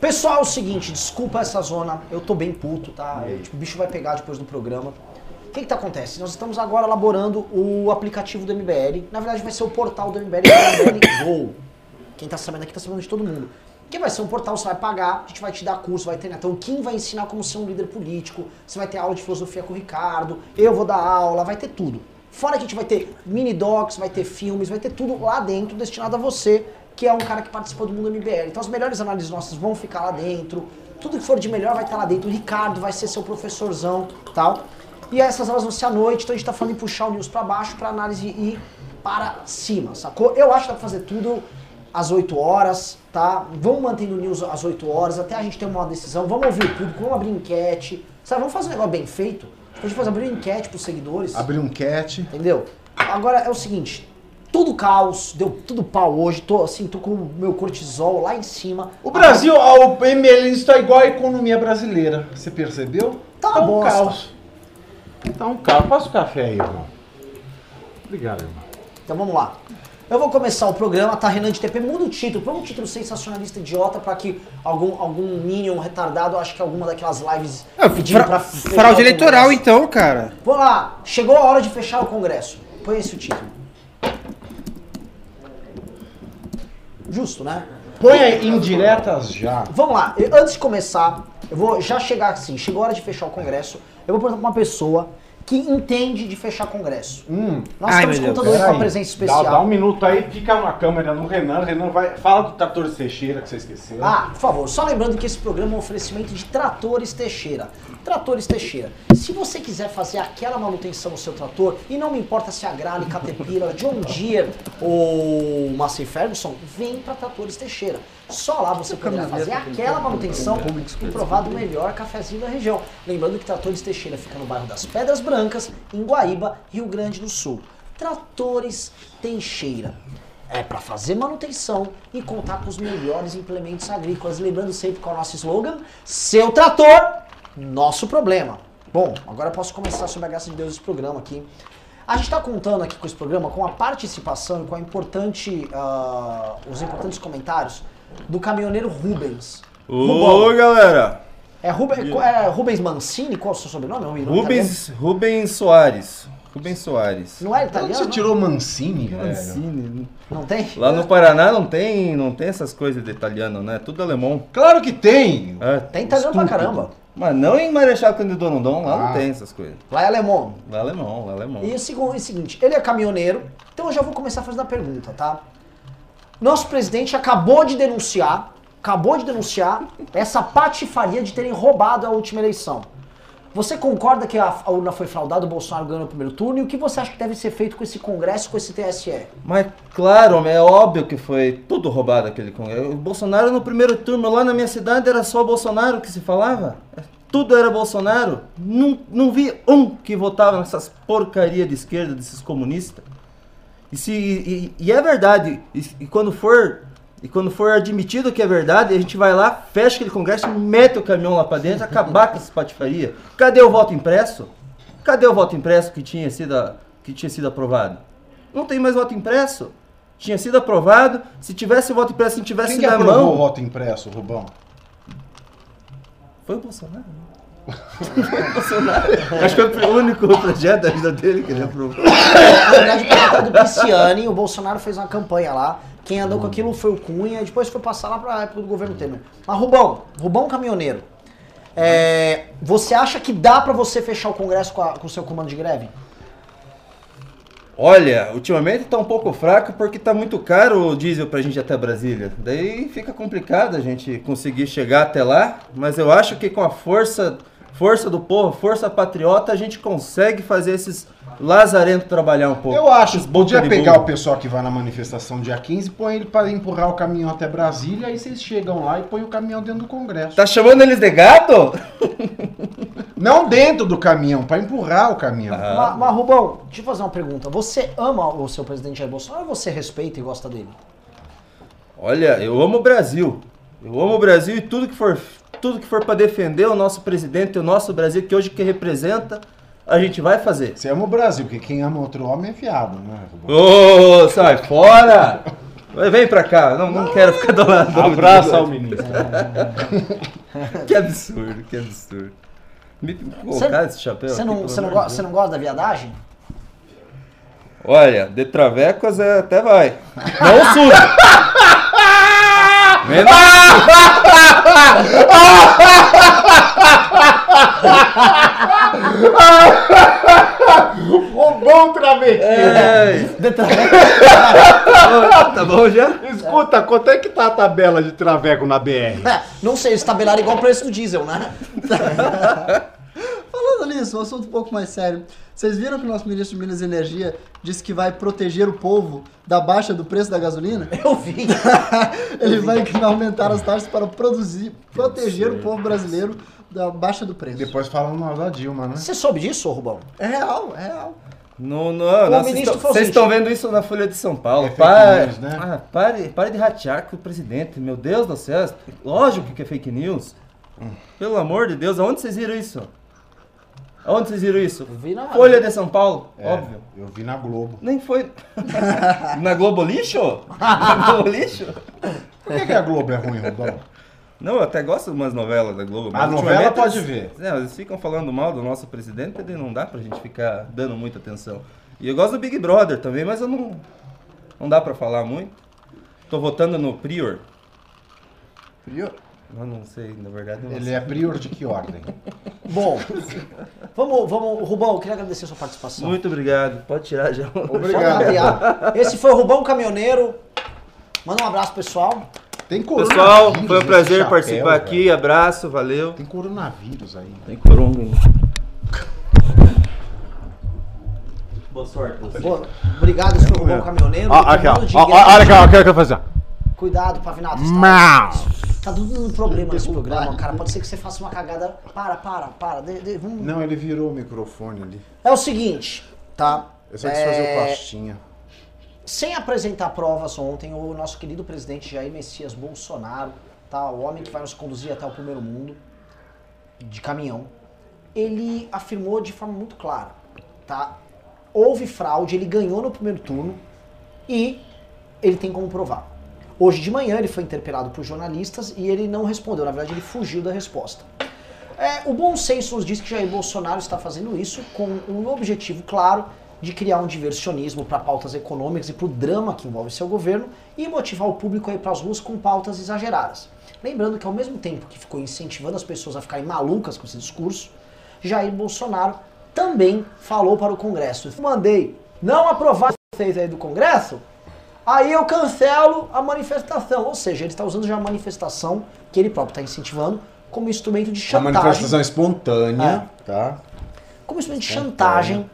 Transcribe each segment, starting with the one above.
Pessoal, é o seguinte, desculpa essa zona, eu tô bem puto, tá? Eu, tipo, o bicho vai pegar depois do programa. O que que tá acontece? Nós estamos agora elaborando o aplicativo do MBL. Na verdade, vai ser o portal do MBL, é MBL Go. Quem tá sabendo aqui tá sabendo de todo mundo. Que vai ser um portal, você vai pagar, a gente vai te dar curso, vai treinar. Então, quem vai ensinar como ser um líder político, você vai ter aula de filosofia com o Ricardo, eu vou dar aula, vai ter tudo. Fora que a gente vai ter mini docs, vai ter filmes, vai ter tudo lá dentro destinado a você, que é um cara que participou do mundo MBL. Então, as melhores análises nossas vão ficar lá dentro, tudo que for de melhor vai estar lá dentro. O Ricardo vai ser seu professorzão tal. E essas aulas vão ser à noite, então a gente tá falando em puxar o news pra baixo pra análise ir para cima, sacou? Eu acho que dá pra fazer tudo às 8 horas, tá? Vamos mantendo o news às 8 horas, até a gente ter uma decisão. Vamos ouvir o público, vamos abrir enquete. Sabe, vamos fazer um negócio bem feito. A gente pode abrir uma enquete pros seguidores. Abrir um cat. Entendeu? Agora é o seguinte, tudo caos, deu tudo pau hoje, tô assim, tô com o meu cortisol lá em cima. O Brasil, ah, o ML está igual a economia brasileira. Você percebeu? Tá tá um bosta. caos. Tá um caos. Passa o café aí, irmão. Obrigado, irmão. Então vamos lá. Eu vou começar o programa, tá? Renan de TP, muda o título, põe um título sensacionalista idiota pra que algum, algum minion retardado, acho que alguma daquelas lives Ah, pediram fra- pra fechar fraude o eleitoral, então, cara. Vamos lá, chegou a hora de fechar o Congresso. Põe esse o título. Justo, né? Põe aí indiretas já. Vamos lá, antes de começar, eu vou já chegar assim, chegou a hora de fechar o Congresso, eu vou perguntar pra uma pessoa que entende de fechar Congresso. Hum. Nós Ai, estamos contando hoje com a presença especial. Dá, dá um minuto aí, fica uma câmera no Renan. Renan vai. Fala do Trator Teixeira que você esqueceu. Ah, por favor, só lembrando que esse programa é um oferecimento de Tratores Teixeira. Tratores Teixeira. Se você quiser fazer aquela manutenção no seu trator, e não me importa se é a Grale, Caterpillar, John Deere ou Massey Ferguson, vem para Tratores Teixeira. Só lá você poderá fazer aquela manutenção e provar do melhor cafezinho da região. Lembrando que Tratores Teixeira fica no bairro das Pedras Brancas, em Guaíba, Rio Grande do Sul. Tratores Teixeira é para fazer manutenção e contar com os melhores implementos agrícolas. Lembrando sempre com o nosso slogan: seu trator, nosso problema. Bom, agora posso começar sobre a graça de Deus esse programa aqui. A gente está contando aqui com esse programa com a participação e com a importante, ah, os importantes comentários do caminhoneiro Rubens. Ô, Rubão. galera! É, Ruben- é Rubens Mancini? Qual é o seu sobrenome? É um irmão Rubens, Rubens Soares. Rubens Soares. Não é italiano? você tirou Mancini, velho? Mancini. Não tem? Lá no Paraná não tem, não tem essas coisas de italiano, né? Tudo alemão. Claro que tem. É, Tem italiano pra Estúpido. caramba. Mas não em Marechal Cândido Rondon, lá Ah. não tem essas coisas. Lá é alemão. Lá é alemão, lá é alemão. E o segundo, é o seguinte, ele é caminhoneiro, então eu já vou começar fazendo a pergunta, tá? Nosso presidente acabou de denunciar, acabou de denunciar essa patifaria de terem roubado a última eleição. Você concorda que a, urna foi fraudada, o Bolsonaro ganhou no primeiro turno? E o que você acha que deve ser feito com esse Congresso, com esse TSE? Mas claro, é óbvio que foi tudo roubado aquele congresso. O Bolsonaro no primeiro turno lá na minha cidade era só Bolsonaro que se falava. Tudo era Bolsonaro. Não, não vi um que votava nessas porcaria de esquerda desses comunistas. E, se, e, e é verdade. E, e quando for e quando for admitido que é verdade, a gente vai lá, fecha aquele congresso, mete o caminhão lá pra dentro, acabar com essa patifaria. Cadê o voto impresso? Cadê o voto impresso que tinha sido, que tinha sido aprovado? Não tem mais voto impresso. Tinha sido aprovado. Se tivesse voto impresso, se tivesse Quem que na aprovou o mão. voto impresso, Rubão? Foi o Bolsonaro. Bolsonaro. Acho que foi o único projeto da vida dele que ele aprovou. Na verdade, o projeto do Pisciani, o Bolsonaro fez uma campanha lá. Quem andou com aquilo foi o Cunha, e depois foi passar lá para época do governo Temer. Mas Rubão, Rubão Caminhoneiro, é, você acha que dá para você fechar o Congresso com, a- com o seu comando de greve? Olha, ultimamente tá um pouco fraco porque tá muito caro o diesel pra gente ir até Brasília. Daí fica complicado a gente conseguir chegar até lá, mas eu acho que com a força, força do povo, força patriota, a gente consegue fazer esses lazarentos trabalhar um pouco. Eu acho, podia pegar burro. o pessoal que vai na manifestação dia 15 e põe ele para empurrar o caminhão até Brasília, aí vocês chegam lá e põem o caminhão dentro do Congresso. Tá chamando eles de gado? Não dentro do caminhão, para empurrar o caminhão. Ah. Mas, mas, Rubão, deixa eu fazer uma pergunta. Você ama o seu presidente Jair Bolsonaro ou você respeita e gosta dele? Olha, eu amo o Brasil. Eu amo o Brasil e tudo que for, tudo que for para defender o nosso presidente, o nosso Brasil que hoje que representa, a gente vai fazer. Você ama o Brasil, porque quem ama outro homem é fiado, né? Ô, sai fora! Vem pra cá, não, não quero ficar do lado do Abraça ao ministro. Que absurdo, que absurdo. Me colocar esse chapéu. Você não, não go- você não gosta da viadagem? Olha, de travecos é, até vai. Não suja. Menos... Bom travesti. É, De tá bom já? Escuta, quanto é que tá a tabela de traveco na BR? É, não sei, eles tabelaram igual o preço do diesel, né? Falando nisso, um assunto um pouco mais sério. Vocês viram que o nosso ministro de Minas e Energia disse que vai proteger o povo da baixa do preço da gasolina? Eu vi. Ele vai aumentar as taxas para produzir, proteger o povo brasileiro da baixa do preço. Depois falando mal da Dilma, né? Você soube disso, ô Rubão? É real, é real. No, no, não, vocês ministro estão- falou vocês estão vendo isso na Folha de São Paulo. É Pare, news, né? ah, pare, pare de ratear com o presidente. Meu Deus do céu. Lógico que é fake news. Pelo amor de Deus, aonde vocês viram isso? Aonde vocês viram isso? vi na- Folha de São Paulo, É, óbvio. Eu vi na Globo. Nem foi. Na Globo Lixo? Na Globo Lixo? Por que, que a Globo é ruim, Rodão? Não, eu até gosto de umas novelas da Globo. A novela pode eles- ver. Não, eles ficam falando mal do nosso presidente e não dá pra gente ficar dando muita atenção. E eu gosto do Big Brother também, mas eu não. Não dá pra falar muito. Tô votando no Prior. Prior? Eu não sei, na verdade. Não Ele sei. é prior de que ordem? Bom, vamos, vamos, Rubão, eu queria agradecer a sua participação. Muito obrigado. Pode tirar já. Obrigado. Esse foi o Rubão Caminhoneiro. Manda um abraço, pessoal. Tem Pessoal, coronavírus foi um prazer chapéu, participar velho. aqui. Abraço, valeu. Tem coronavírus aí. Tem coronga. Boa sorte. Boa, obrigado, o Rubão Caminhoneiro. Ó, aqui. Olha aqui, ó. O que eu vou fazer? Cuidado, Pavinato. Mau. Tá tudo dando problema nesse programa, cara. Pode ser que você faça uma cagada. Para, para, para. De- de- vamos- Não, ele virou o microfone ali. É o seguinte, tá? Eu só quis fazer o É, pastinha. Sem apresentar provas ontem, o nosso querido presidente Jair Messias Bolsonaro, tá? o homem que vai nos conduzir até o primeiro mundo, de caminhão, ele afirmou de forma muito clara, tá? Houve fraude, ele ganhou no primeiro turno e ele tem como provar. Hoje de manhã ele foi interpelado por jornalistas e ele não respondeu, na verdade ele fugiu da resposta. É, o bom senso nos diz que Jair Bolsonaro está fazendo isso com um objetivo claro de criar um diversionismo para pautas econômicas e para o drama que envolve seu governo e motivar o público a ir para as ruas com pautas exageradas. Lembrando que ao mesmo tempo que ficou incentivando as pessoas a ficarem malucas com esse discurso, Jair Bolsonaro também falou para o Congresso. Mandei não aprovar vocês aí do Congresso, aí eu cancelo a manifestação. Ou seja, ele está usando já a manifestação que ele próprio está incentivando como instrumento de Uma chantagem manifestação espontânea, tá? como instrumento de chantagem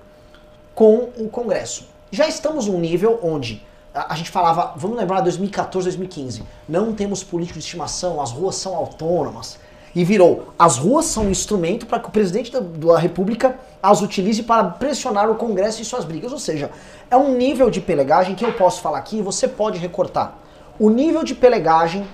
com o Congresso. Já estamos num nível onde a, a gente falava, vamos lembrar 2014, 2015, não temos político de estimação, as ruas são autônomas. E virou, as ruas são um instrumento para que o presidente da, da República as utilize para pressionar o Congresso e suas brigas. Ou seja, é um nível de pelegagem que eu posso falar aqui e você pode recortar. O nível de pelegagem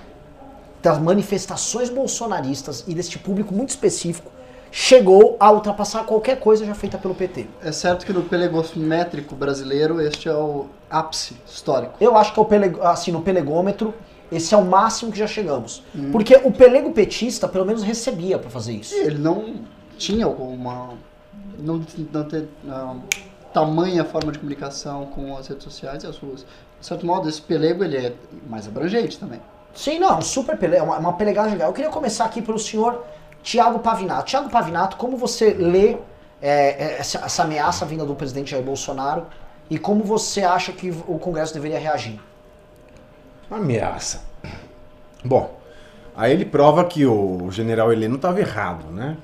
das manifestações bolsonaristas e deste público muito específico chegou a ultrapassar qualquer coisa já feita pelo PT. É certo que no pelegométrico brasileiro este é o ápice histórico. Eu acho que é o assim, no pelegômetro, esse é o máximo que já chegamos. Porque o pelego petista, pelo menos, recebia pra fazer isso. Ele não tinha uma. não, não ter ah, tamanha forma de comunicação com as redes sociais e as ruas. De certo modo, esse pelego ele é mais abrangente também. Sim, não, super pele, é uma, uma pelegagem legal. Eu queria começar aqui pelo senhor Tiago Pavinato. Tiago Pavinato, como você lê é, é, essa, essa ameaça vinda do presidente Jair Bolsonaro e como você acha que o Congresso deveria reagir? Ameaça. Bom, aí ele prova que o general Heleno estava errado, né?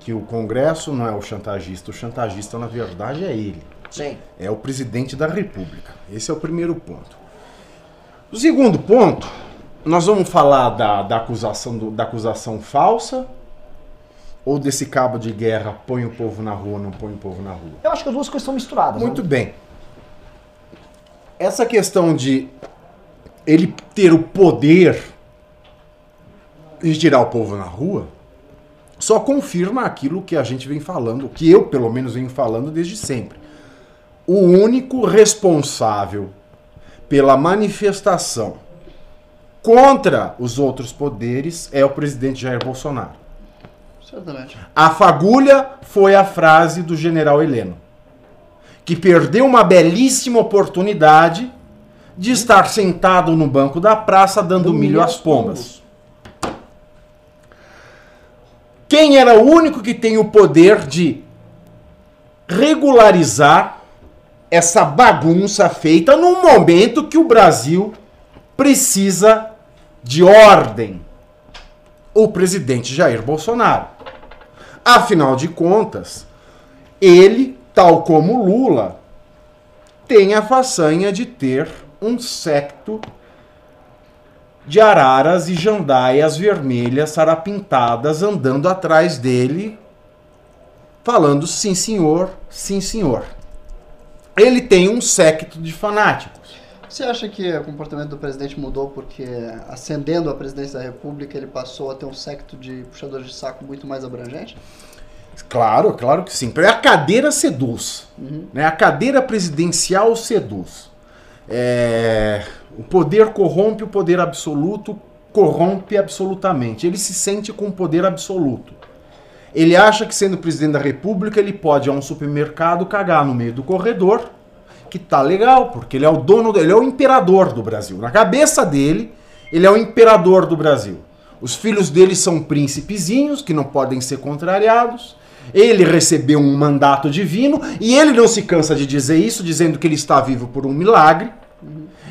Que o Congresso não é o chantagista, o chantagista na verdade é ele. Sim. É o presidente da República. Esse é o primeiro ponto. O segundo ponto, nós vamos falar da, da acusação, do- da acusação falsa ou desse cabo de guerra põe o povo na rua, não põe o povo na rua. Eu acho que as duas coisas estão misturadas. Muito né? bem. Essa questão de ele ter o poder de tirar o povo na rua só confirma aquilo que a gente vem falando, que eu pelo menos venho falando desde sempre. O único responsável pela manifestação contra os outros poderes é o presidente Jair Bolsonaro. Certamente. A fagulha foi a frase do general Heleno, que perdeu uma belíssima oportunidade de estar sentado no banco da praça dando milho às pombas. Quem era o único que tem o poder de regularizar essa bagunça feita num momento que o Brasil precisa de ordem? O presidente Jair Bolsonaro. Afinal de contas, ele, tal como Lula, tem a façanha de ter um secto de araras e jandaias vermelhas sarapintadas andando atrás dele, falando sim senhor, sim senhor. Ele tem um secto de fanáticos. Você acha que o comportamento do presidente mudou porque, ascendendo à presidência da República, ele passou a ter um secto de puxadores de saco muito mais abrangente? Claro, claro que sim. A cadeira seduz. Né? A cadeira presidencial seduz. É, O poder corrompe, o poder absoluto corrompe absolutamente. Ele se sente com poder absoluto. Ele acha que, sendo presidente da República, ele pode ir a um supermercado cagar no meio do corredor, que tá legal, porque ele é o dono, do- ele é o imperador do Brasil. Na cabeça dele, ele é o imperador do Brasil. Os filhos dele são príncipezinhos que não podem ser contrariados. Ele recebeu um mandato divino e ele não se cansa de dizer isso, dizendo que ele está vivo por um milagre.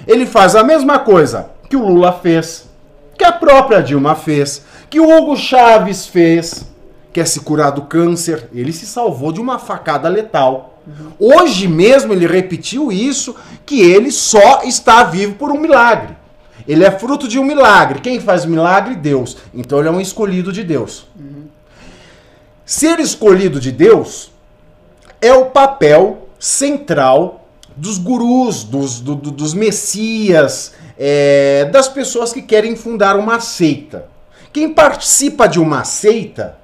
Ele faz a mesma coisa que o Lula fez, que a própria Dilma fez, que o Hugo Chaves fez, que é se curar do câncer. Ele se salvou de uma facada letal. Hoje mesmo ele repetiu isso, que ele só está vivo por um milagre. Ele é fruto de um milagre. Quem faz milagre? Deus. Então ele é um escolhido de Deus. Ser escolhido de Deus é o papel central dos gurus, dos, do- do- dos messias, é, das pessoas que querem fundar uma seita. Quem participa de uma seita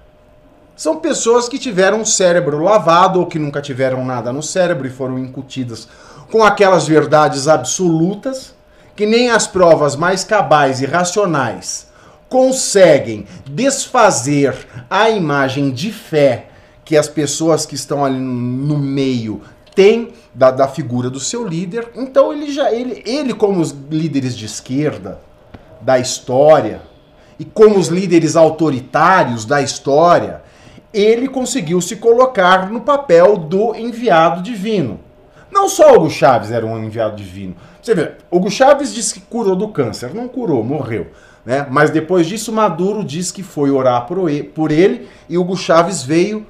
são pessoas que tiveram o cérebro lavado ou que nunca tiveram nada no cérebro e foram incutidas com aquelas verdades absolutas que nem as provas mais cabais e racionais conseguem desfazer a imagem de fé que as pessoas que estão ali no meio têm da, da figura do seu líder. Então ele já ele, ele como os líderes de esquerda da história e como os líderes autoritários da história, ele conseguiu se colocar no papel do enviado divino. Não só Hugo Chaves era um enviado divino. Você vê, Hugo Chaves disse que curou do câncer. Não curou, morreu. Né? Mas depois disso, Maduro diz que foi orar por ele e Hugo Chaves veio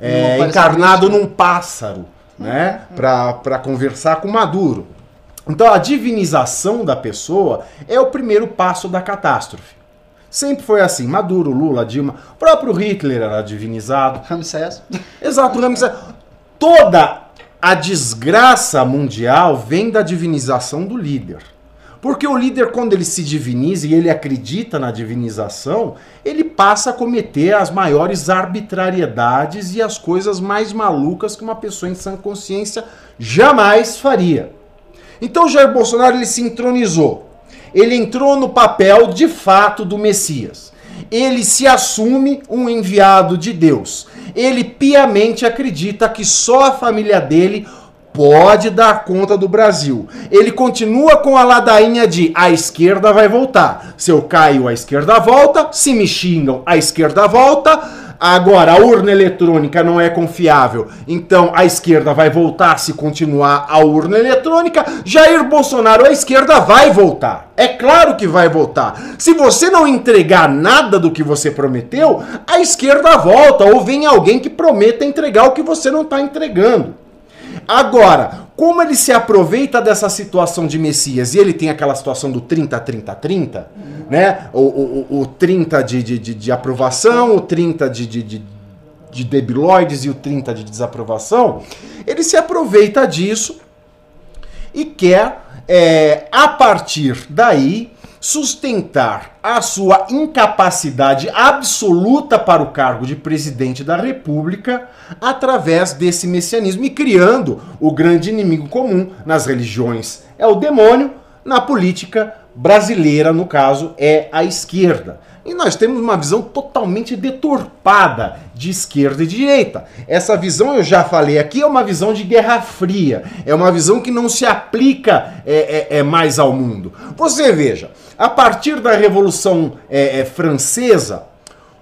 é, encarnado num pássaro né? para conversar com Maduro. Então a divinização da pessoa é o primeiro passo da catástrofe. Sempre foi assim. Maduro, Lula, Dilma, o próprio Hitler era divinizado. Ramsés. Exato, Ramsés. Toda a desgraça mundial vem da divinização do líder. Porque o líder, quando ele se diviniza e ele acredita na divinização, ele passa a cometer as maiores arbitrariedades e as coisas mais malucas que uma pessoa em sã consciência jamais faria. Então Jair Bolsonaro ele se entronizou. Ele entrou no papel de fato do Messias. Ele se assume um enviado de Deus. Ele piamente acredita que só a família dele pode dar conta do Brasil. Ele continua com a ladainha de a esquerda vai voltar. Se eu caio, a esquerda volta. Se me xingam, a esquerda volta. Agora, a urna eletrônica não é confiável, então a esquerda vai voltar se continuar a urna eletrônica. Jair Bolsonaro, a esquerda vai voltar. É claro que vai voltar. Se você não entregar nada do que você prometeu, a esquerda volta. Ou vem alguém que prometa entregar o que você não está entregando. Agora, como ele se aproveita dessa situação de Messias e ele tem aquela situação do 30-30-30, né? O, o, o- o 30 de, de, de, aprovação, o 30 de, de, de, de debilóides e o 30 de desaprovação, ele se aproveita disso e quer, é, a partir daí, sustentar a sua incapacidade absoluta para o cargo de presidente da República através desse messianismo e criando o grande inimigo comum nas religiões. É o demônio, Na política brasileira, no caso, é a esquerda. E nós temos uma visão totalmente deturpada de esquerda e direita. Essa visão, eu já falei aqui, é uma visão de guerra fria. É uma visão que não se aplica é, é, é mais ao mundo. Você veja, a partir da Revolução é, é, Francesa,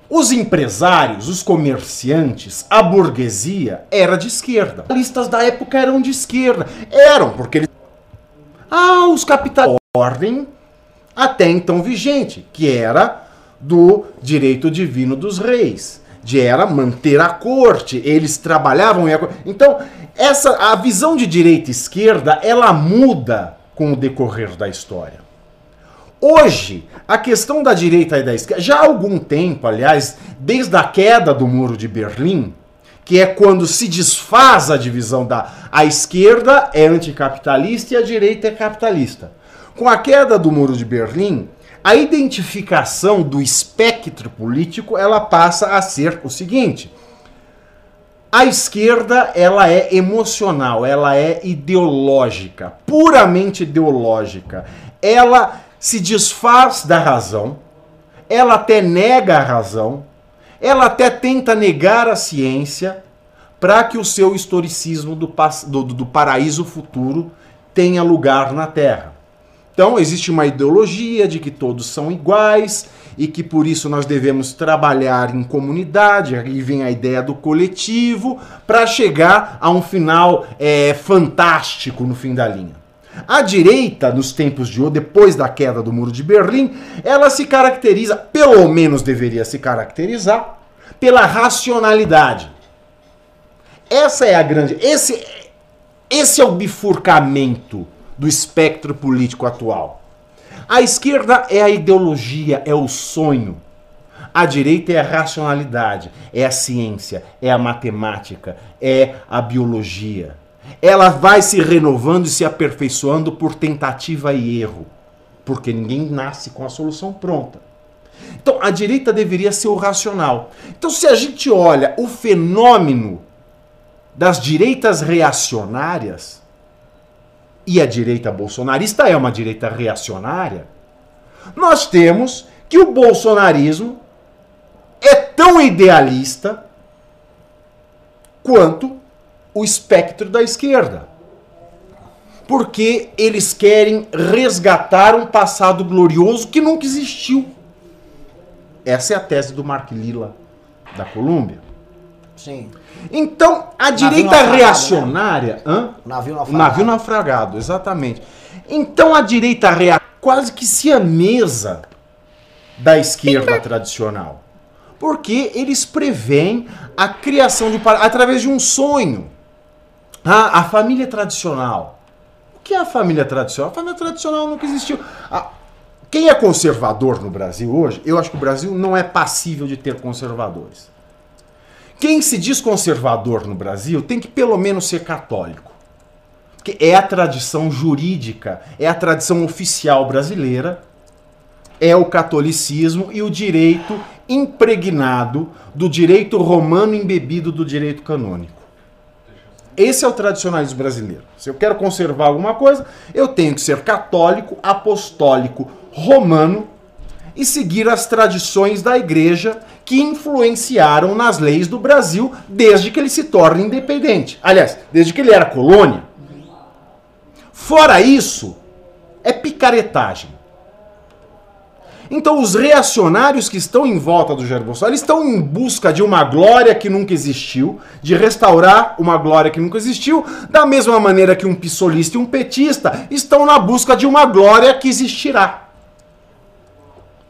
os empresários, os comerciantes, a burguesia era de esquerda. Os listas da época eram de esquerda. Eram, porque eles. Ah, os capitalistas. Ordem até então vigente, que era do direito divino dos reis, de era manter a corte, eles trabalhavam a Então, essa a visão de direita e esquerda, ela muda com o decorrer da história. Hoje, a questão da direita e da esquerda, já há algum tempo, aliás, desde a queda do Muro de Berlim, que é quando se desfaz a divisão da a esquerda é anticapitalista e a direita é capitalista. Com a queda do Muro de Berlim, a identificação do espectro político ela passa a ser o seguinte: a esquerda ela é emocional, ela é ideológica, puramente ideológica. Ela se desfaz da razão, ela até nega a razão, ela até tenta negar a ciência para que o seu historicismo do, do, do paraíso futuro tenha lugar na Terra. Então, existe uma ideologia de que todos são iguais e que por isso nós devemos trabalhar em comunidade. Aí vem a ideia do coletivo para chegar a um final é, fantástico no fim da linha. A direita, nos tempos de hoje, depois da queda do Muro de Berlim, ela se caracteriza, pelo menos deveria se caracterizar, pela racionalidade. Essa é a grande. Esse, esse é o bifurcamento do espectro político atual. A esquerda é a ideologia, é o sonho. A direita é a racionalidade, é a ciência, é a matemática, é a biologia. Ela vai se renovando e se aperfeiçoando por tentativa e erro, porque ninguém nasce com a solução pronta. Então, a direita deveria ser o racional. Então, se a gente olha o fenômeno das direitas reacionárias, e a direita bolsonarista é uma direita reacionária, nós temos que o bolsonarismo é tão idealista quanto o espectro da esquerda. Porque eles querem resgatar um passado glorioso que nunca existiu. Essa é a tese do Mark Lilla, da Colômbia. Sim. Então, a direita naufragado, reacionária. Né? O navio O naufragado. navio naufragado, exatamente. Então, a direita reacionária quase que se a mesa da esquerda tradicional. Porque eles preveem a criação de. através de um sonho. Ah, a família tradicional. O que é a família tradicional? A família tradicional nunca existiu. Ah, quem é conservador no Brasil hoje, eu acho que o Brasil não é passível de ter conservadores. Quem se diz conservador no Brasil tem que pelo menos ser católico. Porque é a tradição jurídica, é a tradição oficial brasileira, é o catolicismo e o direito impregnado do direito romano embebido do direito canônico. Esse é o tradicionalismo brasileiro. Se eu quero conservar alguma coisa, eu tenho que ser católico, apostólico, romano e seguir as tradições da igreja que influenciaram nas leis do Brasil desde que ele se torna independente. Aliás, desde que ele era colônia. Fora isso, é picaretagem. Então, os reacionários que estão em volta do Jair Bolsonaro estão em busca de uma glória que nunca existiu, de restaurar uma glória que nunca existiu, da mesma maneira que um pissolista e um petista estão na busca de uma glória que existirá.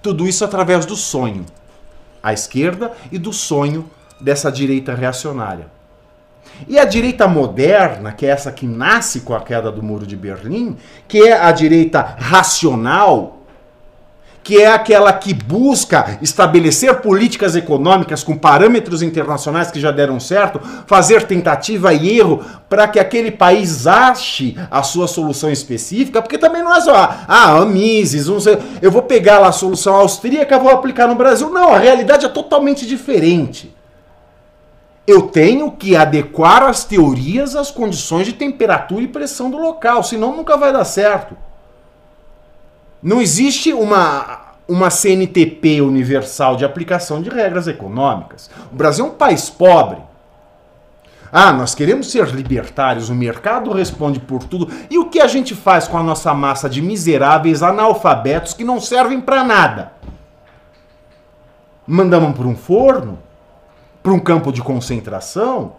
Tudo isso através do sonho, à esquerda, e do sonho dessa direita reacionária. E a direita moderna, que é essa que nasce com a queda do Muro de Berlim, que é a direita racional, que é aquela que busca estabelecer políticas econômicas com parâmetros internacionais que já deram certo, fazer tentativa e erro para que aquele país ache a sua solução específica, porque também não é só, ah, Mises, não sei, eu vou pegar lá a solução austríaca vou aplicar no Brasil. Não, a realidade é totalmente diferente. Eu tenho que adequar as teorias às condições de temperatura e pressão do local, senão nunca vai dar certo. Não existe uma, uma CNTP universal de aplicação de regras econômicas. O Brasil é um país pobre. Ah, nós queremos ser libertários, o mercado responde por tudo. E o que a gente faz com a nossa massa de miseráveis analfabetos que não servem para nada? Mandamos para um forno? Para um campo de concentração?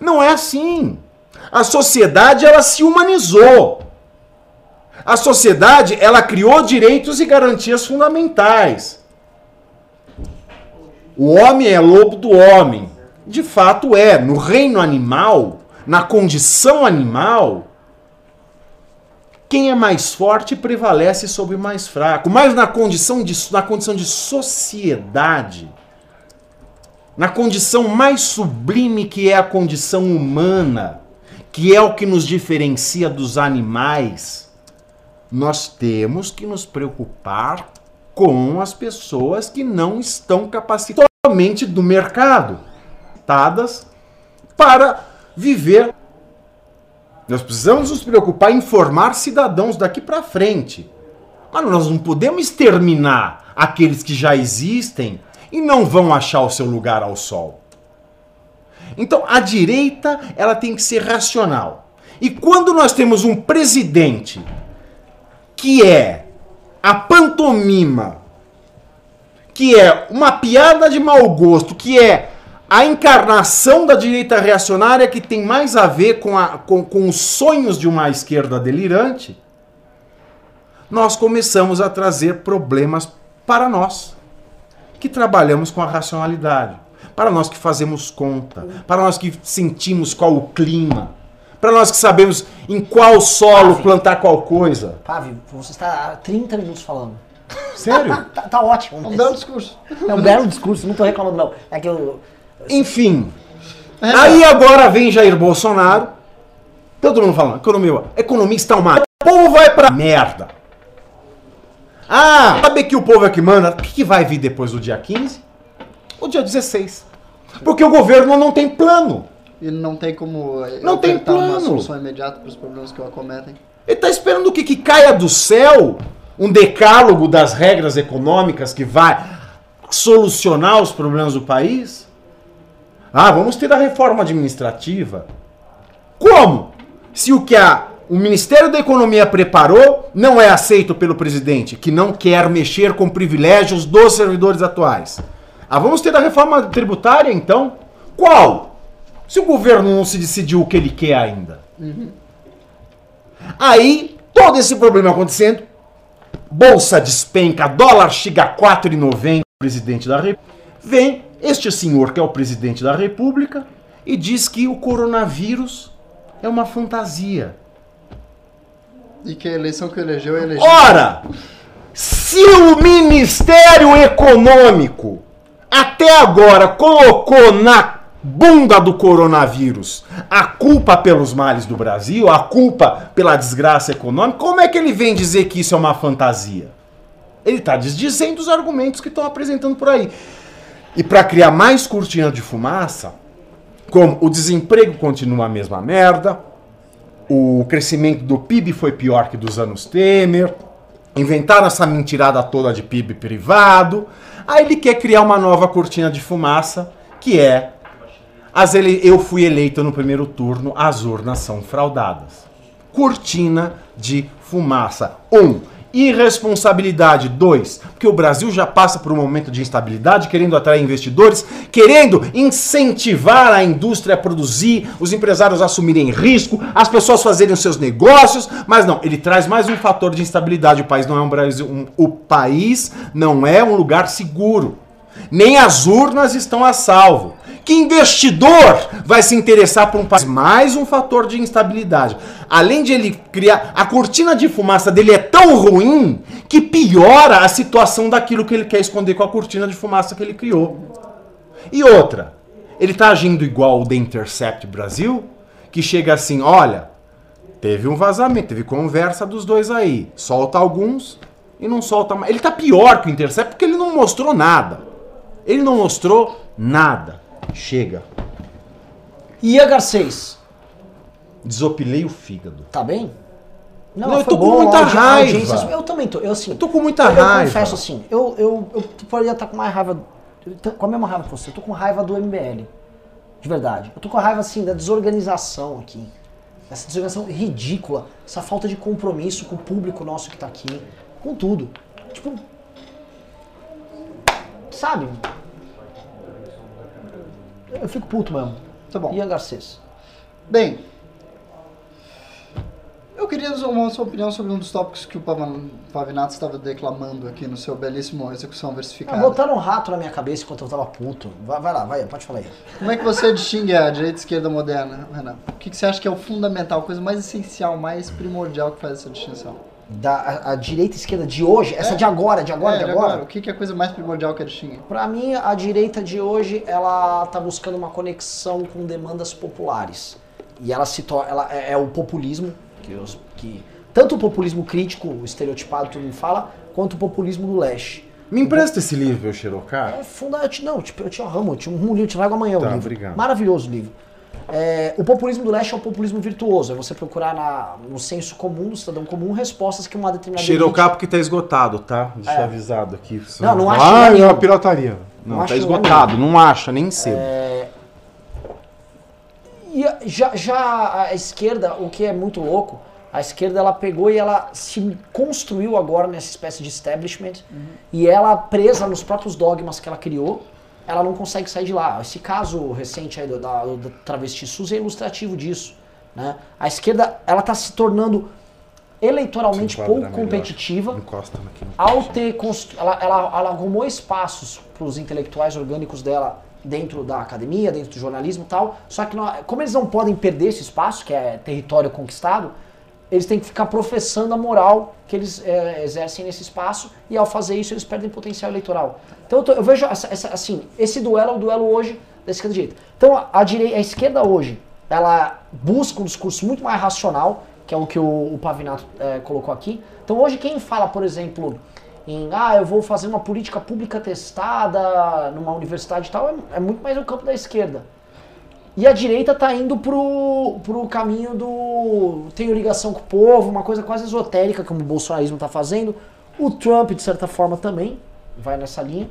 Não é assim. A sociedade ela se humanizou. A sociedade ela criou direitos e garantias fundamentais. O homem é lobo do homem de fato é. No reino animal, na condição animal, quem é mais forte prevalece sobre o mais fraco. Mas na condição de, na condição de sociedade, na condição mais sublime que é a condição humana, que é o que nos diferencia dos animais, nós temos que nos preocupar com as pessoas que não estão capacitadas do mercado para viver. Nós precisamos nos preocupar em formar cidadãos daqui para frente. Mas nós não podemos exterminar aqueles que já existem e não vão achar o seu lugar ao sol. Então, a direita, ela tem que ser racional. E quando nós temos um presidente que é a pantomima, que é uma piada de mau gosto, que é a encarnação da direita reacionária que tem mais a ver com, a, com, com os sonhos de uma esquerda delirante, nós começamos a trazer problemas para nós, que trabalhamos com a racionalidade, para nós que fazemos conta, para nós que sentimos qual o clima, para nós que sabemos em qual solo Pave, plantar qual coisa. Pave, você está há 30 minutos falando. Sério? tá, tá, ótimo. É um belo discurso. É um belo discurso, não estou reclamando não. É que eu enfim. É. Aí agora vem Jair Bolsonaro. Todo mundo falando, economia, economia está uma. O povo vai pra merda. Ah, sabe que o povo é que manda? O que, que vai vir depois do dia 15? O dia 16. Porque o governo não tem plano. Ele não tem como não tem plano. uma solução imediata para os problemas que o acometem. Ele está esperando o que? Que caia do céu um decálogo das regras econômicas que vai solucionar os problemas do país? Ah, vamos ter a reforma administrativa. Como? Se o que a, o Ministério da Economia preparou não é aceito pelo presidente, que não quer mexer com privilégios dos servidores atuais. Ah, vamos ter a reforma tributária então? Qual? Se o governo não se decidiu o que ele quer ainda. Uhum. Aí, todo esse problema acontecendo, bolsa despenca, dólar chega a 4,90, presidente da República, vem este senhor, que é o presidente da República, e diz que o coronavírus é uma fantasia. E que a eleição que elegeu é elegeu. Ora! Se o Ministério Econômico até agora colocou na bunda do coronavírus a culpa pelos males do Brasil, a culpa pela desgraça econômica, como é que ele vem dizer que isso é uma fantasia? Ele está desdizendo os argumentos que estão apresentando por aí. E para criar mais cortina de fumaça, como o desemprego continua a mesma merda, o crescimento do PIB foi pior que dos anos Temer, inventaram essa mentirada toda de PIB privado, aí ele quer criar uma nova cortina de fumaça, que é as ele... eu fui eleito no primeiro turno, as urnas são fraudadas. Cortina de fumaça. Um, Irresponsabilidade. Dois, porque o Brasil já passa por um momento de instabilidade, querendo atrair investidores, querendo incentivar a indústria a produzir, os empresários assumirem risco, as pessoas fazerem os seus negócios, mas não, ele traz mais um fator de instabilidade. O país não é um Brasil, um, o país não é um lugar seguro. Nem as urnas estão a salvo. Que investidor vai se interessar por um país? Mais um fator de instabilidade. Além de ele criar. A cortina de fumaça dele é tão ruim que piora a situação daquilo que ele quer esconder com a cortina de fumaça que ele criou. E outra, ele está agindo igual o The Intercept Brasil, que chega assim: olha, teve um vazamento, teve conversa dos dois aí. Solta alguns e não solta mais. Ele está pior que o Intercept porque ele não mostrou nada. Ele não mostrou nada. Chega. E a Garcês? Desopilei o fígado. Tá bem? Não, ela eu tô com boa, muita audi- raiva. audiência- eu também tô. Eu, assim, Eu tô com muita eu, eu raiva. confesso assim, eu, eu, eu poderia estar com mais raiva. eu Com a mesma raiva que você, eu tô com raiva do MBL. De verdade. Eu tô com raiva assim da desorganização aqui. Essa desorganização ridícula. Essa falta de compromisso com o público nosso que tá aqui. Com tudo. Tipo. Sabe? Eu fico puto mesmo. Tá bom. Ian Garcês. Bem, eu queria uma sua opinião sobre um dos tópicos que o Pavinato estava declamando aqui no seu belíssimo Execução Ah, Versificada. botaram um rato na minha cabeça enquanto eu tava puto. Vai, vai lá, vai, pode falar aí. Como é que você distingue a direita e esquerda moderna, Renan? O que, que você acha que é o fundamental, a coisa mais essencial, mais primordial que faz essa distinção? Da a, a direita e esquerda de hoje, essa É. de agora, de agora, É, de agora. O que, que é a coisa mais primordial que a distingue? Pra mim, a direita de hoje, ela tá buscando uma conexão com demandas populares. E ela se torna, ela é, é o populismo, que, os, que tanto o populismo crítico, o estereotipado, todo mundo fala, quanto o populismo do leste. Me empresta esse livro, Xirocá? É fundamental. Não, tipo, eu te amo, eu te, um livro, eu te trago amanhã o Tá, livro. obrigado. Maravilhoso o livro. É, o populismo do leste é o populismo virtuoso. É você procurar na- no senso comum, do cidadão comum, respostas que uma determinada Xirocá porque tá esgotado, tá? Deixa É. avisado aqui. Não, não acha Ah, lugar é nenhum. uma pirataria. Não, Não tá lugar esgotado, não acha, nem cedo. E a- já, já a esquerda, o que é muito louco, a esquerda ela pegou e ela se construiu agora nessa espécie de establishment e ela presa nos próprios dogmas que ela criou, ela não consegue sair de lá. Esse caso recente aí do, da, do travesti SUS é ilustrativo disso. Né? A esquerda ela está se tornando eleitoralmente pouco melhor. competitiva ao ter constru... ela, ela, ela arrumou espaços para os intelectuais orgânicos dela dentro da academia, dentro do jornalismo e tal. Só que não- como eles não podem perder esse espaço, que é território conquistado, eles têm que ficar professando a moral que eles é, exercem nesse espaço e ao fazer isso eles perdem potencial eleitoral. Então eu, tô- eu vejo essa- essa- assim, esse duelo é o duelo hoje da esquerda e direita. Então a, a, direi- a esquerda hoje, ela busca um discurso muito mais racional, que é o que o, o Pavinato é, colocou aqui. Então hoje quem fala, por exemplo, em ah, eu vou fazer uma política pública testada numa universidade e tal, é, é muito mais o campo da esquerda. E a direita tá indo pro, pro caminho do. Tenho ligação com o povo, uma coisa quase esotérica, como o bolsonarismo tá fazendo. O Trump, de certa forma, também vai nessa linha.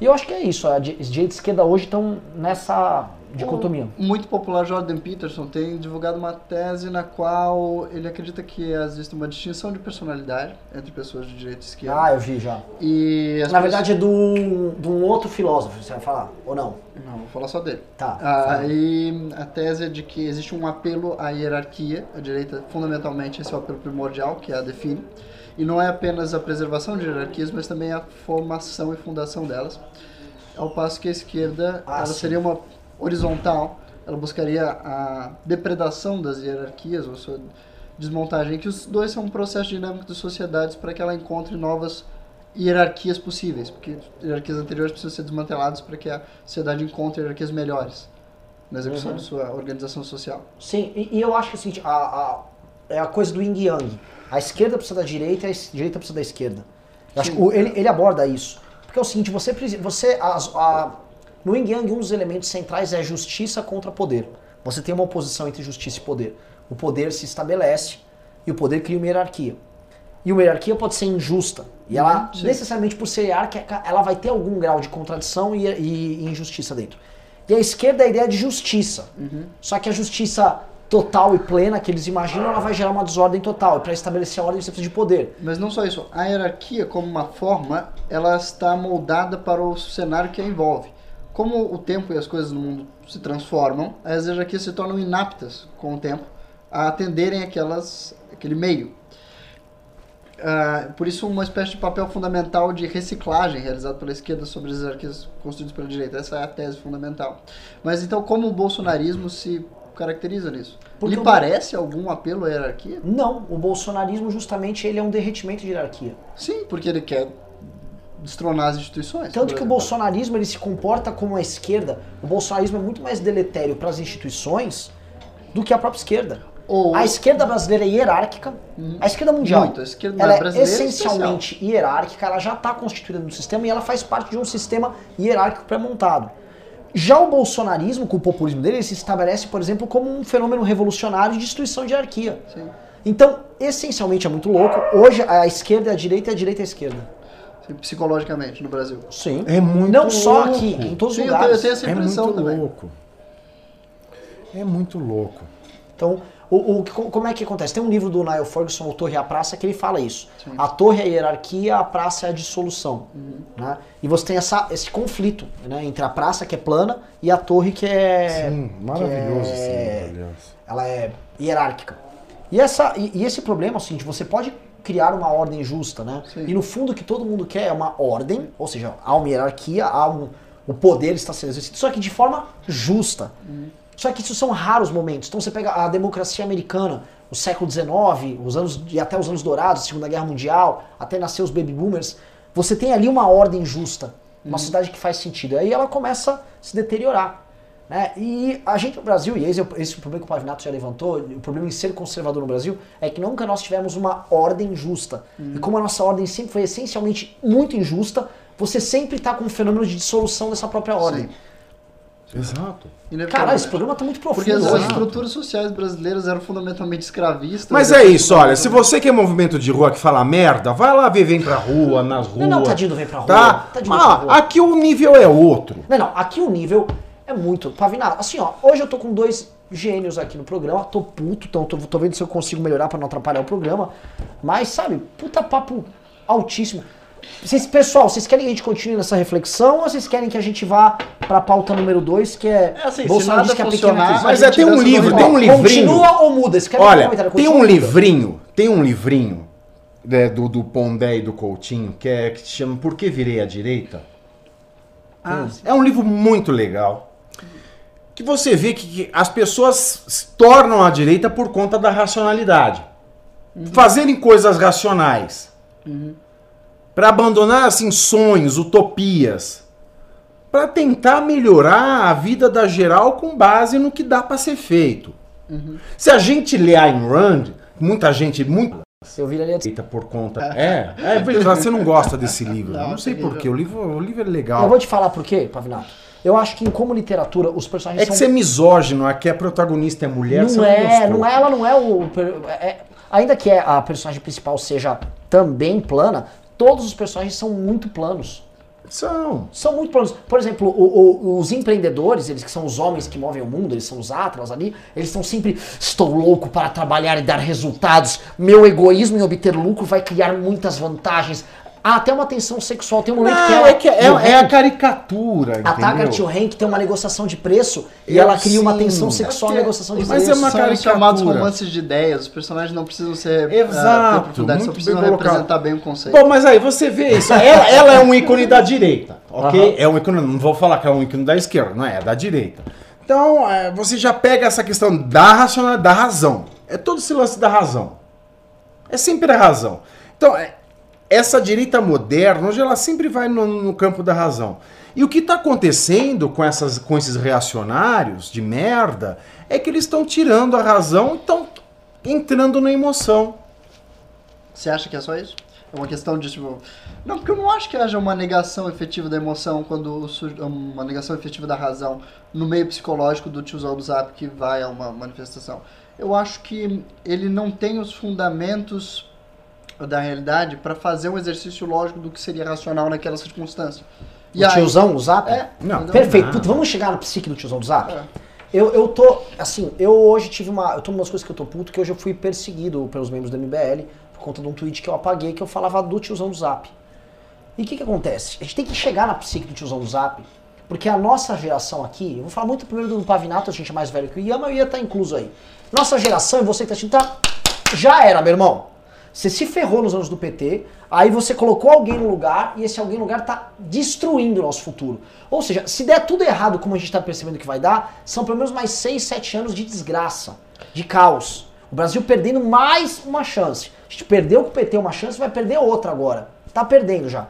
E eu acho que é isso. A di- direita e esquerda hoje estão nessa dicotomia. O muito popular Jordan Peterson tem divulgado uma tese na qual ele acredita que existe uma distinção de personalidade entre pessoas de direita e esquerda. Ah, eu vi já. E Na pessoas- verdade é de um, de um outro filósofo, você vai falar? Ou não? Não, vou falar só dele. Tá. Aí a tese é de que existe um apelo à hierarquia, a direita fundamentalmente esse é o apelo primordial que a define, e não é apenas a preservação de hierarquias, mas também a formação e fundação delas. Ao passo que a esquerda Ah, ela sim. seria uma horizontal, ela buscaria a depredação das hierarquias, ou sua desmontagem, que os dois são um processo dinâmico de sociedades para que ela encontre novas hierarquias possíveis, porque hierarquias anteriores precisam ser desmanteladas para que a sociedade encontre hierarquias melhores na execução Uhum. de sua organização social. Sim, e, e eu acho que assim, a, a, é a coisa do yin yang. A esquerda precisa da direita e a direita precisa da esquerda. Eu acho que ele, ele aborda isso. Porque é o seguinte, você precisa. Você, as- a- no yin yang, um dos elementos centrais é justiça contra poder. Você tem uma oposição entre justiça e poder. O poder se estabelece e o poder cria uma hierarquia. E uma hierarquia pode ser injusta. E ela, Uhum, sim. necessariamente por ser hierárquica, ela vai ter algum grau de contradição e, e- e injustiça dentro. E a esquerda é a ideia de justiça. Só que a justiça total e plena que eles imaginam, ela vai gerar uma desordem total. E para estabelecer a ordem você precisa de poder. Mas não só isso, a hierarquia como uma forma, ela está moldada para o cenário que a envolve. Como o tempo e as coisas no mundo se transformam, as hierarquias se tornam inaptas com o tempo a atenderem aquelas, aquele meio. Ah, por isso, uma espécie de papel fundamental de reciclagem realizado pela esquerda sobre as hierarquias construídas pela direita. Essa é a tese fundamental. Mas então, como o bolsonarismo se caracteriza nisso? Porque Lhe parece algum apelo à hierarquia? Não, o bolsonarismo justamente ele é um derretimento de hierarquia. Sim, porque ele quer destronar as instituições. Tanto que o bolsonarismo ele se comporta como a esquerda. O bolsonarismo é muito mais deletério para as instituições do que a própria esquerda. Ou A esquerda brasileira é hierárquica. A esquerda mundial. Muito, a esquerda ela é brasileira é essencialmente hierárquica, ela já está constituída no sistema e ela faz parte de um sistema hierárquico pré-montado. Já o bolsonarismo, com o populismo dele, ele se estabelece, por exemplo, como um fenômeno revolucionário de destruição de hierarquia. Sim. Então, essencialmente é muito louco. Hoje a esquerda é a direita e a direita é a esquerda. Psicologicamente, no Brasil. Sim. É muito Não só louco. aqui, em todos os tenho, eu lugares. tenho essa É impressão muito também. louco. É muito louco. Então, o, o- co- como é que acontece? Tem um livro do Niall Ferguson, O Torre e a Praça, que ele fala isso. Sim. A torre é a hierarquia, a praça é a dissolução. Uhum. né? E você tem essa, esse conflito né, entre a praça, que é plana, e a torre, que é... Sim, maravilhoso que esse é- aliás. ela é hierárquica. E, essa, e, e esse problema é o seguinte, você pode criar uma ordem justa, né? Sim. E no fundo o que todo mundo quer é uma ordem, ou seja, há uma hierarquia, há um, o poder está sendo exercido, só que de forma justa. Só que isso são raros momentos. Então você pega a democracia americana, o século XIX, os anos e até os anos dourados, Segunda Guerra Mundial, até nascer os baby boomers, você tem ali uma ordem justa, uma sociedade que faz sentido. Aí ela começa a se deteriorar. Né? E a gente no Brasil, e esse é o, esse é o problema que o Pavinato já levantou, o problema em ser conservador no Brasil é que nunca nós tivemos uma ordem justa. E como a nossa ordem sempre foi essencialmente muito injusta, você sempre está com um fenômeno de dissolução dessa própria ordem. Sim. Exato. Caralho, esse programa tá muito profundo. Porque as, as hoje. estruturas sociais brasileiras eram fundamentalmente escravistas. Mas é isso, olha, se você que é movimento de rua que fala merda, vai lá ver, vem pra rua, nas ruas. Não, não, tadinho do vem pra rua. Tá? Tadinho Ah, rua. aqui o nível é outro. Não, não, aqui o nível é muito. Pavinato, assim, ó, hoje eu tô com dois gênios aqui no programa, tô puto, então tô, tô vendo se eu consigo melhorar pra não atrapalhar o programa. Mas, sabe, puta papo altíssimo. Vocês, pessoal, vocês querem que a gente continue nessa reflexão ou vocês querem que a gente vá pra pauta número 2, que é, É assim, Bolsonaro nada diz que a pequena crise? Mas a é, tem um livro, tem um livrinho. Continua ou muda? Olha, comentário, tem um livrinho, tem um livrinho né, do, do Pondé e do Coutinho, que, é, que se chama Por que Virei à Direita? Ah, É um livro muito legal. Que você vê que, que as pessoas se tornam à direita por conta da racionalidade. Fazerem coisas racionais. Para abandonar assim sonhos, utopias. Para tentar melhorar a vida da geral com base no que dá para ser feito. Se a gente ler Ayn Rand, muita gente, muito Eu viraria assim. direita por conta. É, é você não gosta desse livro. Não, Não, sei porquê. O livro, o livro é legal. Eu vou te falar por quê, Pavinato. Eu acho que como literatura, os personagens É que são você é misógino, aqui a protagonista é mulher, você não não é, gostou. não é, ela não é o. é- ainda que a personagem principal seja também plana, todos os personagens são muito planos. São. São muito planos. Por exemplo, o- o- os empreendedores, eles que são os homens que movem o mundo, eles são os atlas ali, eles estão sempre. Estou louco para trabalhar e dar resultados. Meu egoísmo em obter lucro vai criar muitas vantagens. Há até uma tensão sexual. Tem um momento que Não, ela. é, que é, é a caricatura, a Taggart e o? Hank tem uma negociação de preço e Eu ela cria uma sim. tensão sexual É na que- negociação de mas preço. é uma são caricatura. chamados romances de ideias. Os personagens não precisam ser. Exato, ah, ter profundidade, só precisam bem colocado. representar bem o conceito. Bom, mas aí você vê isso. Ela, ela é um ícone da direita, ok? É um ícone, não vou falar que é um ícone da esquerda, não é, é da direita. Então, é, você já pega essa questão da racionalidade, da razão. É todo esse lance da razão. É sempre a razão. Então, é, essa direita moderna, hoje ela sempre vai no, no campo da razão. E o que está acontecendo com, essas, com esses reacionários de merda é que eles estão tirando a razão e estão entrando na emoção. Você acha que é só isso? É uma questão de tipo. Não, porque eu não acho que haja uma negação efetiva da emoção quando surge uma negação efetiva da razão no meio psicológico do tiozão do zap que vai a uma manifestação. Eu acho que ele não tem os fundamentos da realidade para fazer um exercício lógico do que seria racional naquela circunstância. O tiozão, o Zap? É, Não? Perfeito. Não. Puta, vamos chegar no psique do tiozão do Zap? É. Eu, eu tô, assim, eu hoje tive uma. Eu tô umas coisas que eu tô puto, que hoje eu fui perseguido pelos membros do MBL por conta de um tweet que eu apaguei que eu falava do tiozão do Zap. E o que que acontece? A gente tem que chegar na psique do tiozão do Zap, porque a nossa geração aqui, eu vou falar muito primeiro do Pavinato, a gente é mais velho que o Yama, e ia estar incluso aí. Nossa geração, e você que tá assistindo, tá. Já era, meu irmão. Você se ferrou nos anos do PT, aí você colocou alguém no lugar e esse alguém no lugar tá destruindo o nosso futuro. Ou seja, se der tudo errado como a gente tá percebendo que vai dar, são pelo menos mais 6, 7 anos de desgraça, de caos. O Brasil perdendo mais uma chance. A gente perdeu com o PT uma chance, vai perder outra agora. Tá perdendo já.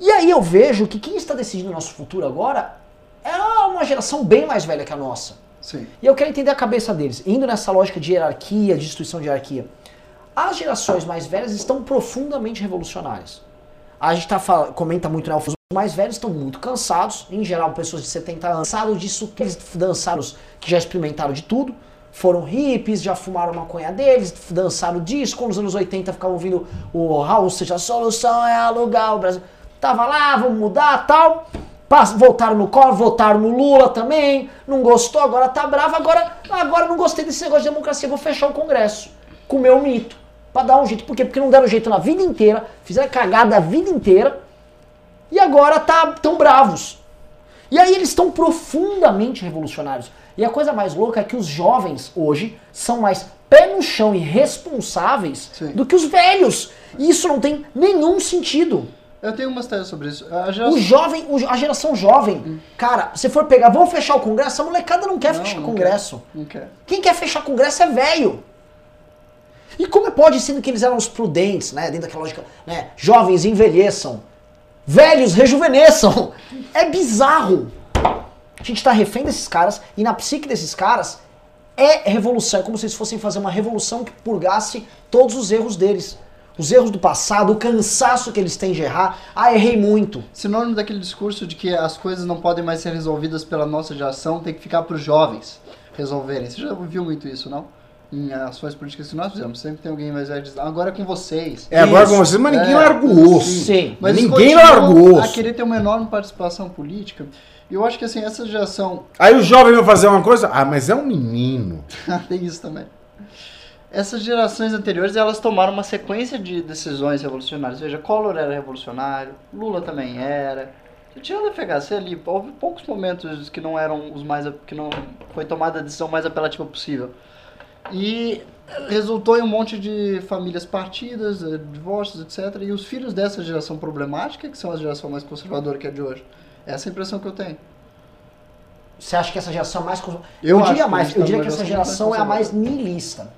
E aí eu vejo que quem está decidindo o nosso futuro agora é uma geração bem mais velha que a nossa. Sim. E eu quero entender a cabeça deles, indo nessa lógica de hierarquia, de instituição de hierarquia. As gerações mais velhas estão profundamente revolucionárias. A gente tá comenta muito, né? Os mais velhos estão muito cansados, em geral pessoas de 70 anos, cansados disso, que eles dançaram, que já experimentaram de tudo, foram hippies, já fumaram maconha deles, dançaram disco, nos anos 80 ficavam ouvindo o Raul Seixas, a solução é alugar o Brasil. Tava lá, vamos mudar tal. Voltaram no Collor, votaram no Lula também, não gostou, agora tá bravo, agora, agora não gostei desse negócio de democracia, vou fechar o Congresso. Comer o mito. Pra dar um jeito. Por quê? Porque não deram jeito na vida inteira, fizeram cagada a vida inteira, e agora tá tão bravos. E aí eles estão profundamente revolucionários. E a coisa mais louca é que os jovens hoje são mais pé no chão e responsáveis Sim. do que os velhos. E isso não tem nenhum sentido. Eu tenho umas teses sobre isso. A geração... O jovem, a geração jovem, cara, se for pegar, vamos fechar o Congresso, a molecada não quer Não, fechar o não Congresso. Não quer. Quem quer fechar Congresso é velho. E como pode, sendo que eles eram os prudentes, né? Dentro daquela lógica, né? Jovens envelheçam, velhos rejuvenesçam. É bizarro. A gente tá refém desses caras e na psique desses caras é revolução. É como se eles fossem fazer uma revolução que purgasse todos os erros deles. Os erros do passado, o cansaço que eles têm de errar. Ah, errei muito. Sinônimo daquele discurso de que as coisas não podem mais ser resolvidas pela nossa geração, tem que ficar para os jovens resolverem. Você já ouviu muito isso, não? Em ações políticas que nós fizemos. Sempre tem alguém mais velho dizendo, agora é com vocês. É agora Isso. com vocês, mas ninguém É, larga o osso. Sim. Mas eles ninguém larga o a osso. querer ter uma enorme participação política. E eu acho que assim, essa geração Aí o jovem vai fazer uma coisa, ah, mas é um menino. Tem isso também. Essas gerações anteriores, elas tomaram uma sequência de decisões revolucionárias. Veja, Collor era revolucionário, Lula também era. Tinha o FHC ali, houve poucos momentos que não eram os mais... que não foi tomada a decisão mais apelativa possível. E resultou em um monte de famílias partidas, eh, divórcios, etc. E os filhos dessa geração problemática, que são a geração mais conservadora que é de hoje. Essa é a impressão que eu tenho. Você acha que essa geração é mais. cons- Eu Eu, acho diria mais, eu tá diria que essa geração é a mais mais nihilista.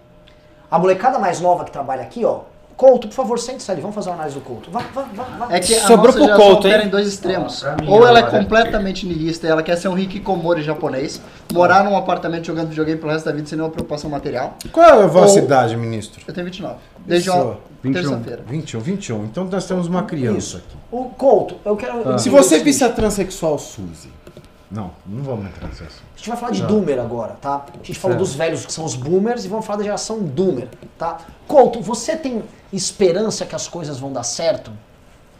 A molecada mais nova que trabalha aqui, ó. Couto, por favor, sente-se ali, vamos fazer uma análise do Couto. Vai, vai, vai, vai. É que a Sobrou nossa pro geração Couto, hein? opera em dois extremos. Mim, Ou ela é completamente niilista e ela quer ser um Hikikomori japonês, morar num apartamento jogando videogame pelo resto da vida sem nenhuma preocupação material. Qual é a vossa Ou- idade, ministro? Eu tenho 29. Desde Isso, uma 21. terça-feira. 21, 21. Então nós temos uma criança aqui. O Couto, eu quero. eu Se você visse a transexual Suzy. Não, não vamos entrar nesse assunto. A gente vai falar de Doomer agora, tá? A gente falou dos velhos que são os boomers e vamos falar da geração Doomer, tá? Couto, você tem esperança que as coisas vão dar certo?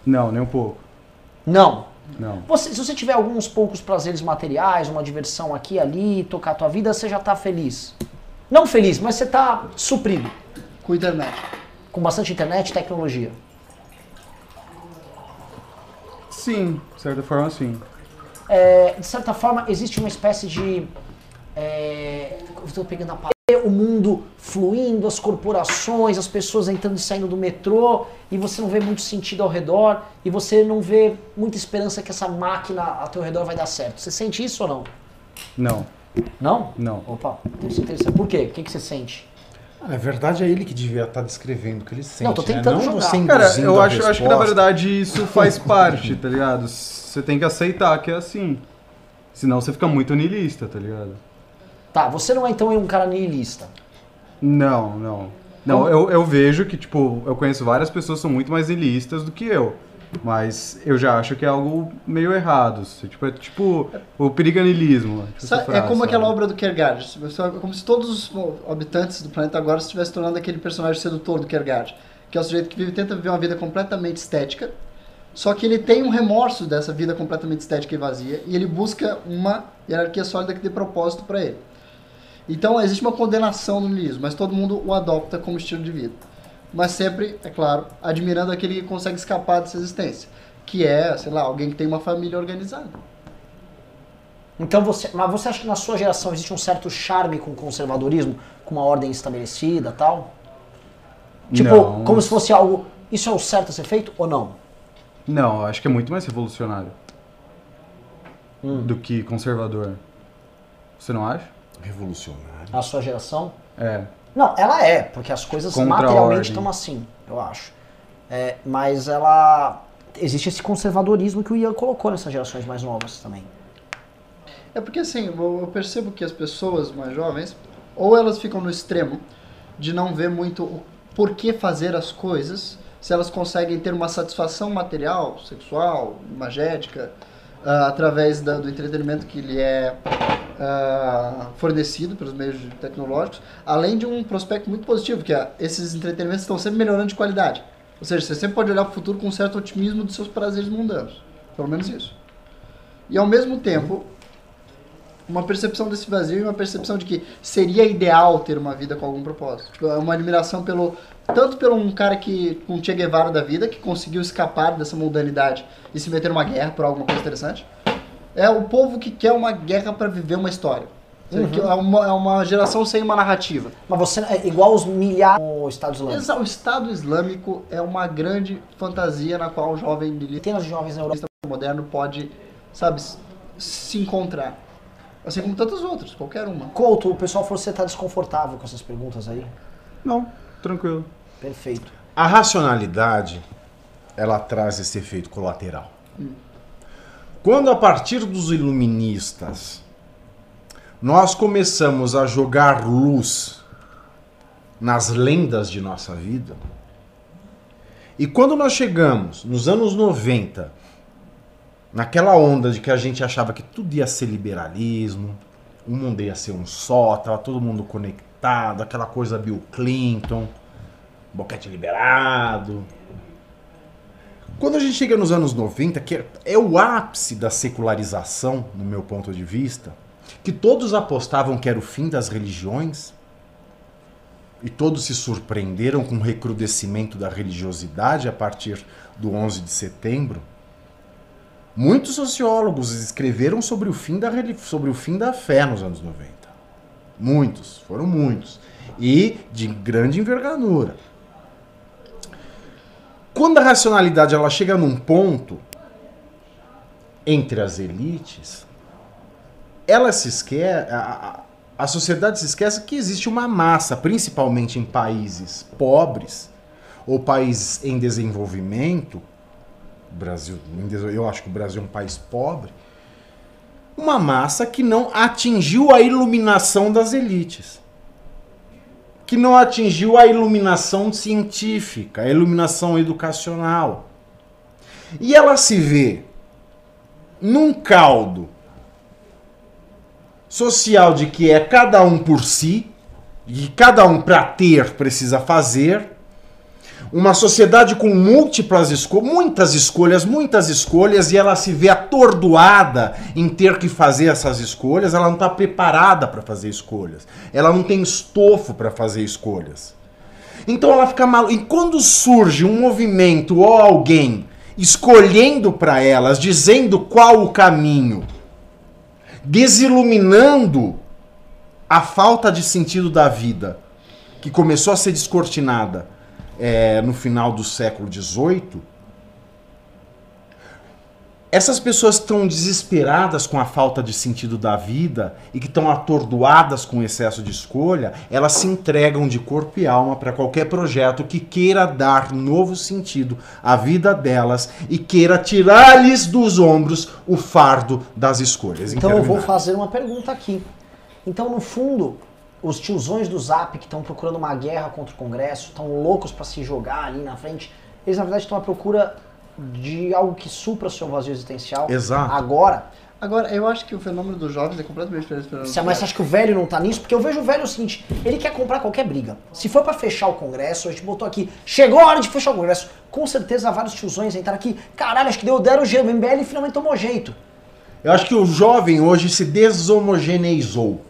Não, nem um pouco. Não. Não. Você, se você tiver alguns poucos prazeres materiais, uma diversão aqui e ali, tocar a tua vida, você já tá feliz. Não feliz, mas você tá suprido. Com internet. Com bastante internet e tecnologia. Sim, de certa forma sim. É, de certa forma, existe uma espécie de. É, eu estou pegando a palavra. O mundo fluindo, as corporações, as pessoas entrando e saindo do metrô, e você não vê muito sentido ao redor, e você não vê muita esperança que essa máquina ao teu redor vai dar certo. Você sente isso ou não? Não, Não? não. Opa, isso é interessante. Por quê? O que, que você sente? Na verdade é ele que devia estar descrevendo o que ele sente. Não, tô né? tentando Não jogar. você Cara, eu a acho, acho que na verdade isso faz parte, tá ligado? Você tem que aceitar que é assim. Senão você fica muito niilista, tá ligado? Tá, você não é então um cara nihilista. Não, não. Não, eu, eu vejo que, tipo, eu conheço várias pessoas que são muito mais niilistas do que eu. Mas eu já acho que é algo meio errado. assim, Tipo, é tipo o periganilismo. Tipo, Sa- é como aquela sabe? obra do Kierkegaard. É como se todos os habitantes do planeta agora estivessem tornando aquele personagem sedutor do Kierkegaard. Que é o sujeito que vive, tenta viver uma vida completamente estética. Só que ele tem um remorso dessa vida completamente estética e vazia. E ele busca uma hierarquia sólida que dê propósito para ele. Então existe uma condenação do niilismo, mas todo mundo o adopta como estilo de vida. Mas sempre, é claro, admirando aquele que consegue escapar dessa existência. Que é, sei lá, alguém que tem uma família organizada. Então você. Mas você acha que na sua geração existe um certo charme com o conservadorismo, com uma ordem estabelecida tal? Tipo, Não. como se fosse algo. Isso é o certo a ser feito ou não? Não, eu acho que é muito mais revolucionário Hum. do que conservador. Você não acha? Revolucionário. A sua geração? É. Não, ela é, porque as coisas Contra materialmente estão assim, eu acho. É, mas ela. Existe esse conservadorismo que o Ian colocou nessas gerações mais novas também. É porque assim, eu eu percebo que as pessoas mais jovens, ou elas ficam no extremo de não ver muito o porquê fazer as coisas, se elas conseguem ter uma satisfação material, sexual, imagética, ah, através da- do entretenimento que lhe é ah, fornecido pelos meios tecnológicos, além de um prospecto muito positivo, que é esses entretenimentos estão sempre melhorando de qualidade. Ou seja, você sempre pode olhar para o futuro com um certo otimismo dos seus prazeres mundanos. Pelo menos isso. E ao mesmo tempo, uma percepção desse vazio e uma percepção de que seria ideal ter uma vida com algum propósito. Tipo, é uma admiração pelo tanto pelo um cara que um Che Guevara da vida que conseguiu escapar dessa mundanidade e se meter numa guerra por alguma coisa interessante. É o povo que quer uma guerra para viver uma história. Que É, uma, é uma geração sem uma narrativa. Mas você é igual os milhares no Estado Islâmico. O Estado Islâmico é uma grande fantasia na qual o jovem militante jovens na Europa. moderno pode, sabe, se encontrar. Assim como tantas outras, qualquer uma. Couto, o pessoal falou que você tá desconfortável com essas perguntas aí. Não, tranquilo. Perfeito. A racionalidade, ela traz esse efeito colateral. Quando a partir dos iluministas nós começamos a jogar luz nas lendas de nossa vida, e quando nós chegamos nos anos 90, naquela onda de que a gente achava que tudo ia ser liberalismo, o mundo ia ser um só, tava todo mundo conectado, aquela coisa Bill Clinton, boquete liberado. Quando a gente chega nos anos 90, que é- o ápice da secularização, no meu ponto de vista, que todos apostavam que era o fim das religiões, e todos se surpreenderam com o recrudescimento da religiosidade a partir do 11 de setembro. Muitos sociólogos escreveram sobre o fim da, sobre o fim da fé nos anos 90. Muitos, foram muitos. E de grande envergadura. Quando a racionalidade ela chega num ponto entre as elites, ela se esquece, a, a sociedade se esquece que existe uma massa, principalmente em países pobres ou países em desenvolvimento, Brasil, eu acho que o Brasil é um país pobre, uma massa que não atingiu a iluminação das elites que não atingiu a iluminação científica, a iluminação educacional. E ela se vê num caldo social de que é cada um por si, e cada um para ter precisa fazer. Uma sociedade com múltiplas escolhas, muitas escolhas, muitas escolhas, e ela se vê atordoada em ter que fazer essas escolhas, ela não está preparada para fazer escolhas. Ela não tem estofo para fazer escolhas. Então ela fica maluca. E quando surge um movimento ou alguém escolhendo para elas, dizendo qual o caminho, desiluminando a falta de sentido da vida, que começou a ser descortinada é, no final do século XVIII, essas pessoas estão desesperadas com a falta de sentido da vida e que estão atordoadas com o excesso de escolha, elas se entregam de corpo e alma para qualquer projeto que queira dar novo sentido à vida delas e queira tirar-lhes dos ombros o fardo das escolhas. Então eu vou fazer uma pergunta aqui. Então, no fundo, os tiozões do Zap que estão procurando uma guerra contra o Congresso, estão loucos para se jogar ali na frente, eles na verdade estão à procura de algo que supra o seu vazio existencial. Exato. Agora, Agora, eu acho que o fenômeno dos jovens é completamente diferente do fenômeno mas você acha que o velho não tá nisso? Porque eu vejo o velho o seguinte, ele quer comprar qualquer briga. Se for pra fechar o Congresso, a gente botou aqui, chegou a hora de fechar o Congresso. Com certeza vários tiozões entraram aqui, caralho, acho que deu, deram o jeito, o MBL finalmente tomou jeito. Eu acho que o jovem hoje se deshomogeneizou.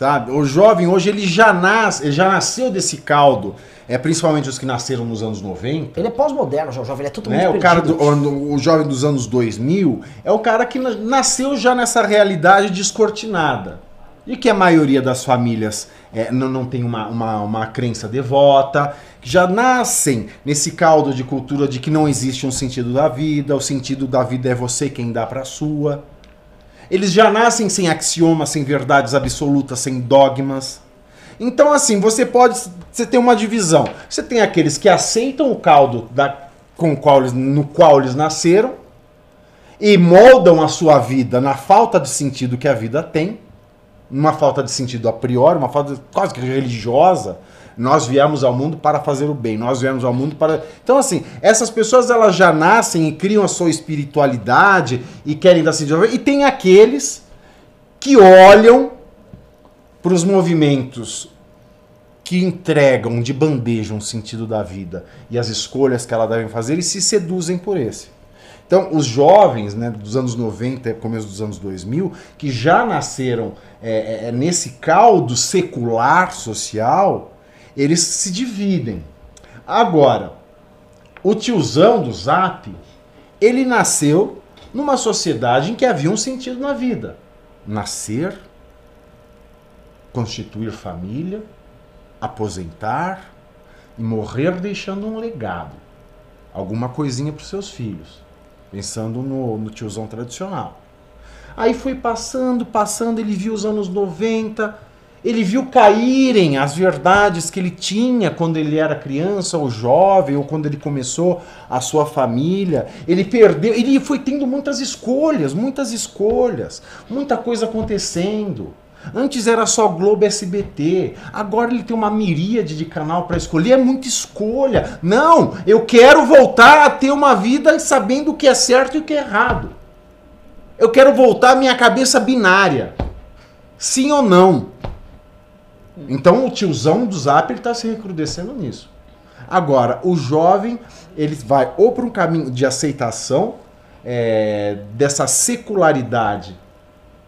Sabe? O jovem hoje ele já nasce, ele já nasceu desse caldo, é principalmente os que nasceram nos anos 90. Ele é pós-moderno já, o jovem, ele é totalmente Né? O, cara do, o, o jovem dos anos 2000 é o cara que na- nasceu já nessa realidade descortinada. E que a maioria das famílias é, não, não tem uma, uma, uma crença devota, que já nascem nesse caldo de cultura de que não existe um sentido da vida, o sentido da vida é você quem dá pra sua. Eles já nascem sem axiomas, sem verdades absolutas, sem dogmas. Então, assim, você pode. Você tem uma divisão. Você tem aqueles que aceitam o caldo da, com qual no qual eles nasceram e moldam a sua vida na falta de sentido que a vida tem, uma falta de sentido a priori, uma falta quase que religiosa. Nós viemos ao mundo para fazer o bem, nós viemos ao mundo para. Então, assim, essas pessoas elas já nascem e criam a sua espiritualidade e querem dar sentido. E tem aqueles que olham para os movimentos que entregam de bandeja um sentido da vida e as escolhas que ela devem fazer e se seduzem por esse. Então, os jovens né, dos anos 90 começo dos anos 2000, que já nasceram é, é, nesse caldo secular social, eles se dividem. Agora, o tiozão do Zap, ele nasceu numa sociedade em que havia um sentido na vida: nascer, constituir família, aposentar e morrer deixando um legado, alguma coisinha para os seus filhos, pensando no, no tiozão tradicional. Aí foi passando, passando, ele viu os anos 90, ele viu caírem as verdades que ele tinha quando ele era criança ou jovem, ou quando ele começou a sua família. Ele perdeu, ele foi tendo muitas escolhas, muitas escolhas, muita coisa acontecendo. Antes era só Globo SBT, agora ele tem uma miríade de canal para escolher, é muita escolha. Não, eu quero voltar a ter uma vida sabendo o que é certo e o que é errado. Eu quero voltar à minha cabeça binária. Sim ou não? Então o tiozão do Zap está se recrudescendo nisso. Agora, o jovem, ele vai ou para um caminho de aceitação é, dessa secularidade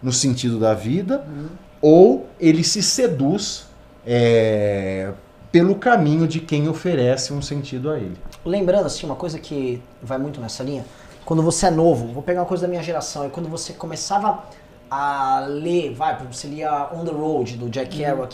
no sentido da vida, uhum. ou ele se seduz é, pelo caminho de quem oferece um sentido a ele. Lembrando, assim, uma coisa que vai muito nessa linha, quando você é novo, vou pegar uma coisa da minha geração, é quando você começava a ler, vai, você lia On the Road, do Jack uhum.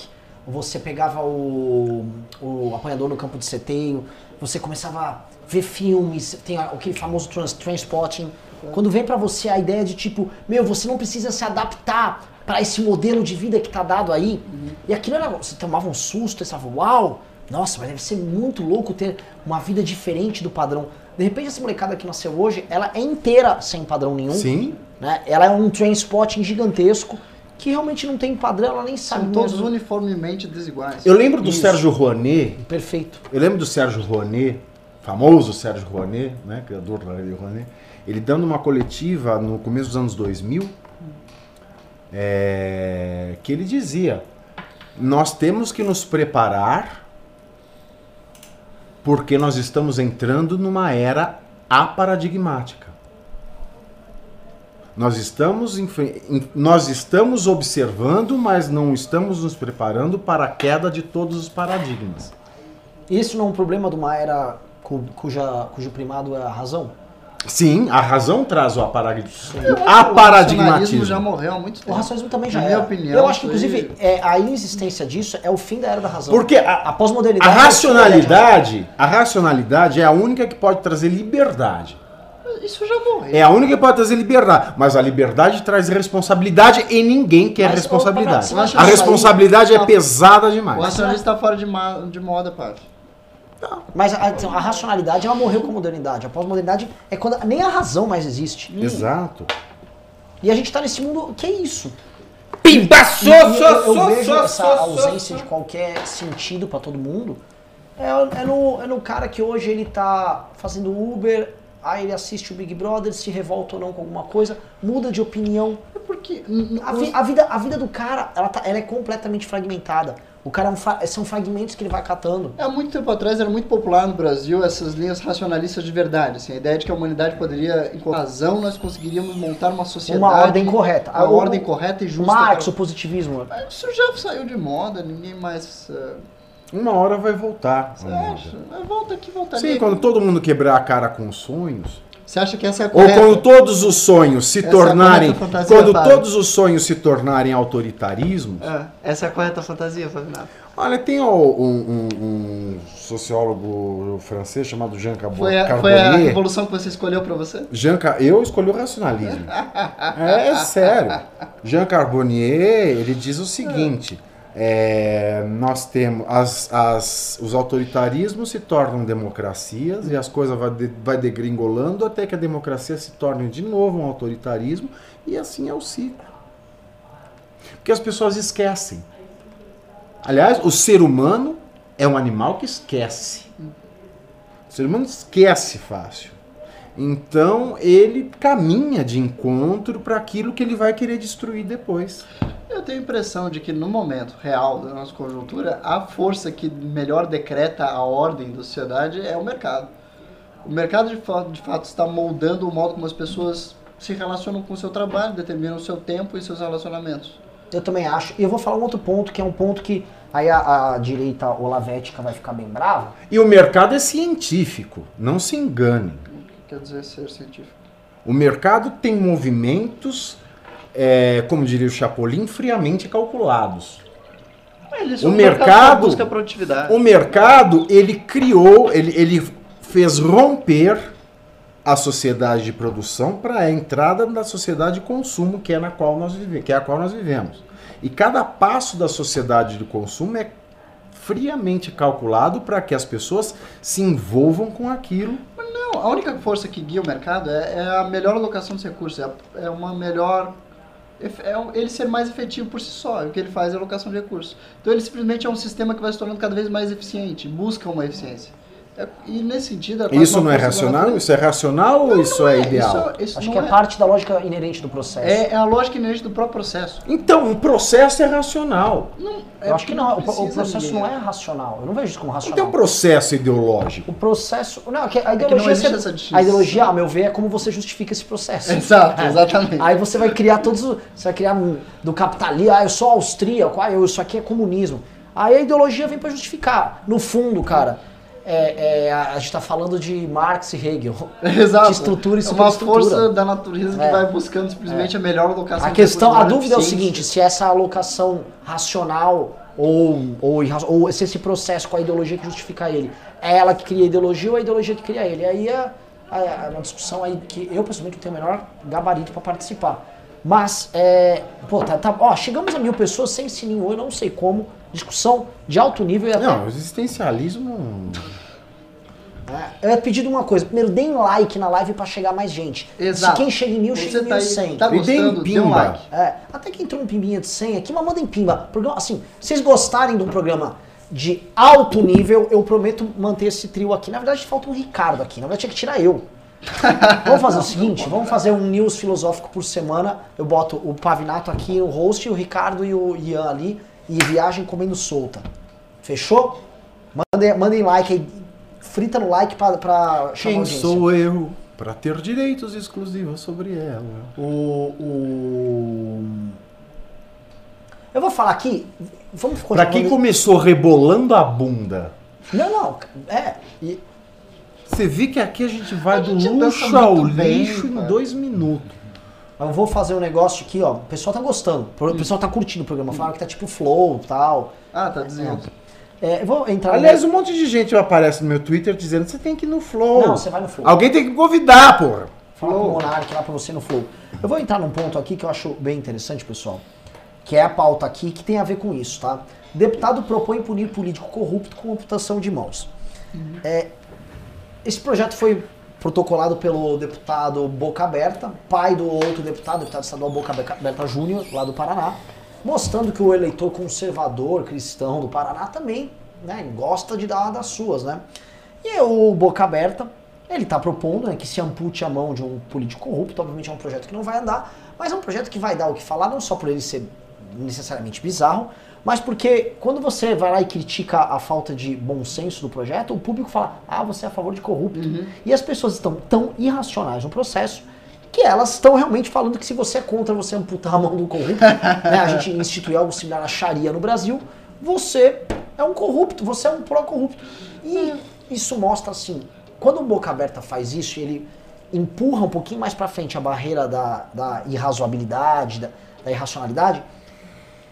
Você pegava o, o apanhador no campo de seteio, você começava a ver filmes, tem aquele famoso trans, transporting. Quando vem para você a ideia de tipo, meu, você não precisa se adaptar para esse modelo de vida que tá dado aí. Uhum. E aquilo era, você tomava um susto, você falava, uau, nossa, mas deve ser muito louco ter uma vida diferente do padrão. De repente essa molecada que nasceu hoje, ela é inteira sem padrão nenhum. Sim. Né? Ela é um transporting gigantesco que realmente não tem padrão, ela nem sabe. São todos uniformemente desiguais. Eu lembro do Isso. Sérgio Rouanet. Perfeito. Eu lembro do Sérgio Rouanet, famoso Sérgio Rouanet, né, criador da Lei Rouanet, ele dando uma coletiva no começo dos anos 2000, é, que ele dizia: nós temos que nos preparar porque nós estamos entrando numa era aparadigmática. Nós estamos, nós estamos observando, mas não estamos nos preparando para a queda de todos os paradigmas. Isso não é um problema de uma era cuja, cujo primado é a razão? Sim, a razão traz o aparadigmatismo. O paradigmatismo já morreu há muito tempo. O racionalismo também já Na é. minha opinião. Eu acho que, inclusive, é, a inexistência disso é o fim da era da razão. Porque a, a pós-modernidade. A racionalidade, a racionalidade é a única que pode trazer liberdade. Isso já morreu. É a única que pode trazer liberdade. Mas a liberdade traz responsabilidade e ninguém quer mas, responsabilidade. a responsabilidade é pesada demais. O racionalista está fora de, de moda, parte. Não. Mas a, então, a, racionalidade ela morreu com a modernidade. A pós-modernidade é quando nem a razão mais existe. Exato. E a gente está nesse mundo. Que é isso? Pimba, so, eu, eu, eu vejo essa ausência de qualquer sentido para todo mundo. É, é, no, é no cara que hoje ele tá fazendo Uber, Aí ele assiste o Big Brother, se revolta ou não com alguma coisa, muda de opinião. É porque a, vi, a, vida, a vida do cara, ela, tá, ela é completamente fragmentada. O cara é são fragmentos que ele vai catando. Há muito tempo atrás era muito popular no Brasil essas linhas racionalistas de verdade. Assim, a ideia de que a humanidade poderia, com razão, nós conseguiríamos montar uma sociedade. Uma ordem correta. Uma o, ordem correta e justa. Marx, para... o positivismo. Isso já saiu de moda, ninguém mais. Uh uma hora vai voltar. Você acha? Volta aqui, volta. Sim, quando todo mundo quebrar a cara com sonhos. Você acha que essa é a correta? Ou quando todos os sonhos se essa tornarem. É quando todos os sonhos se tornarem autoritarismos. É, essa é a correta fantasia, Fabinado. Olha, tem um, um, um, sociólogo francês chamado Jean Carbonnier. Foi a, foi a revolução que você escolheu para você? Jean, eu escolhi o racionalismo. é, é sério. Jean Carbonnier, ele diz o seguinte: é, nós temos as, as, os autoritarismos se tornam democracias e as coisas vai, de, vai degringolando até que a democracia se torne de novo um autoritarismo e assim é o ciclo. Porque as pessoas esquecem. Aliás, o ser humano é um animal que esquece. O ser humano esquece fácil. Então ele caminha de encontro para aquilo que ele vai querer destruir depois. Eu tenho a impressão de que no momento real da nossa conjuntura, a força que melhor decreta a ordem da sociedade é o mercado. O mercado de fato, de fato está moldando o modo como as pessoas se relacionam com o seu trabalho, determinam o seu tempo e seus relacionamentos. Eu também acho. E eu vou falar um outro ponto, que é um ponto que aí a, a direita olavética vai ficar bem brava. E o mercado é científico, não se engane. Quer dizer ser científico? O mercado tem movimentos, é, como diria o Chapolin, friamente calculados. Eles O mercado- busca produtividade. O mercado, ele criou, ele, ele fez romper a sociedade de produção para a entrada da sociedade de consumo, que é na qual nós vivemos, que é a qual nós vivemos. E cada passo da sociedade de consumo é friamente calculado para que as pessoas se envolvam com aquilo. Não, a única força que guia o mercado é, é a melhor alocação dos recursos, é, é uma melhor. É ele ser mais efetivo por si só. O que ele faz é alocação de recursos. Então ele simplesmente é um sistema que vai se tornando cada vez mais eficiente, busca uma eficiência. É- e nesse sentido. é Isso não é racional? Isso é racional ou isso Não é ideal? Isso, isso Acho não que é, parte da lógica inerente do processo. É, é a lógica inerente do próprio processo. Então, o processo é racional. É eu acho que não, o, o precisa processo ninguém. não é racional. Eu não vejo isso como Não tem um racional. processo ideológico. O processo. Não, é que a não ideologia. a ideologia, a meu ver, é como você justifica esse processo. Exato, exatamente. Aí você vai criar todos. os- Você vai criar um, do capitalismo, ah, eu sou austríaco, ah, eu, isso aqui é comunismo. Aí a ideologia vem pra justificar. No fundo, cara, é, é, a a gente tá falando de Marx e Hegel. Exato. de estrutura e é uma superestrutura. força da natureza que É. vai buscando simplesmente a melhor alocação A questão, a recursos dúvida é o seguinte, se essa alocação racional ou, ou, ou se esse processo com a ideologia que justifica ele, é ela que cria a ideologia ou a ideologia que cria ele. Aí é, é- é uma discussão aí que eu pessoalmente não tenho o menor gabarito para participar. Mas, é, pô, tá, tá- ó, chegamos a mil pessoas sem sininho, eu não sei como, discussão de alto nível e até Não, o existencialismo. É, Eu ia pedir uma coisa. Primeiro, deem like na live pra chegar mais gente. Exato. Se quem chega em mil, Você chega em tá aí, 1100. tá E gostando, dê um pimba. like. É, até que entrou um pimbinha de 100 aqui, mas mandem pimba. Programa, assim, se vocês gostarem de um programa de alto nível, eu prometo manter esse trio aqui. Na verdade, falta um Ricardo aqui. Na verdade, tinha que tirar eu. Vamos fazer o seguinte, vamos fazer um news filosófico por semana. Eu boto o Pavinato aqui, o host, o Ricardo e o Ian ali, e viagem comendo solta. Fechou? Mandem, mandem like aí, frita no like pra, pra Quem audiência. sou eu para ter direitos exclusivos sobre ela? O, o... Eu vou falar aqui. Vamos Pra quem começou rebolando a bunda, Não, não. É. e- você vê que aqui a gente vai A do gente luxo ao bem, lixo em cara. dois minutos. eu vou fazer um negócio aqui, ó. O pessoal tá gostando. O pessoal tá curtindo o programa. Falaram que tá tipo flow e tal. Ah, tá dizendo. É, eu vou entrar Aliás, um monte de gente aparece no meu Twitter dizendo você tem que ir no Flow. Não, você vai no Flow. Alguém tem que convidar, porra. Fala com o Monark lá pra você no Flow. Eu vou entrar num ponto aqui que eu acho bem interessante, pessoal. Que é a pauta aqui que tem a ver com isso, tá? Deputado propõe punir político corrupto com amputação de mãos. É, esse projeto foi protocolado pelo deputado Boca Aberta, pai do outro deputado, deputado estadual Boca Aberta Júnior, lá do Paraná, mostrando que o eleitor conservador cristão do Paraná também né, gosta de dar das suas, né? E o Boca Aberta, ele está propondo né, que se ampute a mão de um político corrupto, obviamente é um projeto que não vai andar, mas é um projeto que vai dar o que falar, não só por ele ser necessariamente bizarro, mas porque quando você vai lá e critica a falta de bom senso do projeto, o público fala, ah, você é a favor de corrupto. E as pessoas estão tão irracionais no processo que elas estão realmente falando que se você é contra você amputar a mão do corrupto, né, a gente instituir algo similar à Sharia no Brasil, você é um corrupto, você é um pró-corrupto. E isso mostra assim, quando o Boca Aberta faz isso, ele empurra um pouquinho mais pra frente a barreira da, da irrazoabilidade, da, da irracionalidade,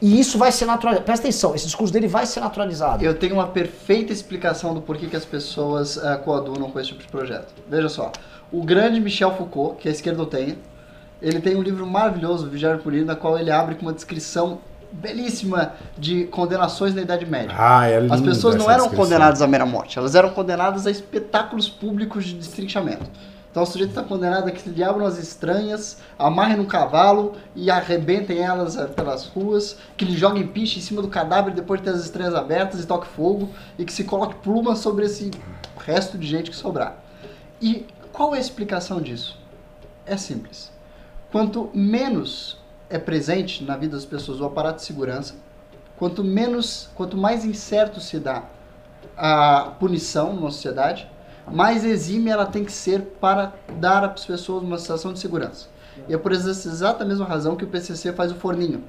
e isso vai ser naturalizado. Presta atenção, esse discurso dele vai ser naturalizado. Eu tenho uma perfeita explicação do porquê que as pessoas ah, coadunam com esse tipo de projeto. Veja só, o grande Michel Foucault, que a esquerda tem, ele tem um livro maravilhoso, Vigiar Punir, na qual ele abre com uma descrição belíssima de condenações na Idade Média. Ah, é As linda pessoas não eram descrição. condenadas à mera morte, elas eram condenadas a espetáculos públicos de destrinchamento. Então o sujeito está condenado a que lhe abram as estranhas, amarrem no cavalo e arrebentem elas pelas ruas, que lhe joguem piche em cima do cadáver depois de ter as estranhas abertas e toque fogo, e que se coloque pluma sobre esse resto de gente que sobrar. E Qual é a explicação disso? É simples. Quanto menos é presente na vida das pessoas o aparato de segurança, quanto menos, quanto mais incerto se dá a punição na sociedade, mais exime ela tem que ser para dar às pessoas uma sensação de segurança. E é por essa exata mesma razão que o PCC faz o forninho.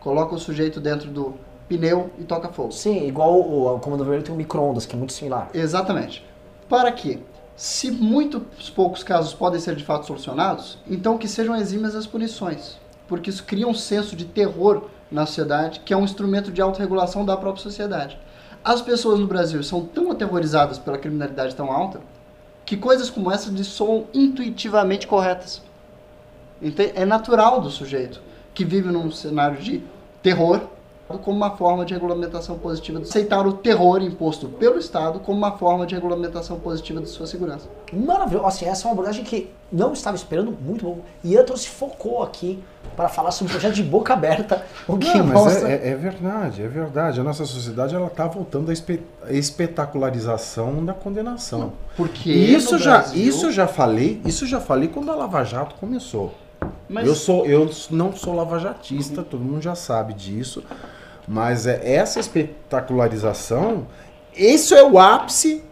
Coloca o sujeito dentro do pneu e toca fogo. Sim, igual o, o Comando Vermelho tem um micro-ondas, que é muito similar. Exatamente. Para quê? Se muitos poucos casos podem ser de fato solucionados, então que sejam exímias as punições. Porque isso cria um senso de terror na sociedade, que é um instrumento de autorregulação da própria sociedade. As pessoas no Brasil são tão aterrorizadas pela criminalidade tão alta que coisas como essa lhes soam intuitivamente corretas. É natural do sujeito que vive num cenário de terror como uma forma de regulamentação positiva, aceitar o terror imposto pelo Estado como uma forma de regulamentação positiva de sua segurança. Maravilhoso. Assim, essa é uma abordagem que não estava esperando, muito bom. E Antro se focou aqui para falar sobre um projeto de boca aberta, o que Não, mas mostra... é, é- é verdade, é verdade. A nossa sociedade ela está voltando à espe- espetacularização da condenação. Porque isso já, Brasil- isso eu já falei, isso já falei quando a Lava Jato começou. Mas- Eu sou, eu não sou lavajatista, todo mundo já sabe disso. Mas é essa espetacularização, isso é o ápice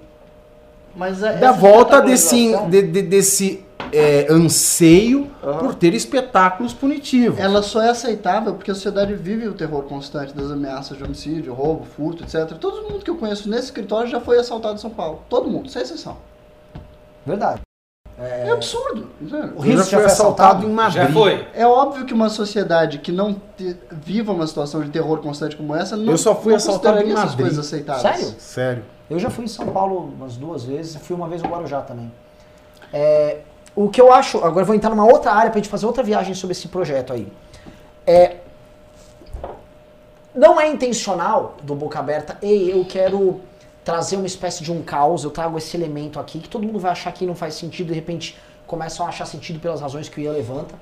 mas é- da volta desse, de- de- desse é, anseio Aham. por ter espetáculos punitivos. Ela só é aceitável porque a sociedade vive o terror constante das ameaças de homicídio, roubo, furto, etc. Todo mundo que eu conheço nesse escritório já foi assaltado em São Paulo. Todo mundo, sem exceção. Verdade. É, absurdo. entendeu? O Rio já fui assaltado em Madrid. Já foi. É óbvio que uma sociedade que não te- viva uma situação de terror constante como essa não, Eu só fui assaltado em essas Madrid. coisas aceitáveis. Sério? Sério. Eu já fui em São Paulo umas duas vezes, fui uma vez no Guarujá também. É, o que eu acho, agora eu vou entrar numa outra área pra gente fazer outra viagem sobre esse projeto aí. É, não é intencional do Boca Aberta, ei, eu quero trazer uma espécie de um caos, eu trago esse elemento aqui que todo mundo vai achar que não faz sentido, de repente começam a achar sentido pelas razões que o Ian levanta.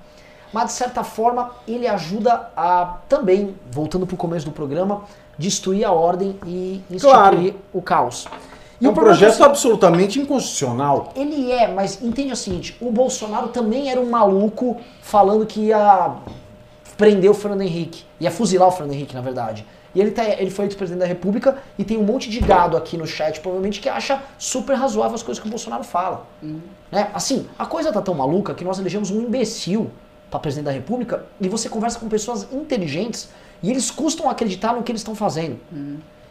Mas de certa forma ele ajuda a também, voltando pro começo do programa, destruir a ordem e instituir Claro. o caos. E É o um é projeto assim, absolutamente inconstitucional. ele é, mas entende o seguinte, o Bolsonaro também era um maluco falando que ia prender o Fernando Henrique, ia fuzilar o Fernando Henrique, na verdade. E ele, tá, ele foi eleito presidente da República e tem um monte de gado aqui no chat, provavelmente, que acha super razoável as coisas que o Bolsonaro fala. Né? Assim, a coisa tá tão maluca que nós elegemos um imbecil para presidente da República e você conversa com pessoas inteligentes e eles custam acreditar no que eles estão fazendo.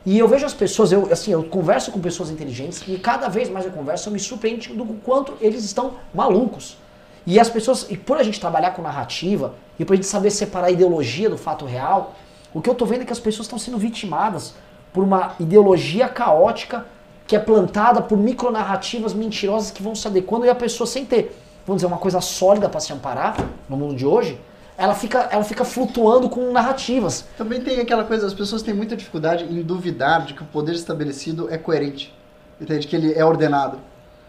E eu vejo as pessoas, eu assim, eu converso com pessoas inteligentes e cada vez mais eu converso, eu me surpreendo do quanto eles estão malucos. E as pessoas, e por a gente trabalhar com narrativa e por a gente saber separar a ideologia do fato real, o que eu tô vendo é que as pessoas estão sendo vitimadas por uma ideologia caótica que é plantada por micronarrativas mentirosas que vão se adequando e a pessoa sem ter, vamos dizer, uma coisa sólida para se amparar no mundo de hoje, ela fica, ela fica flutuando com narrativas. Também tem aquela coisa, as pessoas têm muita dificuldade em duvidar de que o poder estabelecido é coerente. Entende? Que ele é ordenado.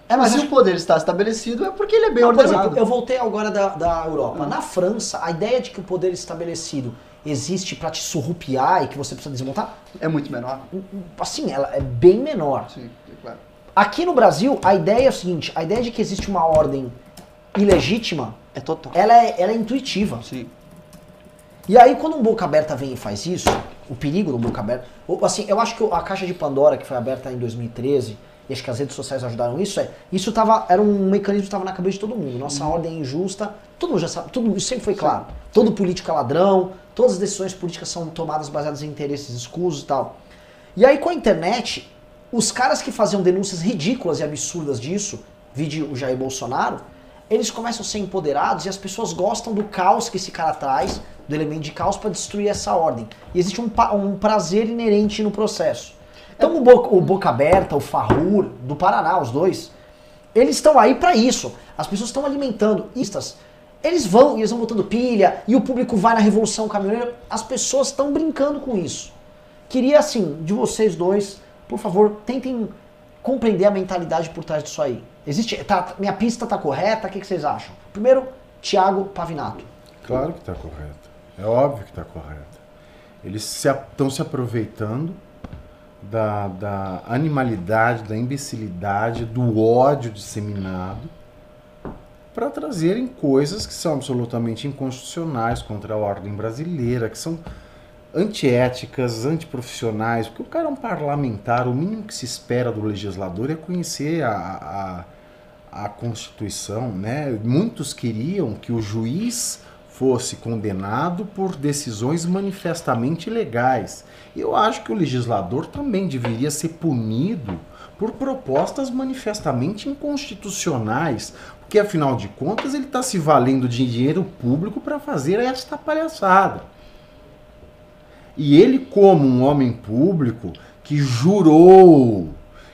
É, mas mas se o poder está estabelecido é porque ele é bem Não, por ordenado. exemplo, eu voltei agora da, da Europa. Na França, a ideia de que o poder estabelecido existe para te surrupiar e que você precisa desmontar, É muito menor. assim, ela é bem menor. Sim, é claro. Aqui no Brasil, a ideia é a seguinte, a ideia de que existe uma ordem ilegítima, É total. ela é, ela é intuitiva. Sim. E aí, quando um boca aberta vem e faz isso, o perigo do boca aberta. o- Assim, eu acho que a caixa de Pandora, que foi aberta em 2013, e acho que as redes sociais ajudaram isso, é. Isso tava, era um mecanismo que estava na cabeça de todo mundo. Nossa ordem é injusta, todo mundo já sabe, tudo isso sempre foi claro. Todo político é ladrão, todas as decisões políticas são tomadas baseadas em interesses escusos e tal. E aí, com a internet, os caras que faziam denúncias ridículas e absurdas disso, vide o Jair Bolsonaro, eles começam a ser empoderados e as pessoas gostam do caos que esse cara traz, do elemento de caos, para destruir essa ordem. E existe um, um prazer inerente no processo. Então, o Boca, o Boca Aberta, o Farrur, do Paraná, os dois, eles estão aí para isso. As pessoas estão alimentando istas. Eles vão e eles vão botando pilha e o público vai na revolução caminhoneira. As pessoas estão brincando com isso. Queria, assim, de vocês dois, por favor, tentem compreender a mentalidade por trás disso aí. Existe. Tá, minha pista tá correta? O que, que vocês acham? Primeiro, Thiago Pavinato. Claro que está correto. É óbvio que está correto. Eles estão se aproveitando da, da animalidade, da imbecilidade, do ódio disseminado para trazerem coisas que são absolutamente inconstitucionais contra a ordem brasileira, que são antiéticas, antiprofissionais, porque o cara é um parlamentar, o mínimo que se espera do legislador é conhecer a, a, a Constituição, né? Muitos queriam que o juiz fosse condenado por decisões manifestamente ilegais. Eu acho que o legislador também deveria ser punido por propostas manifestamente inconstitucionais, porque afinal de contas ele está se valendo de dinheiro público para fazer esta palhaçada. E ele, como um homem público que jurou,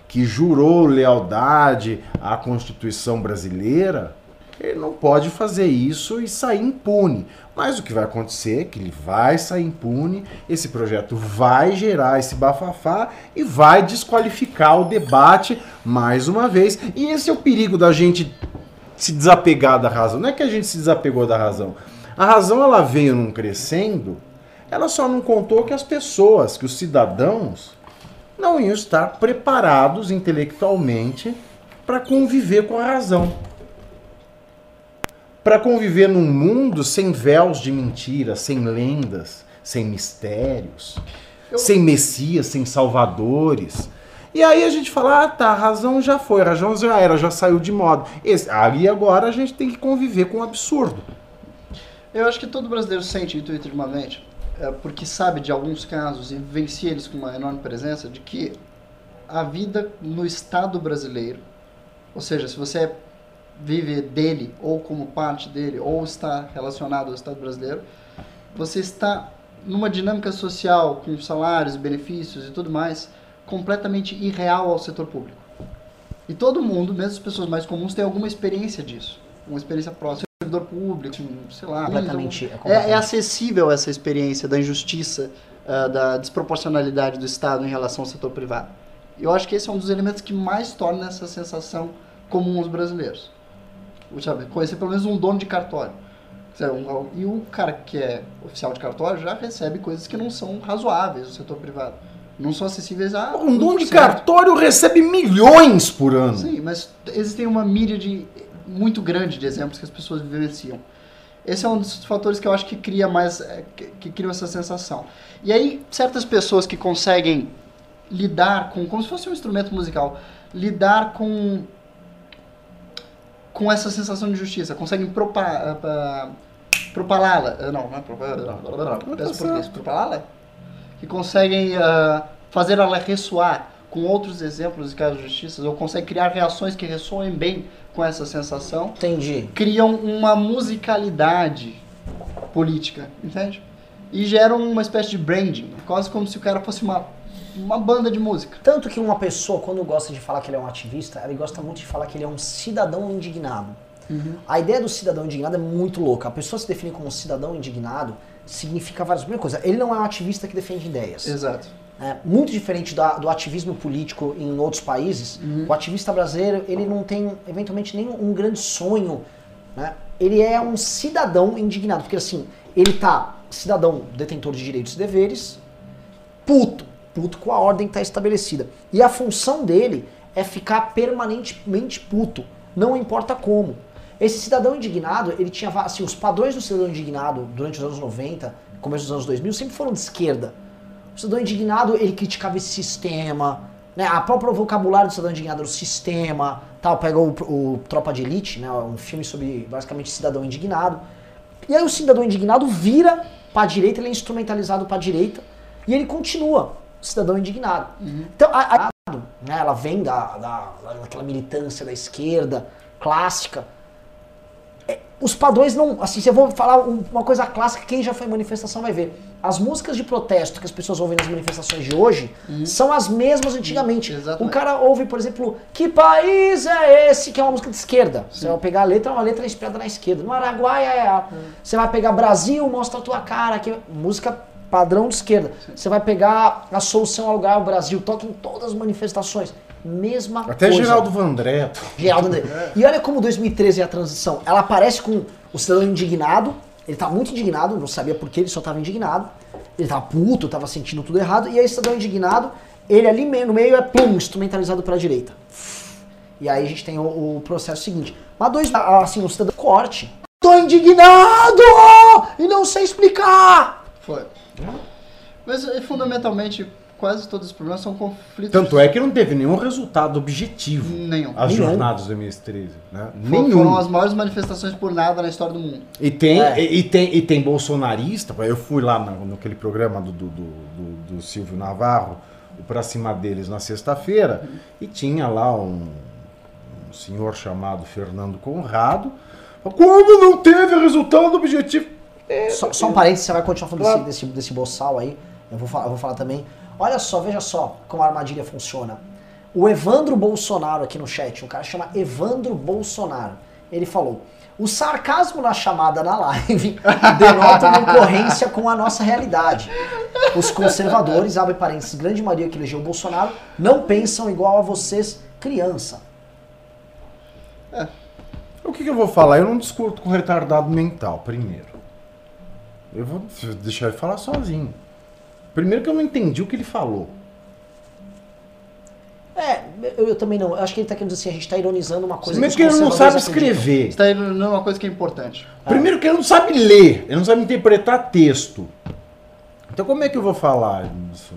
que jurou lealdade à Constituição brasileira, ele não pode fazer isso e sair impune. Mas o que vai acontecer é que ele vai sair impune, esse projeto vai gerar esse bafafá e vai desqualificar o debate mais uma vez. E esse é o perigo da gente se desapegar da razão. Não é que a gente se desapegou da razão. A razão ela veio num crescendo, ela só não contou que as pessoas, que os cidadãos não iam estar preparados intelectualmente para conviver com a razão para conviver num mundo sem véus de mentira, sem lendas, sem mistérios, Eu... sem messias, sem salvadores. E aí a gente fala, ah tá, a razão já foi, a razão já era, já saiu de moda. Esse, aí agora a gente tem que conviver com o absurdo. Eu acho que todo brasileiro sente intuitivamente, é, porque sabe de alguns casos e vivencia eles com uma enorme presença, de que a vida no Estado brasileiro, ou seja, se você é vive dele ou como parte dele ou está relacionado ao Estado brasileiro, você está numa dinâmica social com salários, benefícios e tudo mais completamente irreal ao setor público. E todo mundo, mesmo as pessoas mais comuns, tem alguma experiência disso, uma experiência próxima servidor público, sei lá. Completamente, então, é, é, acessível essa experiência da injustiça, uh, da desproporcionalidade do Estado em relação ao setor privado. Eu acho que esse é um dos elementos que mais torna essa sensação comum aos brasileiros sabe, conhecer pelo menos um dono de cartório. E o cara que é oficial de cartório já recebe coisas que não são razoáveis no setor privado. Não são acessíveis a. Um dono de cartório recebe milhões por ano. Sim, mas existem uma míria muito grande de exemplos que as pessoas vivenciam. Esse é um dos fatores que eu acho que cria mais. É, que, que cria essa sensação. E aí, certas pessoas que conseguem lidar com. como se fosse um instrumento musical, lidar com com essa sensação de justiça, conseguem propalá-la. Não, não é propalá-la. Propalá-la? Que conseguem uh, fazer ela ressoar com outros exemplos de casos de justiça, ou conseguem criar reações que ressoem bem com essa sensação. Entendi. Criam uma musicalidade política, entende? E geram uma espécie de branding, quase como se o cara fosse uma uma banda de música. Tanto que uma pessoa, quando gosta de falar que ele é um ativista, ela gosta muito de falar que ele é um cidadão indignado. Uhum. A ideia do cidadão indignado é muito louca. A pessoa se definir como um cidadão indignado significa várias Primeira coisa, ele não é um ativista que defende ideias. Exato. É, muito diferente da, do ativismo político em outros países, uhum. o ativista brasileiro ele não tem eventualmente nem um grande sonho. Né? Ele é um cidadão indignado, porque assim, ele tá cidadão detentor de direitos e deveres, puto, puto com a ordem que está estabelecida. E a função dele é ficar permanentemente puto, não importa como. Esse cidadão indignado, ele tinha assim, os padrões do cidadão indignado durante os anos 90, começo dos anos 2000, sempre foram de esquerda. O cidadão indignado, ele criticava esse sistema, né? A própria vocabulário do cidadão indignado era o sistema, tal, pega o, o Tropa de Elite, né? Um filme sobre basicamente cidadão indignado. E aí o cidadão indignado vira para a direita, ele é instrumentalizado para a direita e ele continua cidadão indignado. Uhum. Então, a, a, né, ela vem da, da, daquela militância da esquerda clássica. É, os padrões não. Assim, se eu vou falar uma coisa clássica, quem já foi em manifestação vai ver. As músicas de protesto que as pessoas ouvem nas manifestações de hoje uhum. são as mesmas antigamente. Uhum, o cara ouve, por exemplo, Que país é esse? Que é uma música de esquerda. Sim. Você vai pegar a letra, é uma letra inspirada na esquerda. No Araguaia é a. Uhum. Você vai pegar Brasil, mostra a tua cara. Que, música padrão de esquerda. Você vai pegar a solução ao lugar, o Brasil, toca em todas as manifestações. Mesma Até coisa. Até Geraldo Vandré. Geraldo Vandré. É. E olha como 2013 é a transição. Ela aparece com o cidadão indignado, ele tá muito indignado, não sabia por que, ele só estava indignado. Ele tava puto, tava sentindo tudo errado. E aí, cidadão indignado, ele ali no meio é, plum, instrumentalizado para a direita. E aí a gente tem o, o processo seguinte. Mas dois, assim, o cidadão corte. Tô indignado! E não sei explicar! Foi. Mas eh, fundamentalmente, quase todos os problemas são conflitos. Tanto é que não teve nenhum resultado objetivo Nenhum. as Nenhum. jornadas de 2013. Né? Nenhum. Foram as maiores manifestações por nada na história do mundo. E tem, É. e, e tem, e tem bolsonarista, eu fui lá na- naquele programa do, do, do, do- do Silvio Navarro, o Pra Cima deles na sexta-feira, e tinha lá um, um senhor chamado Fernando Conrado. Como não teve resultado objetivo? Só, só um parênteses, você vai continuar falando Claro. desse, desse, desse boçal aí. Eu vou, falar, eu vou falar também. Olha só, veja só como a armadilha funciona. O Evandro Bolsonaro aqui no chat, um cara chama Evandro Bolsonaro. Ele falou: o sarcasmo na chamada na live denota uma incorrência com a nossa realidade. Os conservadores, abre parênteses, grande maioria que elegeu o Bolsonaro, não pensam igual a vocês, criança. O que, que eu vou falar? Eu não discuto com retardado mental, primeiro. Eu vou deixar ele falar sozinho. Primeiro que eu não entendi o que ele falou. É, eu, eu também não. Eu acho que ele tá querendo dizer assim, a gente tá ironizando uma coisa Primeiro os que ele não sabe acreditam. escrever. Está aí numa coisa que é importante. Primeiro que ele não sabe ler, ele não sabe interpretar texto. Então como é que eu vou falar isso?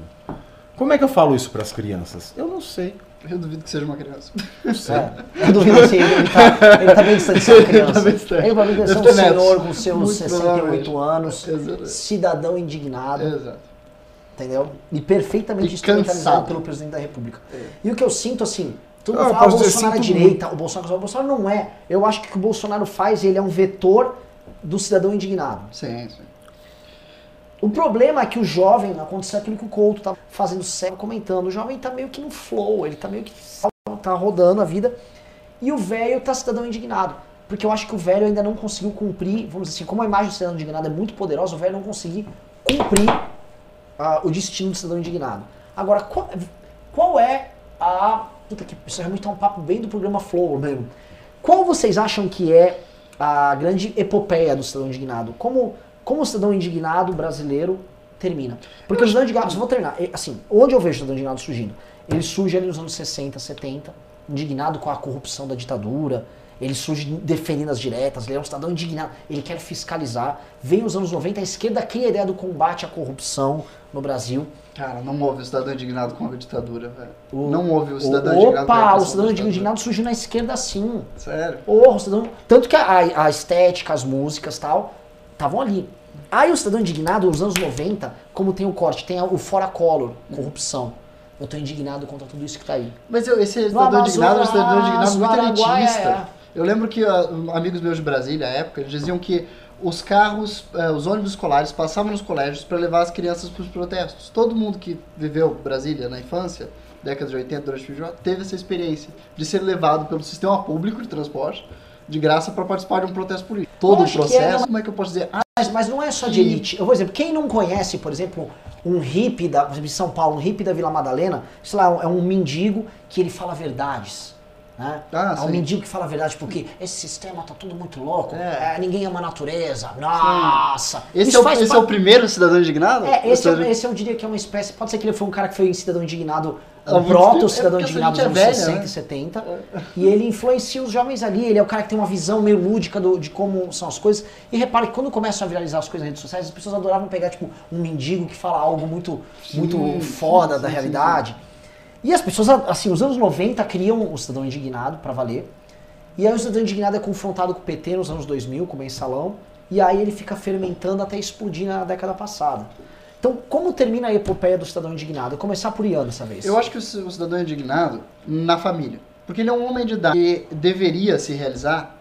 Como é que eu falo isso para as crianças? Eu não sei. Eu duvido que seja uma criança. É, eu duvido assim, ele tá, ele tá bem distante de ser uma criança. Ele tá. Ele ser um senhor com seus Muito 68 provavelmente. anos, Exato. cidadão indignado, Exato. entendeu? E perfeitamente E instrumentalizado pelo presidente da república. É. E o que eu sinto, assim, todo Ah, mundo eu fala, ah, o Bolsonaro é direita, o Bolsonaro, o Bolsonaro não é. Eu acho que o que o Bolsonaro faz, ele é um vetor do cidadão indignado. Sim, sim. O problema é que o jovem, aconteceu aquilo que o Couto tá fazendo sério, comentando, o jovem tá meio que no flow, ele tá meio que tá rodando a vida, e o velho tá cidadão indignado. Porque eu acho que o velho ainda não conseguiu cumprir, vamos dizer assim, como a imagem do cidadão indignado é muito poderosa, o velho não conseguiu cumprir ah, o destino do cidadão indignado. Agora, qual, qual é a. Puta que isso realmente é um papo bem do programa Flow mesmo. Qual vocês acham que é a grande epopeia do cidadão indignado? Como, como o cidadão indignado brasileiro termina? Porque o cidadão indignado, vou terminar, assim, onde eu vejo o cidadão indignado surgindo? Ele surge ali nos anos 60, 70, indignado com a corrupção da ditadura, ele surge defendendo as diretas, ele é um cidadão indignado, ele quer fiscalizar. Vem nos anos 90, a esquerda cria a ideia do combate à corrupção no Brasil. Cara, não houve o cidadão indignado com a ditadura, velho. O- não houve o cidadão O- indignado com a Opa, o cidadão indignado surgiu na esquerda sim. Sério? O cidadão. Tanto que a, a estética, as músicas e tal, estavam ali. Aí o cidadão indignado, nos anos 90, como tem o corte, tem o fora color, corrupção. Eu tô indignado contra tudo isso que tá aí. Mas eu, esse cidadão indignado é um cidadão Amazonas, indignado muito Araguaia, elitista. é. Eu lembro que ah, amigos meus de Brasília, à época, eles diziam que os carros, eh, os ônibus escolares passavam nos colégios para levar as crianças para os protestos. Todo mundo que viveu Brasília na infância, década de 80, durante o FJ, teve essa experiência de ser levado pelo sistema público de transporte de graça para participar de um protesto político. Todo o é processo, uma- como é que eu posso dizer? Mas, mas não é só de elite. Eu, por exemplo, quem não conhece, por exemplo, um hippie da, de São Paulo, um hippie da Vila Madalena, sei lá, é um mendigo que ele fala verdades. Né? Ah, é um sim. mendigo que fala a verdade, porque esse sistema tá tudo muito louco, É. é, ninguém ama a natureza, nossa. Esse, Isso é o, esse é o primeiro cidadão indignado? É, esse, é, esse eu diria que é uma espécie. Pode ser que ele foi um cara que foi cidadão indignado, Muito proto tempo. cidadão É porque indignado essa dos anos gente é 60 velha, né? e 70. E ele influencia os jovens ali. Ele é o cara que tem uma visão meio lúdica do- de como são as coisas. E repare que quando começam a viralizar as coisas nas redes sociais, as pessoas adoravam pegar, tipo, um mendigo que fala algo muito, muito foda sim, da sim, realidade. E as pessoas, assim, os anos 90 criam o cidadão indignado pra valer. E aí o cidadão indignado é confrontado com o PT nos anos 2000, com o mensalão, e aí ele fica fermentando até explodir na década passada. Então, como termina a epopeia do cidadão indignado? Começar por Ian dessa vez. Eu acho que o ci- o cidadão é indignado na família. Porque ele é um homem de idade que deveria se realizar,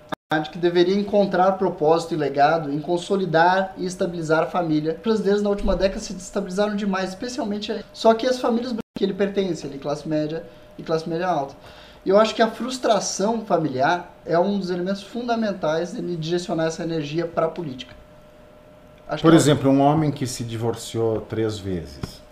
que deveria encontrar propósito e legado em consolidar e estabilizar a família. Os brasileiros na última década se destabilizaram demais, especialmente só que as famílias que ele pertence, ele classe média e classe média alta. E eu acho que a frustração familiar é um dos elementos fundamentais de direcionar essa energia para a política. Acho Por exemplo, um homem que se divorciou três vezes.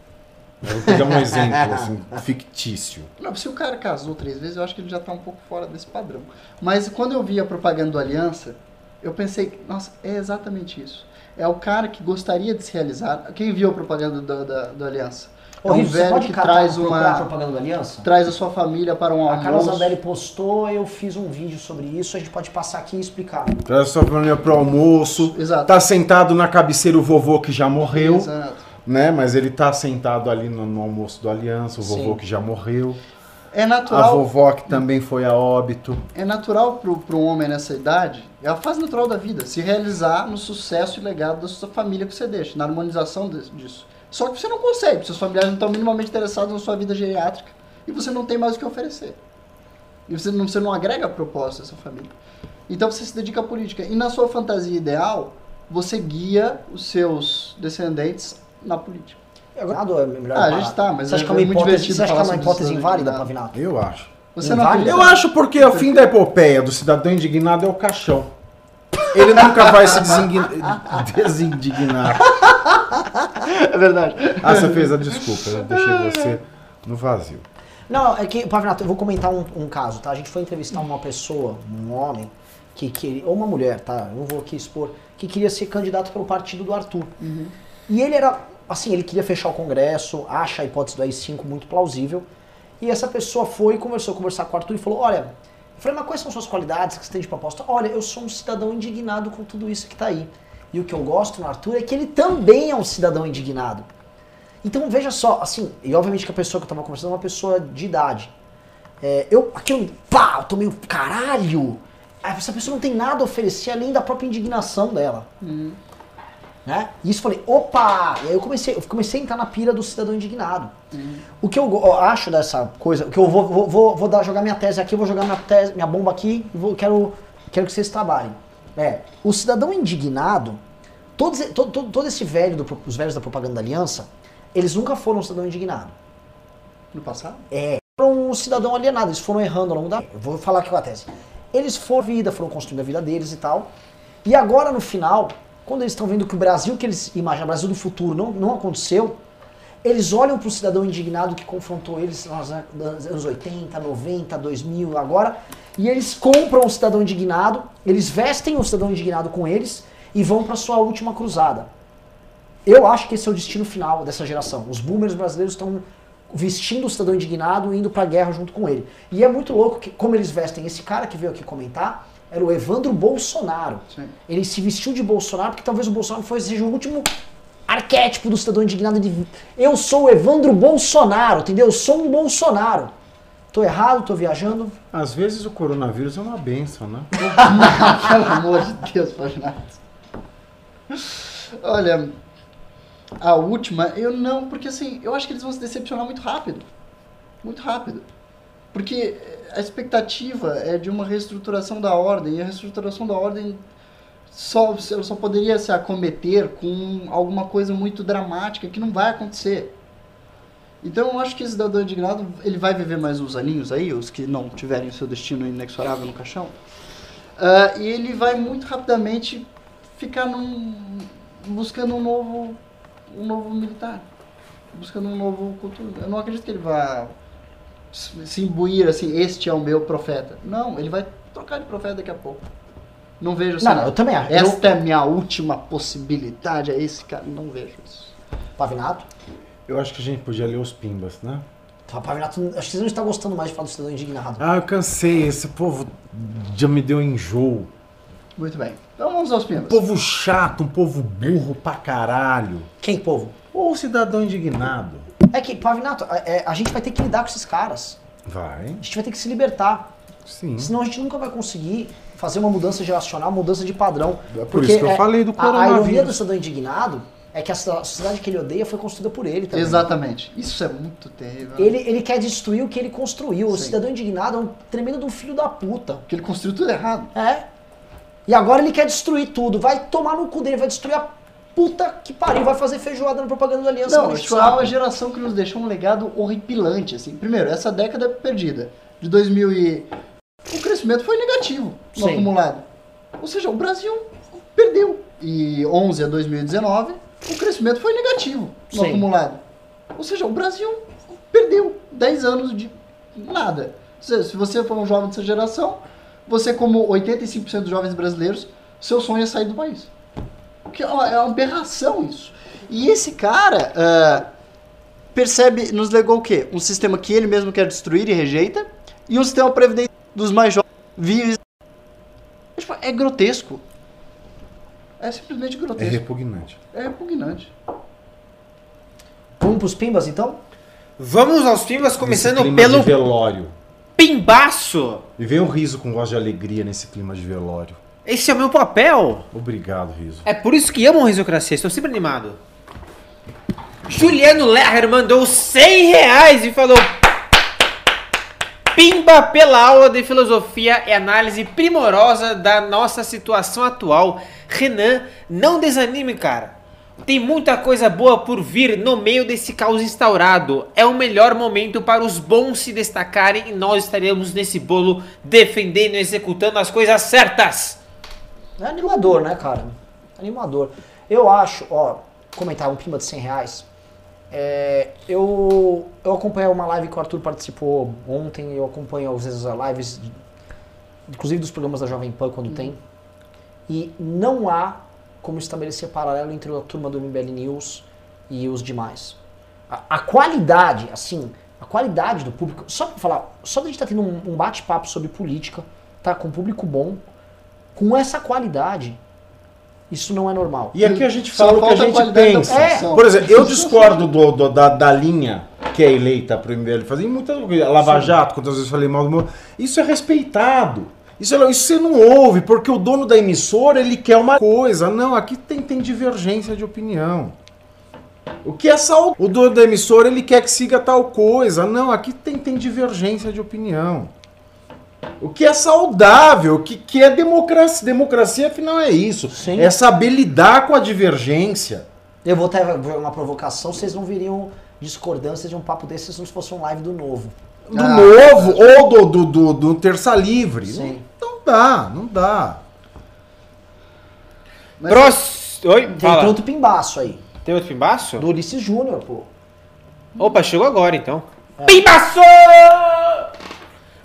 Vou pegar um exemplo assim, fictício. Não, se o cara casou três vezes, eu acho que ele já tá um pouco fora desse padrão. Mas quando eu vi a propaganda do Aliança, eu pensei, nossa, é exatamente isso. É o cara que gostaria de se realizar. Quem viu a propaganda do, da, do Aliança? Ô, é um velho que traz a uma propaganda da Aliança? traz a sua família para um A Carla almoço. Zambelli postou, eu fiz um vídeo sobre isso, a gente pode passar aqui e explicar. Traz sua família pro almoço. Exato. Tá sentado na cabeceira o vovô que já morreu, Exato. né? Mas ele tá sentado ali no, no almoço do Aliança, o vovô Sim. que já morreu. É A natural, vovó que também foi a óbito. é natural pro, pro homem nessa idade, é a fase natural da vida, se realizar no sucesso e legado da sua família que você deixa, na harmonização de- disso. Só que você não consegue, seus familiares não estão minimamente interessados na sua vida geriátrica e você não tem mais o que oferecer. E você não, você não agrega propósito a essa família. Então você se dedica à política. E na sua fantasia ideal, você guia os seus descendentes na política. Agora, é melhor Ah, a gente tá, mas você acha é que é uma muito hipótese, divertido você acha que é uma hipótese inválida, indignado. Pavinato? Eu acho. Você não acredita? Eu acho porque o fim da epopeia do cidadão indignado é o caixão. Ele nunca vai se desindignar. É verdade. Ah, você fez a desculpa, eu deixei você no vazio. Não, é que, Pavinato, eu vou comentar um, um caso, tá? A gente foi entrevistar uma pessoa, um homem, que queria, ou uma mulher, tá? Eu não vou aqui expor, que queria ser candidato pelo partido do Arthur. E ele era, assim, ele queria fechar o Congresso, acha a hipótese do AI-5 muito plausível. E essa pessoa foi, conversou, conversar com o Arthur e falou, olha, falei, mas quais são suas qualidades que você tem de proposta? Olha, eu sou um cidadão indignado com tudo isso que tá aí. E o que eu gosto no Arthur é que ele também é um cidadão indignado. Então veja só, assim, e obviamente que a pessoa que eu tava conversando é uma pessoa de idade. É, eu, aquilo, pá, eu tomei um caralho. Essa pessoa não tem nada a oferecer além da própria indignação dela. Né? E isso eu falei, opa! E aí eu comecei, eu comecei a entrar na pira do cidadão indignado. O que eu eu acho dessa coisa, o que eu vou, vou, vou, vou dar, jogar minha tese aqui, vou jogar minha, tese, minha bomba aqui e vou, quero, quero que vocês trabalhem. É, o cidadão indignado, todos, todo, todo, todo esse velho, do, os velhos da propaganda da aliança, eles nunca foram um cidadão indignado. No passado? É, foram um cidadão alienado, eles foram errando ao longo da. Eu vou falar aqui com a tese. Eles foram vida, foram construindo a vida deles e tal. E agora no final, quando eles estão vendo que o Brasil que eles imaginam, o Brasil do futuro, não, não aconteceu, eles olham para o cidadão indignado que confrontou eles nos an- nos anos 80, 90, 2000, agora, e eles compram o cidadão indignado, eles vestem o cidadão indignado com eles e vão para sua última cruzada. Eu acho que esse é o destino final dessa geração. Os boomers brasileiros estão vestindo o cidadão indignado e indo pra guerra junto com ele. E é muito louco que, como eles vestem. Esse cara que veio aqui comentar era o Evandro Bolsonaro. Sim. Ele se vestiu de Bolsonaro porque talvez o Bolsonaro fosse seja o último arquétipo do cidadão indignado. De, eu sou o Evandro Bolsonaro, entendeu? Eu sou um Bolsonaro. Tô errado, tô viajando. Às vezes o coronavírus é uma benção, né? Pelo amor de Deus, Paginato. Olha, a última, eu não, porque assim, eu acho que eles vão se decepcionar muito rápido. Muito rápido. Porque a expectativa é de uma reestruturação da ordem, e a reestruturação da ordem só, só poderia se acometer com alguma coisa muito dramática que não vai acontecer. Então eu acho que esse cidadão indignado, ele vai viver mais uns aninhos aí, os que não tiverem seu destino inexorável no caixão. Ah, e ele vai muito rapidamente ficar num, buscando um novo, um novo militar, buscando um novo cultura. Eu não acredito que ele vá se imbuir assim, este é o meu profeta. Não, ele vai trocar de profeta daqui a pouco. Não vejo assim. Não, não, eu também acho. Esta é a minha última possibilidade, é esse cara. Não vejo isso. Pavinato? Eu acho que a gente podia ler os pimbas, né? Pavinato, acho que você não está gostando mais de falar do cidadão indignado. Ah, eu cansei. Esse povo já me deu enjoo. Muito bem. Então vamos aos Um pimbas. povo chato, um povo burro pra caralho. Quem, povo? Ou o cidadão indignado. É que, Pavinato, é- é, a gente vai ter que lidar com esses caras. Vai, A gente vai ter que se libertar. sim. Senão a gente nunca vai conseguir fazer uma mudança geracional, uma mudança de padrão. É por isso que eu falei do a- A, ironia coronavírus. do cidadão indignado é que a so- a sociedade que ele odeia foi construída por ele também. Exatamente. Isso é muito terrível. Ele, ele quer destruir o que ele construiu. O Sim. cidadão indignado é um tremendo de um filho da puta. Porque ele construiu tudo errado. É. E agora ele quer destruir tudo. Vai tomar no cu dele, vai destruir a puta que pariu. Vai fazer feijoada na propaganda da aliança. Não, tipo, é uma geração que nos deixou um legado horripilante, assim. Primeiro, essa década é perdida. De 2000 e... O crescimento foi negativo no Sim. acumulado. Ou seja, o Brasil perdeu. E 11 a 2019, o crescimento foi negativo no Sim. acumulado. Ou seja, o Brasil perdeu 10 anos de nada. Ou seja, se você for um jovem dessa geração, você como 85% dos jovens brasileiros, seu sonho é sair do país. Que é uma, é aberração isso. E esse cara, ah, percebe, nos legou o quê? Um sistema que ele mesmo quer destruir e rejeita, e um sistema previdente dos mais jovens vive. É, tipo, é grotesco. É simplesmente É grotesco. repugnante. É repugnante. Vamos pros pimbas então? Vamos aos pimbas, começando clima pelo de velório. pimbaço. E vem um riso com voz de alegria nesse clima de velório. Esse é o meu papel. Obrigado, riso. É por isso que amo Risocracia, estou sempre animado. Juliano Lerner mandou 100 reais e falou: Pimba pela aula de filosofia e análise primorosa da nossa situação atual. Renan, não desanime, cara. Tem muita coisa boa por vir no meio desse caos instaurado. É o melhor momento para os bons se destacarem e nós estaremos nesse bolo defendendo e executando as coisas certas. É animador, né, cara? Animador. Eu acho, ó, comentar um pimba de 100 reais. É, eu, eu acompanhei uma live que o Arthur participou ontem, eu acompanho às vezes as lives, inclusive dos programas da Jovem Pan quando tem. E não há como estabelecer paralelo entre a turma do MBL News e os demais. A, a qualidade, assim, a qualidade do público, só pra falar, só da gente estar tendo um, um bate-papo sobre política, tá? Com um público bom, com essa qualidade, isso não é normal. E aqui a gente fala o que a gente pensa. oposição. Por exemplo, eu discordo do- do- da, da linha que é eleita para o MBL fazer. Em coisas, Lava Jato, quantas vezes eu falei mal do meu. Isso é respeitado. Isso, é- isso você não ouve, porque o dono da emissora ele quer uma coisa. Não, aqui tem, tem divergência de opinião. O que é sal... O dono da emissora ele quer que siga tal coisa. Não, aqui tem, tem divergência de opinião. O que é saudável, o que, que é democracia. Democracia, afinal, é isso. Sim. É saber lidar com a divergência. Eu vou ter uma provocação, vocês não viriam discordâncias de um papo desse se não fosse um live do novo. Do Ah, novo ou do, do, do, do Terça Livre. Sim. Não, não dá, não dá. Mas- Pros... Oi, Tem fala. outro pimbaço aí. Tem outro pimbaço? Do Ulisses Júnior, pô. Opa, chegou agora então. Pimbaço!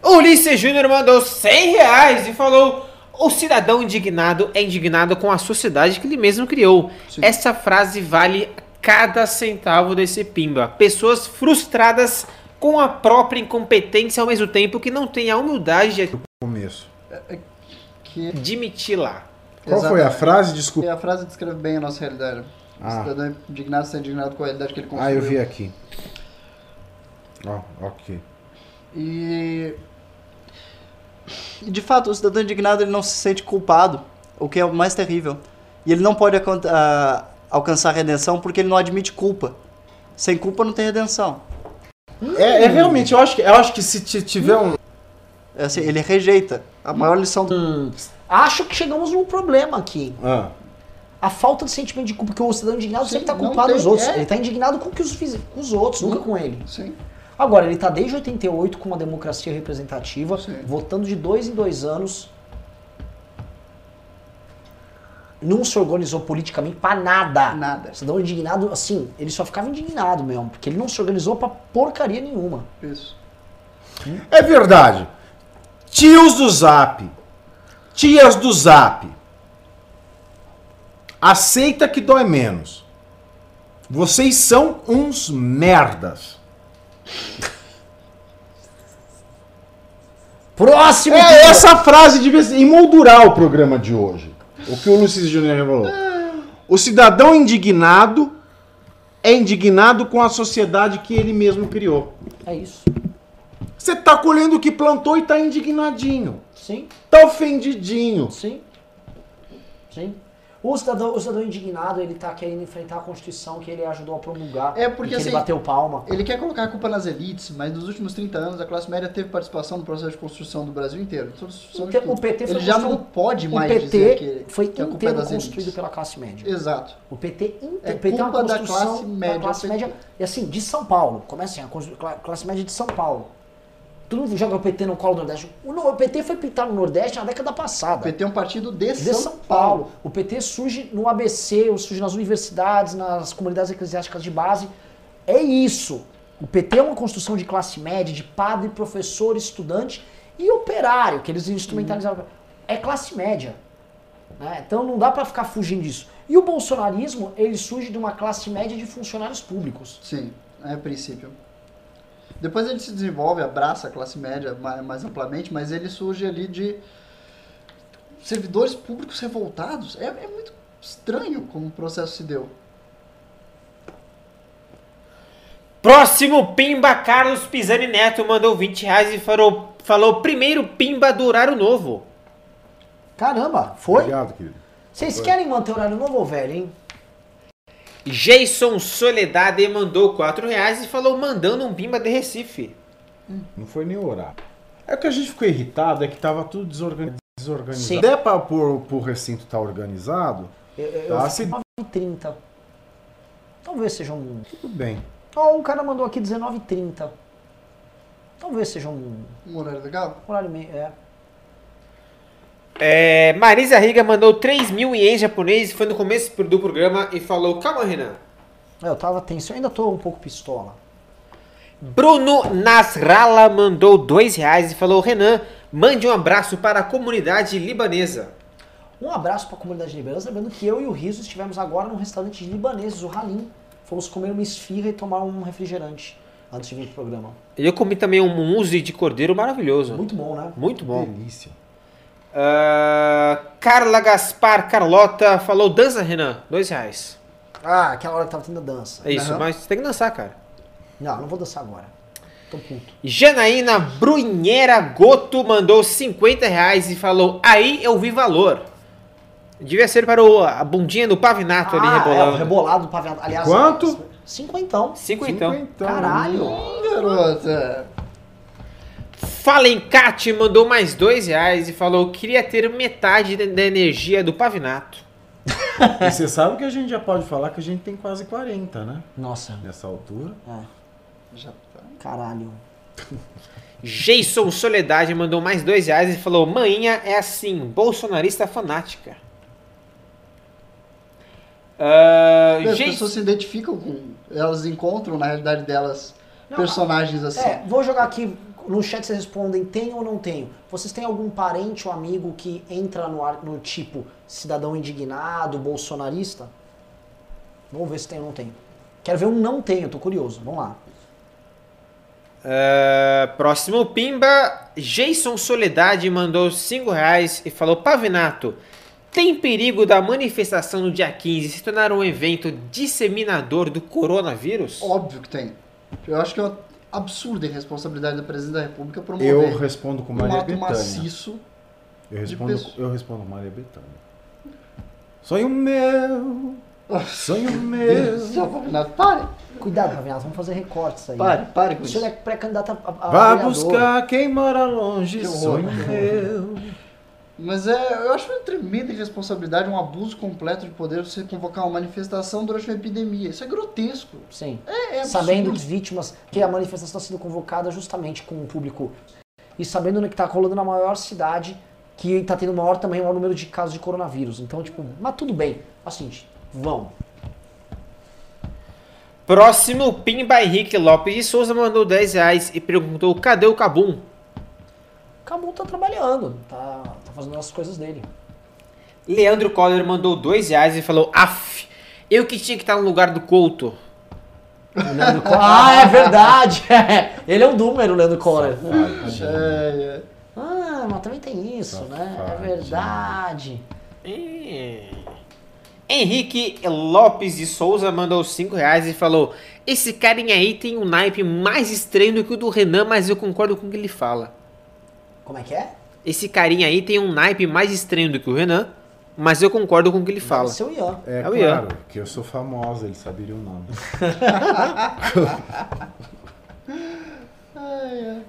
Ulisses Júnior mandou 100 reais e falou: O cidadão indignado é indignado com a sociedade que ele mesmo criou. Essa frase vale cada centavo desse pimba. Pessoas frustradas com a própria incompetência ao mesmo tempo que não têm a humildade de Começo. Que admitir lá. Qual foi a frase? Desculpa. E a frase descreve bem a nossa realidade. O Ah. cidadão indignado está indignado com a realidade que ele construiu. Ah, eu vi aqui. Ó, ok. E... e, de fato, o cidadão indignado ele não se sente culpado, o que é o mais terrível. E ele não pode ah, alcançar a redenção porque ele não admite culpa. Sem culpa não tem redenção. É, é realmente, eu acho que, eu acho que se ti- tiver um. É assim, ele rejeita. A maior lição do... Hum, acho que chegamos num problema aqui. Ah, A falta de sentimento de culpa, porque o cidadão indignado Sim, sempre tá não culpado dos outros. é. Ele tá indignado com o que os, com os outros, nunca com ele. Sim. Agora, ele tá desde 88 com uma democracia representativa, Sim. votando de dois em dois anos. Não se organizou politicamente pra nada. Nada. Cidadão indignado, assim, ele só ficava indignado mesmo, porque ele não se organizou pra porcaria nenhuma. Isso. É verdade. Tios do Zap. Tias do Zap. Aceita que dói menos. Vocês são uns merdas. Próximo! É, essa frase devia emoldurar o programa de hoje. O que o Luciano Júnior falou. O cidadão indignado é indignado com a sociedade que ele mesmo criou. É isso. Você tá colhendo o que plantou e tá indignadinho. Sim, Tá ofendidinho. sim. Sim. O cidadão, o cidadão indignado, ele tá querendo enfrentar a Constituição que ele ajudou a promulgar. É, porque, que assim, ele bateu palma. Ele quer colocar a culpa nas elites, mas nos últimos 30 anos a classe média teve participação no processo de construção do Brasil inteiro. O o PT foi Ele já não pode O mais PT dizer que, foi que a culpa é inteiro construído elites. pela classe média. Exato. O PT inteiro. É o PT é uma culpa da classe média. da classe média. E assim, de São Paulo. Começa assim, a classe média de São Paulo. Todo mundo joga o PT no colo do Nordeste. O, o PT foi pintar no Nordeste na década O passada. PT é um partido de, de São, Paulo. O PT surge no ABC, surge nas universidades, nas comunidades eclesiásticas de base. É isso. O PT é uma construção de classe média, de padre, professor, estudante e operário, que eles instrumentalizaram. É classe média. né? Então não dá pra ficar fugindo disso. E o bolsonarismo, ele surge de uma classe média de funcionários públicos. Sim. a princípio. Depois ele se desenvolve, abraça a classe média mais, mais amplamente, mas ele surge ali de servidores públicos revoltados. É, é muito estranho como o processo se deu. Próximo Pimba Carlos Pisani Neto mandou 20 reais e falou, falou primeiro Pimba do horário novo. Caramba, foi? Obrigado, querido. Vocês querem manter o horário novo ou velho, hein? Jason Soledade mandou 4 reais e falou mandando um Pimba de Recife. Não foi nem horário. É o que a gente ficou irritado, é que tava tudo desorgan- desorganizado. Sim. Se der pra, por, pro recinto estar organizado, Eu, eu, Tá, se- 9h30. Talvez seja um. tudo bem. Ó, um cara mandou aqui 19h30. Talvez seja um Um horário legal? horário meio. É. É, Marisa Riga mandou 3 mil ienes japonês, foi no começo do programa e falou, calma Renan. Eu tava tenso, eu ainda tô um pouco pistola. Bruno Nasrallah mandou 2 reais e falou, Renan, mande um abraço para a comunidade libanesa. Um abraço pra comunidade libanesa, lembrando que eu e o Riso estivemos agora num restaurante de libaneses, o Halim. Fomos comer uma esfirra e tomar um refrigerante antes de vir pro programa. Eu comi também um mousse de cordeiro maravilhoso. Muito bom, né? Muito bom. Delícia. Ah, Carla Gaspar Carlota falou, dança Renan, 2 reais. Ah, aquela hora que tava tendo dança. É isso, Aham. mas você tem que dançar, cara. Não, não vou dançar agora. Tô puto. Janaína Brunheira Goto mandou 50 reais e falou: Aí eu vi valor. Devia ser para o, a bundinha do Pavinato ali Ah, é, rebolando. o rebolado do paviado. Aliás, Quanto? Cinquentão. Cinquentão. Cinquentão. Caralho. Hum, garota. Falencate mandou mais dois reais e falou: Queria ter metade da energia do Pavinato. E você sabe que a gente já pode falar que a gente tem quase 40, né? Nossa, Nessa altura. Já tá. caralho. Jason Soledade mandou mais dois reais e falou: Manhinha é assim, bolsonarista fanática. Ah, As Jason- pessoas se identificam com. Elas encontram na realidade delas Não, personagens assim. É, vou jogar aqui no chat vocês respondem tem ou não tenho. Vocês têm algum parente ou amigo que entra no, ar- no tipo cidadão indignado, bolsonarista? Vamos ver se tem ou não tem. Quero ver um não tenho, tô curioso. Vamos lá. Ah, próximo Pimba, Jason Soledade mandou 5 reais e falou: Pavinato, tem perigo da manifestação no dia 15 se tornar um evento disseminador do coronavírus? Óbvio que tem. Eu acho que é uma absurda irresponsabilidade da presidente da República promover Eu respondo com um Maria ato Bethânia. maciço. Eu respondo, eu respondo com Maria Bethânia. Sonho meu, sonho meu. Renato, pare, Cuidado, Ravinato, vamos fazer recortes aí. pare, pare com O isso. senhor é pré-candidato a, a, a Vá vereador. buscar quem mora longe, Que horror. sonho meu. Mas é, eu acho uma tremenda irresponsabilidade, um abuso completo de poder você convocar uma manifestação durante uma epidemia. Isso é grotesco. Sim. É, é sabendo absurdo. as vítimas que a manifestação está sendo convocada justamente com o público e sabendo que está rolando na maior cidade que está tendo maior também o maior número de casos de coronavírus. Então, tipo, mas tudo bem. Seguinte, vão. Próximo Pimba Henrique Lopes de Souza mandou 10 reais e perguntou: Cadê o Cabum? Cabum tá trabalhando, tá fazendo as coisas dele. Leandro Coller mandou 2 reais e falou: Af, eu que tinha que estar no lugar do Couto. Leandro ah, é verdade! Ele é um número, o Leandro Collor. É, é. Ah, mas também tem isso, né? É Safadinho. verdade. É. Henrique Lopes de Souza mandou 5 reais e falou: Esse carinha aí tem um naipe mais estranho do que o do Renan, mas eu concordo com o que ele fala. Como é que é? Esse carinha aí tem um naipe mais estranho do que o Renan, mas eu concordo com o que ele fala. Seu Ian. É, É o Ian. claro, que eu sou famosa, ele saberia o nome.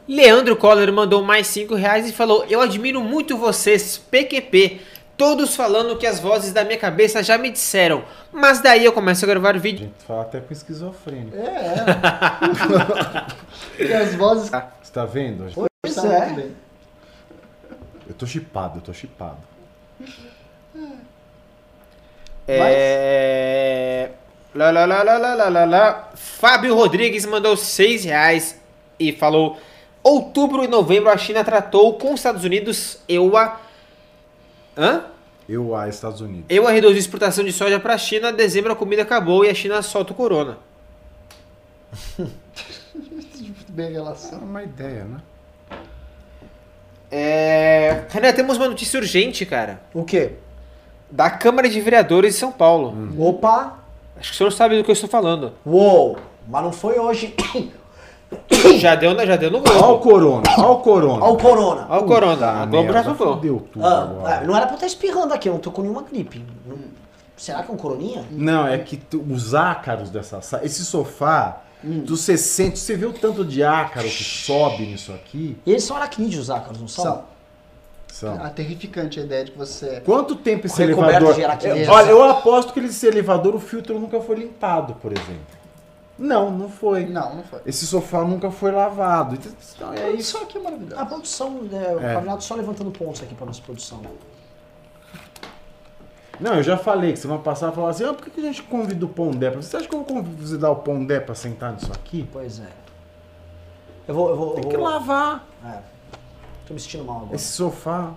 Leandro Coller mandou mais 5 reais e falou: Eu admiro muito vocês, PQP. Todos falando que as vozes da minha cabeça já me disseram. Mas daí eu começo a gravar A vídeo. gente fala até com esquizofrênico. É, é. e as vozes Você tá vendo? Pois estão é. Eu tô chipado, eu tô chipado. É. Lá, lá, lá, lá, lá, lá, lá. Fábio Rodrigues mandou 6 reais e falou: Outubro e novembro a China tratou com os Estados Unidos EUA. Hã? Eu a Estados Unidos. EUA reduziu a exportação de soja para a China. Dezembro a comida acabou e a China solta o corona. Bem relação. É uma ideia, né? É... Renan, temos uma notícia urgente, cara. O quê? Da Câmara de Vereadores de São Paulo. Opa! Acho que o senhor sabe do que eu estou falando. Uou! Mas não foi hoje. Já deu, na- já deu no Olha o Globo. corona, olha o corona. Olha o corona. Olha o Corona. A Globo já soltou. Fudeu tudo Ah, agora. é, não era pra eu estar espirrando aqui, eu não tô com nenhuma gripe. Será que é um coroninha? Não, é que tu- os ácaros dessa sala, esse sofá, tu você sente, você vê o tanto de ácaro que sobe nisso aqui? E eles são aracnídeos, ácaros, não são? São. São. Ah, terrificante a ideia de que você. Quanto tempo esse Recoberto elevador... Eu- Olha, eu aposto que esse elevador, o filtro nunca foi limpado, por exemplo. Não, não foi. Não, não foi. Esse sofá nunca foi lavado. Então é isso. Aqui é maravilhoso. A produção, né, o É. Pavinato só levantando pontos aqui pra nossa produção. Não, eu já falei que semana passada falava assim, ah, por que que a gente convida o Pondé? pra- Você acha que eu vou convidar o Pondé pra sentar nisso aqui? Pois é. Eu vou. Eu vou, Tem eu que vou- lavar É. Tô me sentindo mal agora. esse sofá.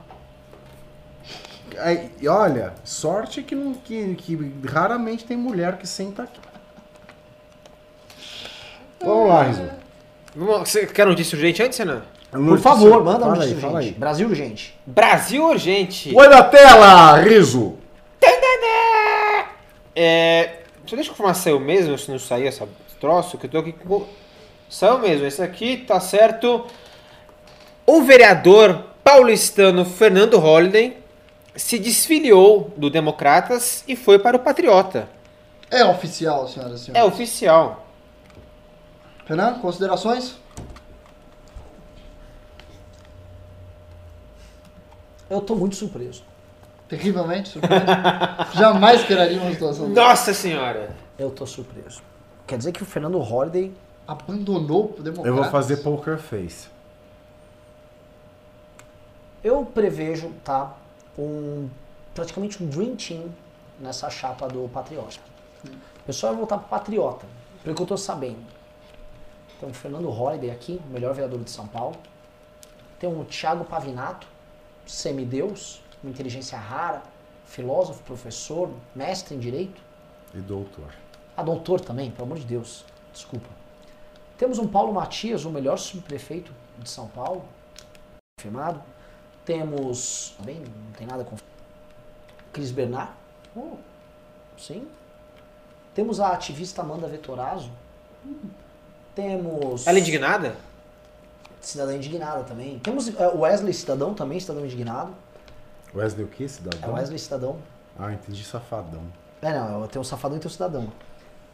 Aí, e olha, sorte que, não, que, que raramente tem mulher que senta aqui. Vamos lá. Vamos- Você quer notícia urgente antes, Renan? Por favor, manda um fala aí, urgente. fala aí. Brasil urgente. Brasil urgente. Oi na tela, Riso! É. Só deixa eu confirmar se saiu mesmo, se não saiu esse troço, que eu tô aqui com. Saiu mesmo, esse aqui tá certo. O vereador paulistano Fernando Holliday se desfiliou do Democratas e foi para o Patriota. É oficial, senhoras e É senhores. oficial. Fernando, considerações? Eu tô muito surpreso. Terrivelmente surpreso. Jamais esperaria uma situação dessa. Nossa senhora! Eu tô surpreso. Quer dizer que o Fernando Holliday. Abandonou o democrata. Eu vou fazer poker face. Eu prevejo, tá? Um. Praticamente um Dream Team nessa chapa do Patriota. O pessoal vai voltar pro Patriota, pelo que eu tô sabendo. Tem o Fernando Holliday aqui, o melhor vereador de São Paulo. Tem o Thiago Pavinato, semideus, uma inteligência rara, filósofo, professor, mestre em direito. E doutor. Ah, doutor também, pelo amor de Deus. Desculpa. Temos um Paulo Matias, o melhor subprefeito de São Paulo, confirmado. Temos, também não tem nada com Cris Bernard. Oh, sim. Temos a ativista Amanda Vetorazzo. Temos Ela é indignada? Cidadã Indignada também. Temos eh, o Wesley Cidadão também, Cidadão Indignado. Wesley o quê, É cidadão? o Wesley Cidadão. Ah, entendi, safadão. É, não, tem o Safadão e tem o Cidadão.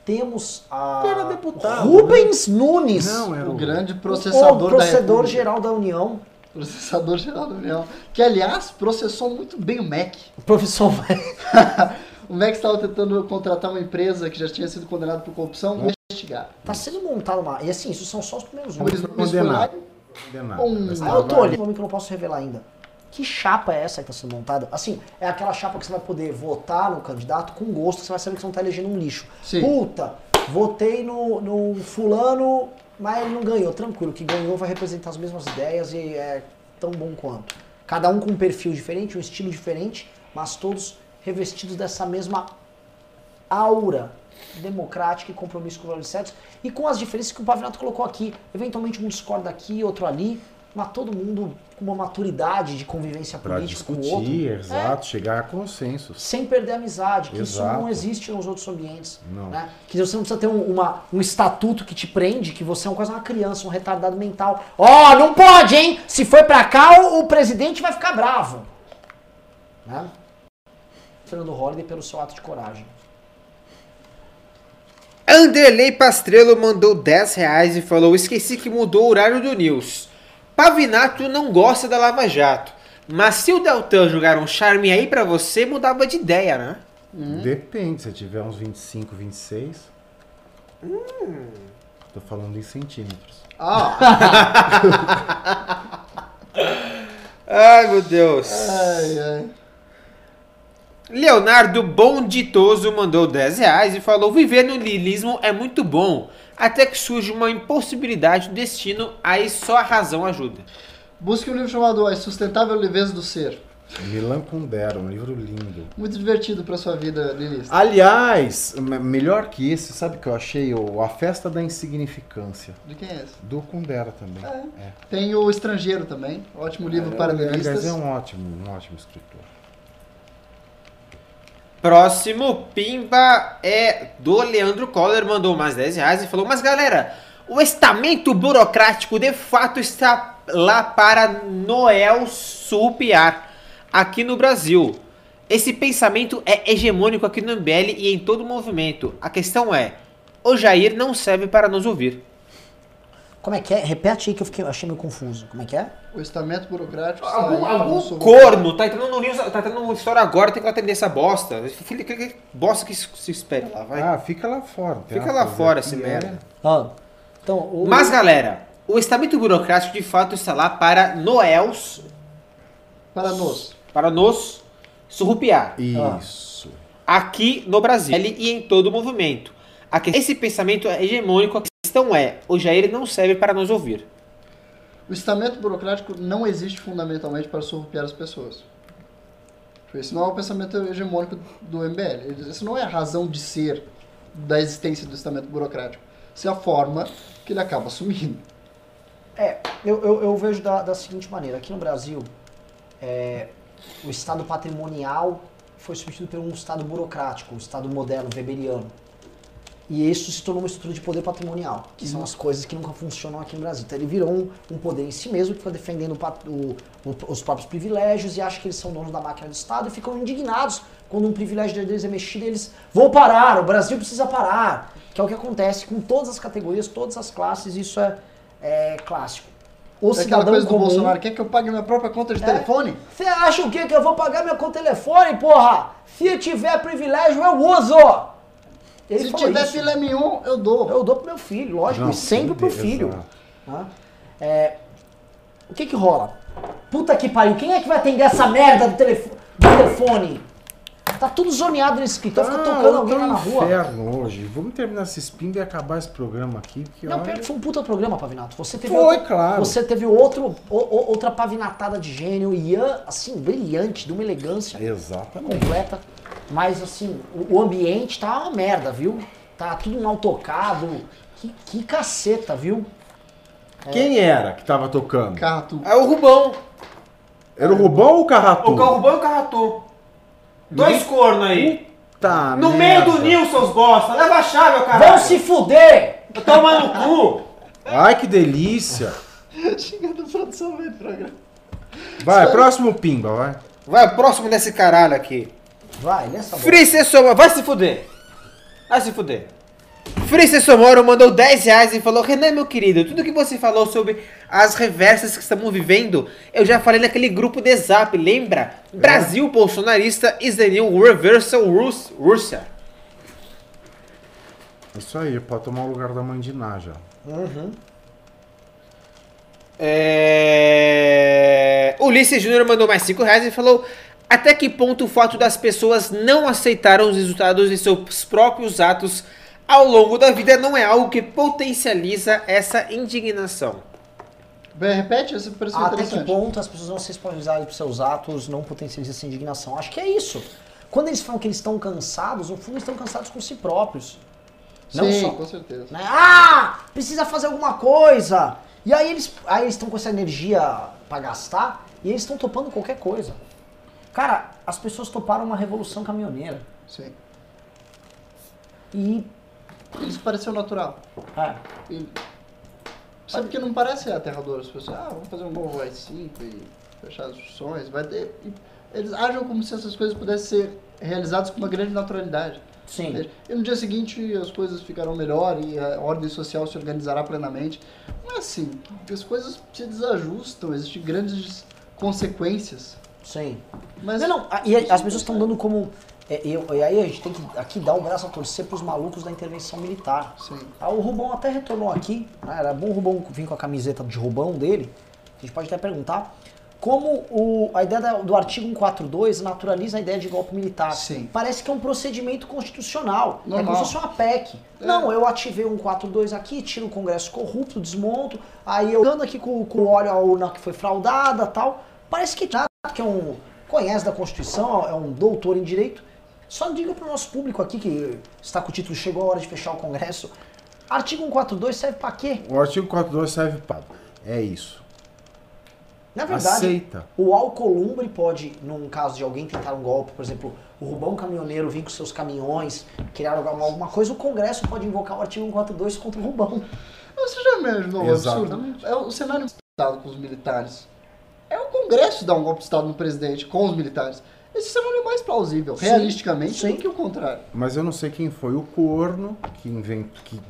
Temos a Era deputado, Rubens Nunes. Não, era O o... grande o processador da processador República. geral da União, Processador geral da União. Que, aliás, processou muito bem o MEC. o professor O MEC estava tentando contratar uma empresa que já tinha sido condenada por corrupção e investigar. Tá sendo montado uma. E assim, isso são só os primeiros O números. Nunes foi lá condenado. e Condenado. Um- Ah, eu tô olhando, nome que eu não posso revelar ainda. Que chapa é essa que tá sendo montada? Assim, é aquela chapa que você vai poder votar no candidato com gosto, você vai saber que você não tá elegendo um lixo. Sim. Puta, votei no, no fulano, mas ele não ganhou. Tranquilo, que ganhou vai representar as mesmas ideias e é tão bom quanto. Cada um com um perfil diferente, um estilo diferente, mas todos revestidos dessa mesma aura democrática e compromisso com os valores certos e com as diferenças que o Pavinato colocou aqui. Eventualmente um discorda aqui, outro ali, mas todo mundo com uma maturidade de convivência Pra política com o outro. discutir, É, exato, chegar a consensos. sem perder a amizade, que isso Exato. não existe nos outros ambientes. Não. Né? Que você não precisa ter um, uma- um estatuto que te prende, que você é uma quase uma criança, um retardado mental. Ó, não pode, hein? Se for pra cá, o, o presidente vai ficar bravo. Né? Fernando Holliday pelo seu ato de coragem. Anderley Pastrello mandou 10 reais e falou: Esqueci que mudou o horário do News. Pavinato não gosta da Lava Jato. Mas se o Deltan jogar um charme aí pra você, mudava de ideia, né? Depende, se tiver uns 25, 26. Tô falando em centímetros. Ah, Ai, meu Deus. ai, ai. Leonardo Bonditoso mandou 10 reais e falou: Viver no lilismo é muito bom. Até que surge uma impossibilidade do destino, aí só a razão ajuda. Busque um livro chamado A Sustentável Leveza do Ser. Milan Kundera, um livro lindo. Muito divertido pra sua vida, Lilista. Aliás, me- melhor que esse, sabe o que eu achei? O A Festa da Insignificância. De quem é esse? Do Kundera também. É. Tem o Estrangeiro também. Ótimo livro para Aliás, lilistas. é um ótimo, um ótimo escritor. Próximo Pimba é do Leandro Coller, mandou mais 10 reais e falou: Mas galera, o estamento burocrático de fato está lá para Noel surrupiar aqui no Brasil. Esse pensamento é hegemônico aqui no MBL e em todo o movimento. A questão é: o Jair não serve para nos ouvir. Como é que é? Repete aí que eu fiquei, achei meio confuso. Como é que é? O estamento burocrático aí Algum, algum corno tá entrando no news, tá entrando no história agora, tem que atender essa bosta. Filho, que, que bosta que se espera lá, vai. Ah, fica lá fora. Fica lá fora esse aqui, merda. Ah, então, o, Mas, galera, o estamento burocrático de fato está lá para Noels, Para nos. para nos surrupiar. é. Isso. Aqui no Brasil e em todo o movimento. Que- Esse pensamento é hegemônico. A questão é, o Jair não serve para nos ouvir. O estamento burocrático não existe fundamentalmente para surrupiar as pessoas. Esse não é o pensamento hegemônico do MBL. Isso não é a razão de ser da existência do estamento burocrático. Isso é a forma que ele acaba assumindo. É, eu, eu, eu vejo da, da seguinte maneira. Aqui no Brasil, é, o Estado patrimonial foi substituído por um Estado burocrático, um Estado moderno, weberiano. E isso se tornou uma estrutura de poder patrimonial, que são as coisas que nunca funcionam aqui no Brasil. Então ele virou um, um poder em si mesmo, que fica defendendo o o- os próprios privilégios e acha que eles são donos da máquina do Estado e ficam indignados quando um privilégio deles é mexido e eles vão parar, o Brasil precisa parar. Que é o que acontece com todas as categorias, todas as classes, isso é, é clássico. O É aquela cidadão coisa do comum, Bolsonaro, quer que eu pague minha própria conta de É. telefone? Você acha o quê? Que eu vou pagar meu conta telefone, porra? Se tiver privilégio, eu uso! Ele Se tiver isso. filé mignon, eu dou. Eu dou pro meu filho, lógico, Não, e sempre pro filho. Tá? É, o que que rola? Puta que pariu, quem é que vai atender essa merda do, telefo- do telefone? Tá tudo zoneado nesse escritório, fica tocando Ah, alguém tá lá na rua. inferno hoje. Vamos terminar esse spin e acabar esse programa aqui. Porque Não, olha, foi um puta programa, Pavinato. Você teve, Foi, outro- claro. você teve outro, o- o- outra pavinatada de gênio, Ian, assim, brilhante, de uma elegância Exatamente. completa. Mas assim, o, ambiente tá uma merda, viu? Tá tudo mal tocado. Que, que caceta, viu? Quem era que tava tocando? Carro É o Rubão. Era o Rubão ou o Carratu? O Rubão e o Carratu. Dois cornos aí. Tá, No merda. meio do Nil, seus bosta. Leva a chave, ô caralho. Vão se fuder! Toma no cu. Ai, que delícia. Xingando a produção do programa. Vai, próximo Pimba, vai. Vai, o próximo desse caralho aqui. Vai, nessa bola. Free Sessomoro, vai se fuder. Vai se fuder. Free Sessomoro mandou 10 reais e falou: Renan, meu querido, tudo que você falou sobre as reversas que estamos vivendo, eu já falei naquele grupo de zap, lembra? Brasil bolsonarista is the new reversal Rus Rússia. Isso aí, pode tomar o lugar da mãe de Ná já. É... Ulisses Júnior mandou mais 5 reais e falou: Até que ponto o fato das pessoas não aceitarem os resultados de seus próprios atos ao longo da vida não é algo que potencializa essa indignação? Bem, repete, esse pareceu Até que ponto as pessoas não se responsabilizarem por seus atos não potencializam essa indignação? Acho que é isso. Quando eles falam que eles estão cansados, no fundo eles estão cansados com si próprios. Não Sim, só. com certeza. né? Ah, precisa fazer alguma coisa. E aí eles aí eles estão com essa energia pra gastar e eles estão topando qualquer coisa. Cara, as pessoas toparam uma revolução caminhoneira. Sim. E Isso pareceu natural. é, E... Sabe que não parece aterrador as pessoas, ah, vamos fazer um novo AI-5 e fechar as discussões, vai ter... e Eles agem como se essas coisas pudessem ser realizadas com uma grande naturalidade. sim. E no dia seguinte as coisas ficarão melhor e a ordem social se organizará plenamente. Não é assim, as coisas se desajustam, existem grandes consequências. Sim. Mas Não, não, e as pessoas estão dando como. é, eu- e aí a gente tem que aqui dar o braço a torcer pros malucos da intervenção militar. Sim. Ah, o Rubão até retornou aqui, né, era bom o Rubão vir com a camiseta de Rubão dele. A gente pode até perguntar como o, a ideia do artigo 142 naturaliza a ideia de golpe militar. Sim. Parece que é um procedimento constitucional. É como Normal. se fosse uma PEC. É. Não, eu ativei o 142 aqui, tiro o Congresso corrupto, desmonto, aí eu ando aqui com, com óleo a urna que foi fraudada tal. Parece que nada que é um, conhece da Constituição, é um doutor em direito. Só diga para o nosso público aqui que está com o título Chegou a hora de fechar o Congresso. Artigo 142 serve para quê? O artigo 42 serve para. É isso. Na verdade, Aceita. o alcolumbre pode, num caso de alguém tentar um golpe, por exemplo, o Rubão Caminhoneiro vir com seus caminhões, criar alguma, coisa, o Congresso pode invocar o artigo 142 contra o Rubão. Você já imaginou o absurdo? É o cenário Estado com os militares. É o Congresso dar um golpe de Estado no presidente com os militares. Esse cenário é mais plausível, Sim, realisticamente, sim. do que o contrário. Mas eu não sei quem foi o corno que inventou. que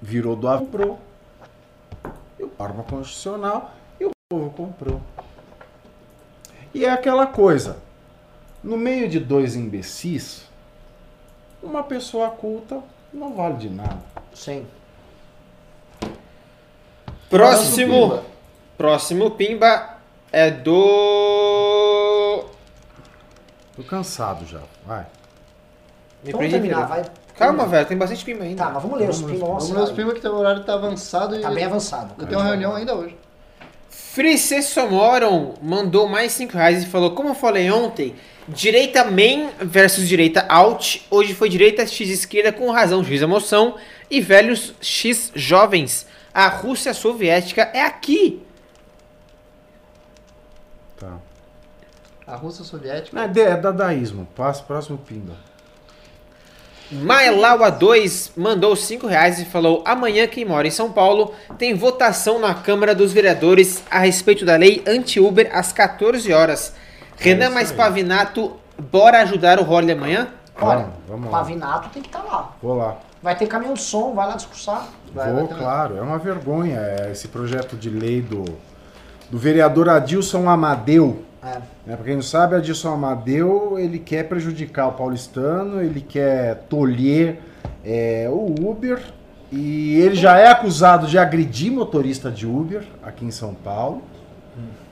virou do avião, comprou. E o arma constitucional e o povo comprou. E é aquela coisa. No meio de dois imbecis, uma pessoa culta não vale de nada. Sim. Próximo. Pimba. Próximo Pimba é do. Tô cansado já. Vai. Me vamos terminar, vai. Calma, velho, tem bastante Pimba ainda. Tá, mas vamos ler os primos. Vamos ler os primos que teu horário tá avançado e Tá bem avançado. eu tenho uma reunião ainda hoje. Frice Somoron mandou mais 5 reais e falou: Como eu falei ontem, direita main versus direita out. Hoje foi direita X esquerda com razão X emoção e velhos X jovens. A Rússia soviética é aqui. Tá. A Rússia Soviética. É, é dadaísmo. Passa próximo pimba. Mailawa 2 mandou 5 reais e falou: Amanhã, quem mora em São Paulo tem votação na Câmara dos Vereadores a respeito da lei anti-Uber às 14 horas. Renan isso mais aí. Pavinato, bora ajudar o Rolly amanhã? Olha, Vamos, vamos lá. Pavinato tem que estar lá. Vou lá. Vai ter caminhão de som, vai lá discursar. Vai, Vou, vai ter- claro. É uma vergonha é, esse projeto de lei do, do vereador Adilson Amadeu. É. Né? Pra quem não sabe, Adilson Amadeu, ele quer prejudicar o paulistano, ele quer tolher é, o Uber. E ele já é acusado de agredir motorista de Uber aqui em São Paulo.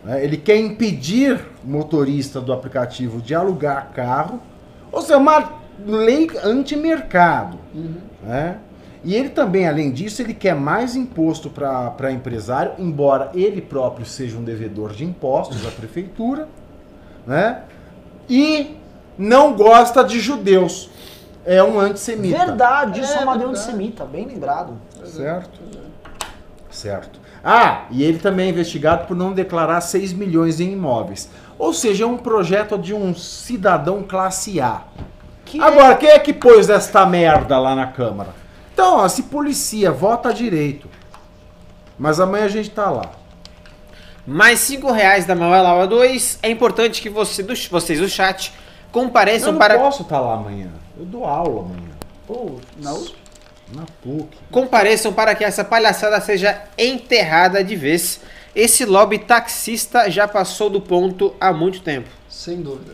né? Ele quer impedir motorista do aplicativo de alugar carro. Ou seja, uma lei anti-mercado. né? E ele também, além disso, ele quer mais imposto para empresário, embora ele próprio seja um devedor de impostos à prefeitura, né? E não gosta de judeus. É um antissemita. Verdade, isso é, É uma verdade. antissemita, bem lembrado. Certo. Certo. Ah, e ele também é investigado por não declarar 6 milhões em imóveis. Ou seja, é um projeto de um cidadão classe A. Que Agora, quem é que pôs esta merda lá na Câmara? Então, ó, se policia, vota direito. Mas amanhã a gente tá lá. Mais 5 reais da Mailawa 2. É importante que você, do- vocês do chat Eu compareçam não para. posso estar lá amanhã. Eu dou aula amanhã. Pô, Na? Na PUC. Compareçam para que essa palhaçada seja enterrada de vez. Esse lobby taxista já passou do ponto há muito tempo. Sem dúvida.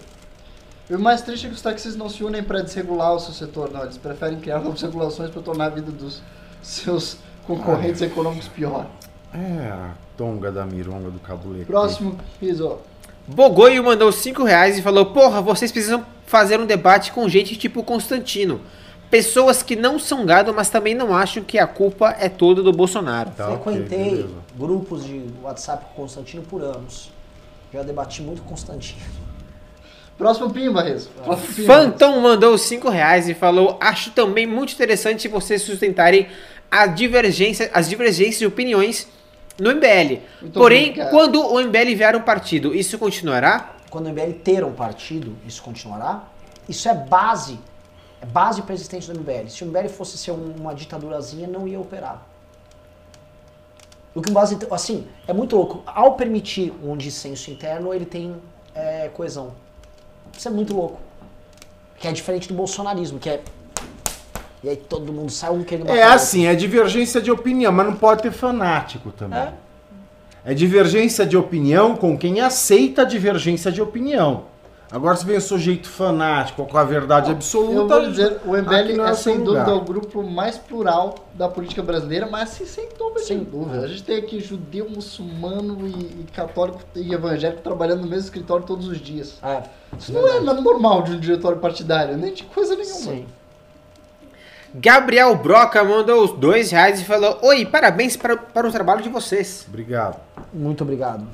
E o mais triste é que os taxistas não se unem para desregular o seu setor, não. Eles preferem criar novas regulações para tornar a vida dos seus concorrentes econômicos pior. É a tonga da mironga do cabulete. Próximo, Riso. Bogoio mandou 5 reais e falou: Porra, vocês precisam fazer um debate com gente tipo Constantino. Pessoas que não são gado, mas também não acham que a culpa é toda do Bolsonaro. Tá, frequentei grupos de WhatsApp com o Constantino por anos. Já debati muito com o Constantino. Próximo Pimba, Riso. Próximo Pimba. Phantom mandou 5 reais e falou: Acho também muito interessante vocês sustentarem a divergência, as divergências de opiniões no MBL. Muito Porém, obrigado. quando o MBL vier um partido, isso continuará? Quando o MBL ter um partido, isso continuará? Isso é base. É base para a existência do MBL. Se o MBL fosse ser um- uma ditadurazinha, não ia operar. O que o base, assim, é muito louco. Ao permitir um dissenso interno, ele tem é, coesão. Isso é muito louco. Que é diferente do bolsonarismo, que é. E aí todo mundo sai um querendo É assim, é divergência de opinião, mas não pode ter fanático também. É. É divergência de opinião com quem aceita a divergência de opinião. Agora, se vem o sujeito fanático com a verdade absoluta. Eu vou dizer, o MBL é seu sem lugar. dúvida o grupo mais plural da política brasileira, mas assim, sem dúvida, Sem dúvida. A gente tem aqui judeu, muçulmano e, e católico e evangélico trabalhando no mesmo escritório todos os dias. É, Isso não é nada normal de um diretório partidário, nem de coisa nenhuma. sim. Gabriel Broca mandou os 2 reais e falou: Oi, parabéns para, para o trabalho de vocês. Obrigado. Muito obrigado.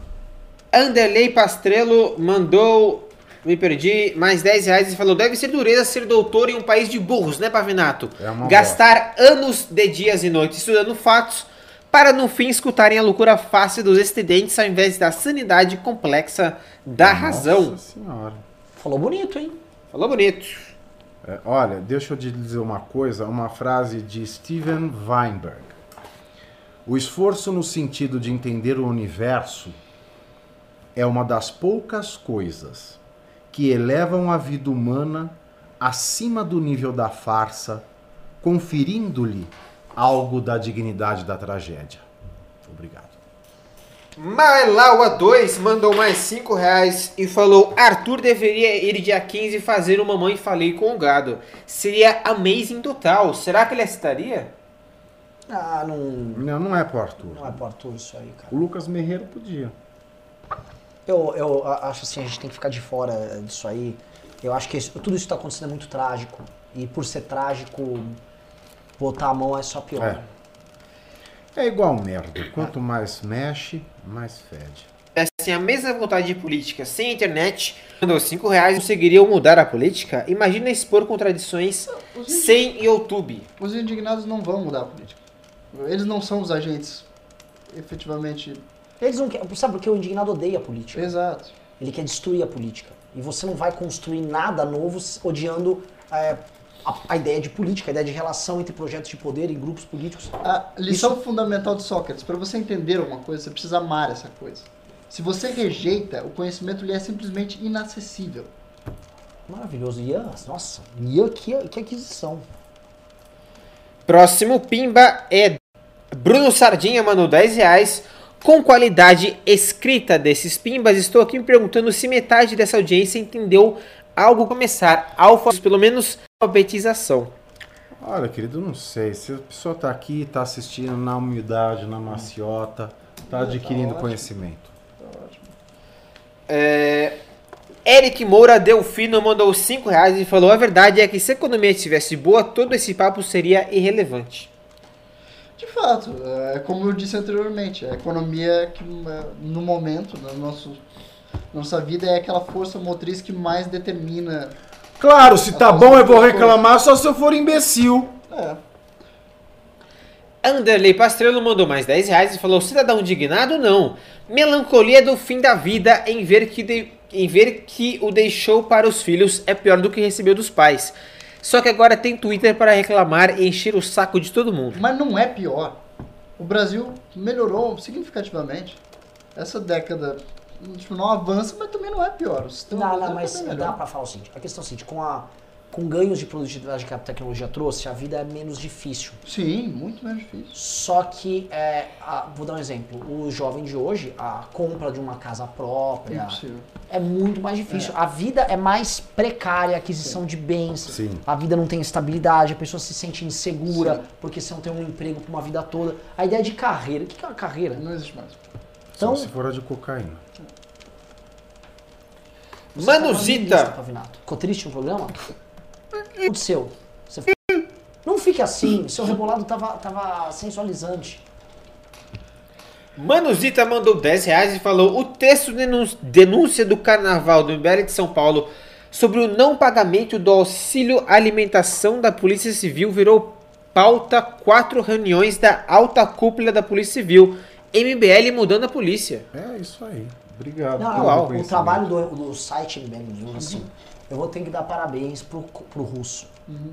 Anderley Pastrello mandou. Me perdi, mais 10 reais e falou: deve ser dureza ser doutor em um país de burros, né, Pavinato? É uma Gastar anos de dias e noites estudando fatos para no fim escutarem a loucura fácil dos estridentes ao invés da sanidade complexa da razão. Nossa senhora. Falou bonito, hein? Falou bonito. É, olha, deixa eu te dizer uma coisa, uma frase de Steven Weinberg. O esforço no sentido de entender o universo é uma das poucas coisas que elevam a vida humana acima do nível da farsa, conferindo-lhe algo da dignidade da tragédia. Obrigado. Mailaua 2 mandou mais 5 reais e falou: Arthur deveria ir dia 15 fazer o Mamãe Falei com o Gado. Seria amazing total. Será que ele aceitaria? Ah, não. Não, não é pro Arthur. Não é pro Arthur isso aí, cara. O Lucas Merreiro podia. Eu, eu acho assim, a gente tem que ficar de fora disso aí. Eu acho que isso- tudo isso que tá acontecendo é muito trágico. E por ser trágico, botar a mão é só pior. É igual merda. Quanto mais mexe, mais fede. É assim, a mesma vontade de política sem internet mandou 5 reais conseguiriam mudar a política? Imagina expor contradições Os, sem YouTube. os indignados não vão mudar a política. Eles não são os agentes efetivamente. Eles não querem. Sabe porque o indignado odeia a política? Exato. Ele quer destruir a política. E você não vai construir nada novo odiando é, a, a ideia de política, a ideia de relação entre projetos de poder e grupos políticos. A lição fundamental de Sócrates, para você entender alguma coisa, você precisa amar essa coisa. Se você rejeita, o conhecimento lhe é simplesmente inacessível. Maravilhoso. Ian, nossa, Ian, que, que aquisição. Próximo Pimba é Bruno Sardinha mandou 10 reais. Com qualidade escrita desses Pimbas, estou aqui me perguntando se metade dessa audiência entendeu algo começar alfa, pelo menos alfabetização. Olha, querido, não sei. Se a pessoa tá aqui, tá assistindo na humildade, na maciota, tá adquirindo ótimo. conhecimento. É, Eric Moura Delfino mandou 5 reais e falou: A verdade é que se a economia estivesse boa, todo esse papo seria irrelevante. De fato, é como eu disse anteriormente, a economia que é, no momento, na nosso, nossa vida, é aquela força motriz que mais determina. Claro, se tá bom eu vou reclamar só se eu for imbecil. É, Anderley Pastrello mandou mais 10 reais e falou: Cidadão indignado, não. Melancolia do fim da vida em ver, que de- em ver que o deixou para os filhos é pior do que recebeu dos pais. Só que agora tem Twitter para reclamar e encher o saco de todo mundo. mas não é pior. O Brasil melhorou significativamente. Essa década tipo, não avança, mas também não é pior. O sistema Não, não, mas tá melhor. dá pra falar o seguinte. A questão é a seguinte, com, a, com ganhos de produtividade que a tecnologia trouxe, a vida é menos difícil. Sim, muito menos difícil. Só que, é, a- vou dar um exemplo, o jovem de hoje, a compra de uma casa própria Impossível. é muito mais difícil. A vida é mais precária, a aquisição de bens. Sim. A vida não tem estabilidade, a pessoa se sente insegura porque você não tem um emprego por uma vida toda. A ideia de carreira, o que é uma carreira? Não existe mais. Então, Só se for a de cocaína. Você tá Manuzita. Pavinato. Ficou triste no programa? O que aconteceu? Você... Não fique assim, seu rebolado tava, tava sensualizante. Manuzita mandou 10 reais e falou: O texto denúncia do Carnaval do MBL de São Paulo sobre o não pagamento do auxílio alimentação da Polícia Civil virou pauta quatro reuniões da alta cúpula da Polícia Civil. MBL mudando a polícia. É isso aí. Obrigado. Não, pelo não, o trabalho do, do site MBL News, assim, eu vou ter que dar parabéns pro, pro Russo.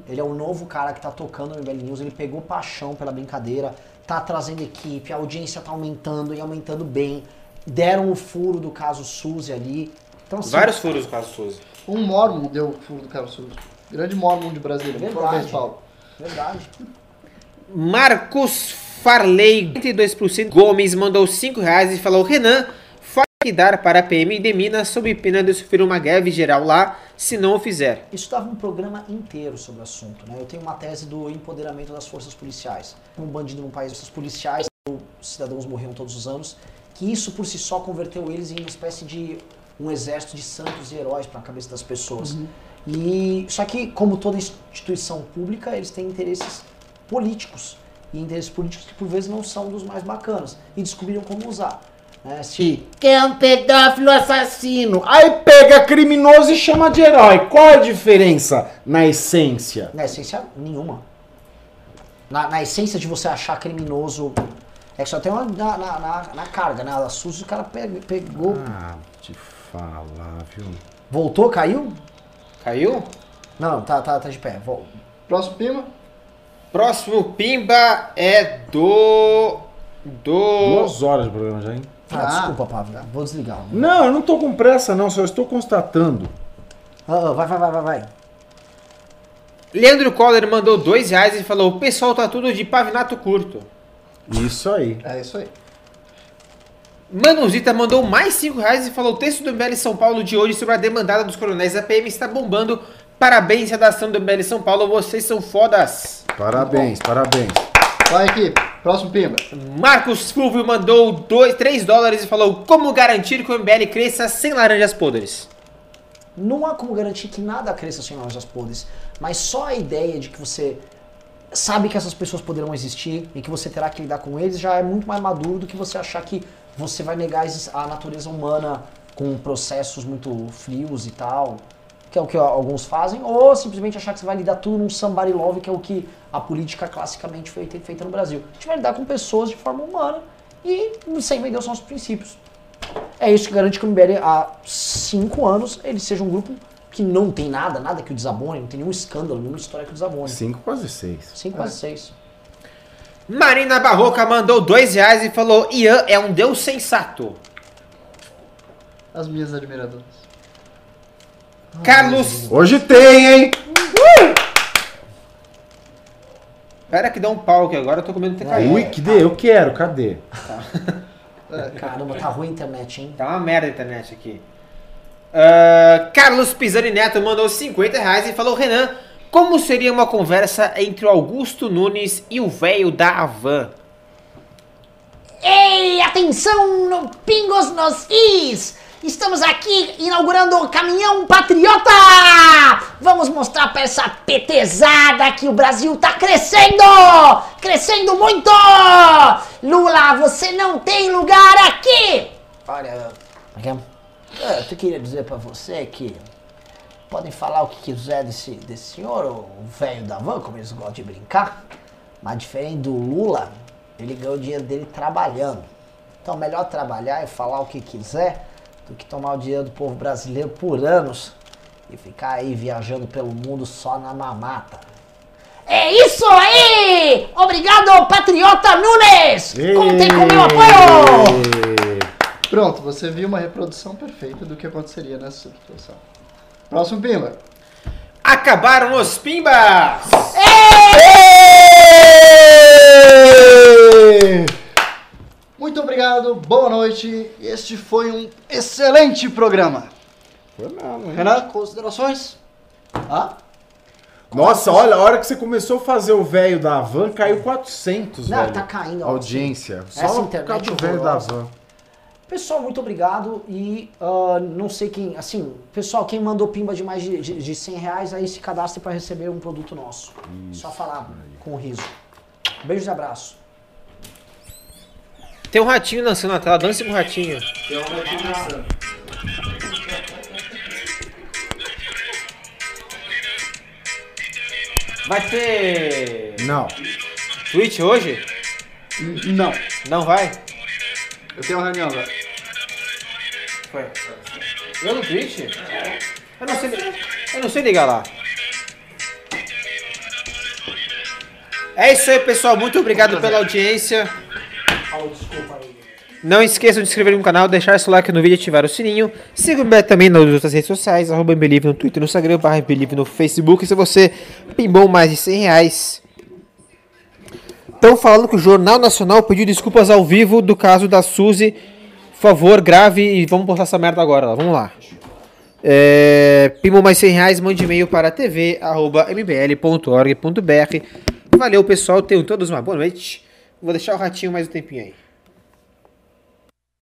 Ele é o novo cara que tá tocando no MBL News, ele pegou paixão pela brincadeira, tá trazendo equipe, a audiência tá aumentando e aumentando bem. Deram o furo do caso Suzy ali. Então, assim, Vários furos, caso Souza. Um Mormon deu o furo do Carlos Souza. Grande Mormon de Brasília. Verdade. Parabéns, Paulo. Verdade. Marcos Farley, 32%. Gomes mandou 5 reais e falou: Renan, dar para a PM de Minas sob pena de sofrer uma greve geral lá se não o fizer. Isso dava um programa inteiro sobre o assunto. Né? Eu tenho uma tese do empoderamento das forças policiais. Um bandido num país, forças policiais, os cidadãos morriam todos os anos, que isso por si só converteu eles em uma espécie de um exército de santos e heróis para a cabeça das pessoas. E só que, como toda instituição pública, eles têm interesses políticos e interesses políticos que por vezes não são dos mais bacanas e descobriram como usar. É, se... Que é um pedófilo assassino. Aí pega criminoso e chama de herói. Qual a diferença na essência? Na essência, nenhuma. Na, na essência de você achar criminoso. É que só tem uma na, na, na, na carga, né? A Suzy o cara pega- pegou. Ah, te falar, viu? Voltou, caiu? Caiu? Não, tá, tá, tá de pé. Vol- Próximo Pima. Próximo Pimba é do. Do. Duas horas de programa já, hein? Ah, Ah. desculpa, Pablo. Vou desligar. Não, eu não tô com pressa, não. Só estou constatando. Ah, vai, vai, vai, vai, vai. Leandro Coller mandou dois reais e falou: o pessoal tá tudo de pavinato curto. Isso aí. É isso aí. Manuzita mandou mais 5 reais e falou: o texto do MBL São Paulo de hoje sobre a demandada dos coronéis da PM está bombando. Parabéns, redação do MBL São Paulo, vocês são fodas. Parabéns, parabéns. Vai, equipe. Próximo Pimba. Marcos Fulvio mandou 2, 3 dólares e falou: como garantir que o MBL cresça sem laranjas podres? Não há como garantir que nada cresça sem lojas podres, mas só a ideia de que você sabe que essas pessoas poderão existir e que você terá que lidar com eles já é muito mais maduro do que você achar que você vai negar a natureza humana com processos muito frios e tal, que é o que alguns fazem, ou simplesmente achar que você vai lidar tudo num somebody love, que é o que a política classicamente foi feita no Brasil. A gente vai lidar com pessoas de forma humana e sem vender os nossos princípios. É isso que garante que o MBL há cinco anos ele seja um grupo que não tem nada, nada que o desabone, não tem nenhum escândalo, nenhuma história que o desabone. Cinco, quase seis. Cinco quase seis. Marina Barroca mandou 2 reais e falou: Ian é um deus sensato. As minhas admiradoras. Carlos. Hoje tem, hein? Pera que dá um pau aqui agora, eu tô com medo de ter caído. Ui, que dê, eu quero, cadê? Caramba, tá ruim a internet, hein? Tá uma merda a internet aqui. Ah, Carlos Pisani Neto mandou 50 reais e falou: Renan, como seria uma conversa entre o Augusto Nunes e o velho da Havan? Ei, atenção no Pingos nos Is! Estamos aqui inaugurando o Caminhão Patriota! Vamos mostrar pra essa petezada que o Brasil tá crescendo! Crescendo muito! Lula, você não tem lugar aqui! Olha, eu eu queria dizer pra você que podem falar o que quiser desse, desse senhor, o velho da van, como eles gostam de brincar, mas diferente do Lula, ele ganhou o dinheiro dele trabalhando. Então, melhor trabalhar e falar o que quiser do que tomar o dinheiro do povo brasileiro por anos e ficar aí viajando pelo mundo só na mamata. É isso aí! Obrigado, Patriota Nunes! Contem com meu apoio! Pronto, você viu uma reprodução perfeita do que aconteceria nessa situação. Próximo Pimba. Acabaram os Pimbas! Muito obrigado, boa noite. Este foi um excelente programa. Foi mesmo, hein? Renan, considerações? Ah? Nossa, olha, a hora que você começou a fazer o velho da van, caiu 400, Não, velho. tá caindo, ó. Audiência. Essa Só internet por causa do velho da horrorosa. van. Pessoal, muito obrigado. E ah, não sei quem, assim, pessoal, quem mandou pimba de mais de, de, de 100 reais, aí se cadastre para receber um produto nosso. Só falar com riso. Beijos e abraço. Tem um ratinho dançando na tela, dance com o ratinho. Vai ter Não. Twitch hoje? N- Não. Não vai? Eu tenho uma reunião agora. Foi. Eu no Twitch? Eu não sei, eu não sei ligar lá. É isso aí, pessoal. Muito obrigado pela audiência. Não esqueçam de se inscrever no canal, deixar seu like no vídeo e ativar o sininho. Siga também nas outras redes sociais, arroba no Twitter, no Instagram, barra no Facebook. Se você pimbou mais de 100 reais. Estão falando que o Jornal Nacional pediu desculpas ao vivo do caso da Suzy. Por favor, grave e vamos postar essa merda agora. Vamos lá. É, pimbou mais 100 reais, mande e-mail para tv.mbl.org.br. Valeu, pessoal. Tenham todos uma boa noite. Vou deixar o ratinho mais um tempinho aí.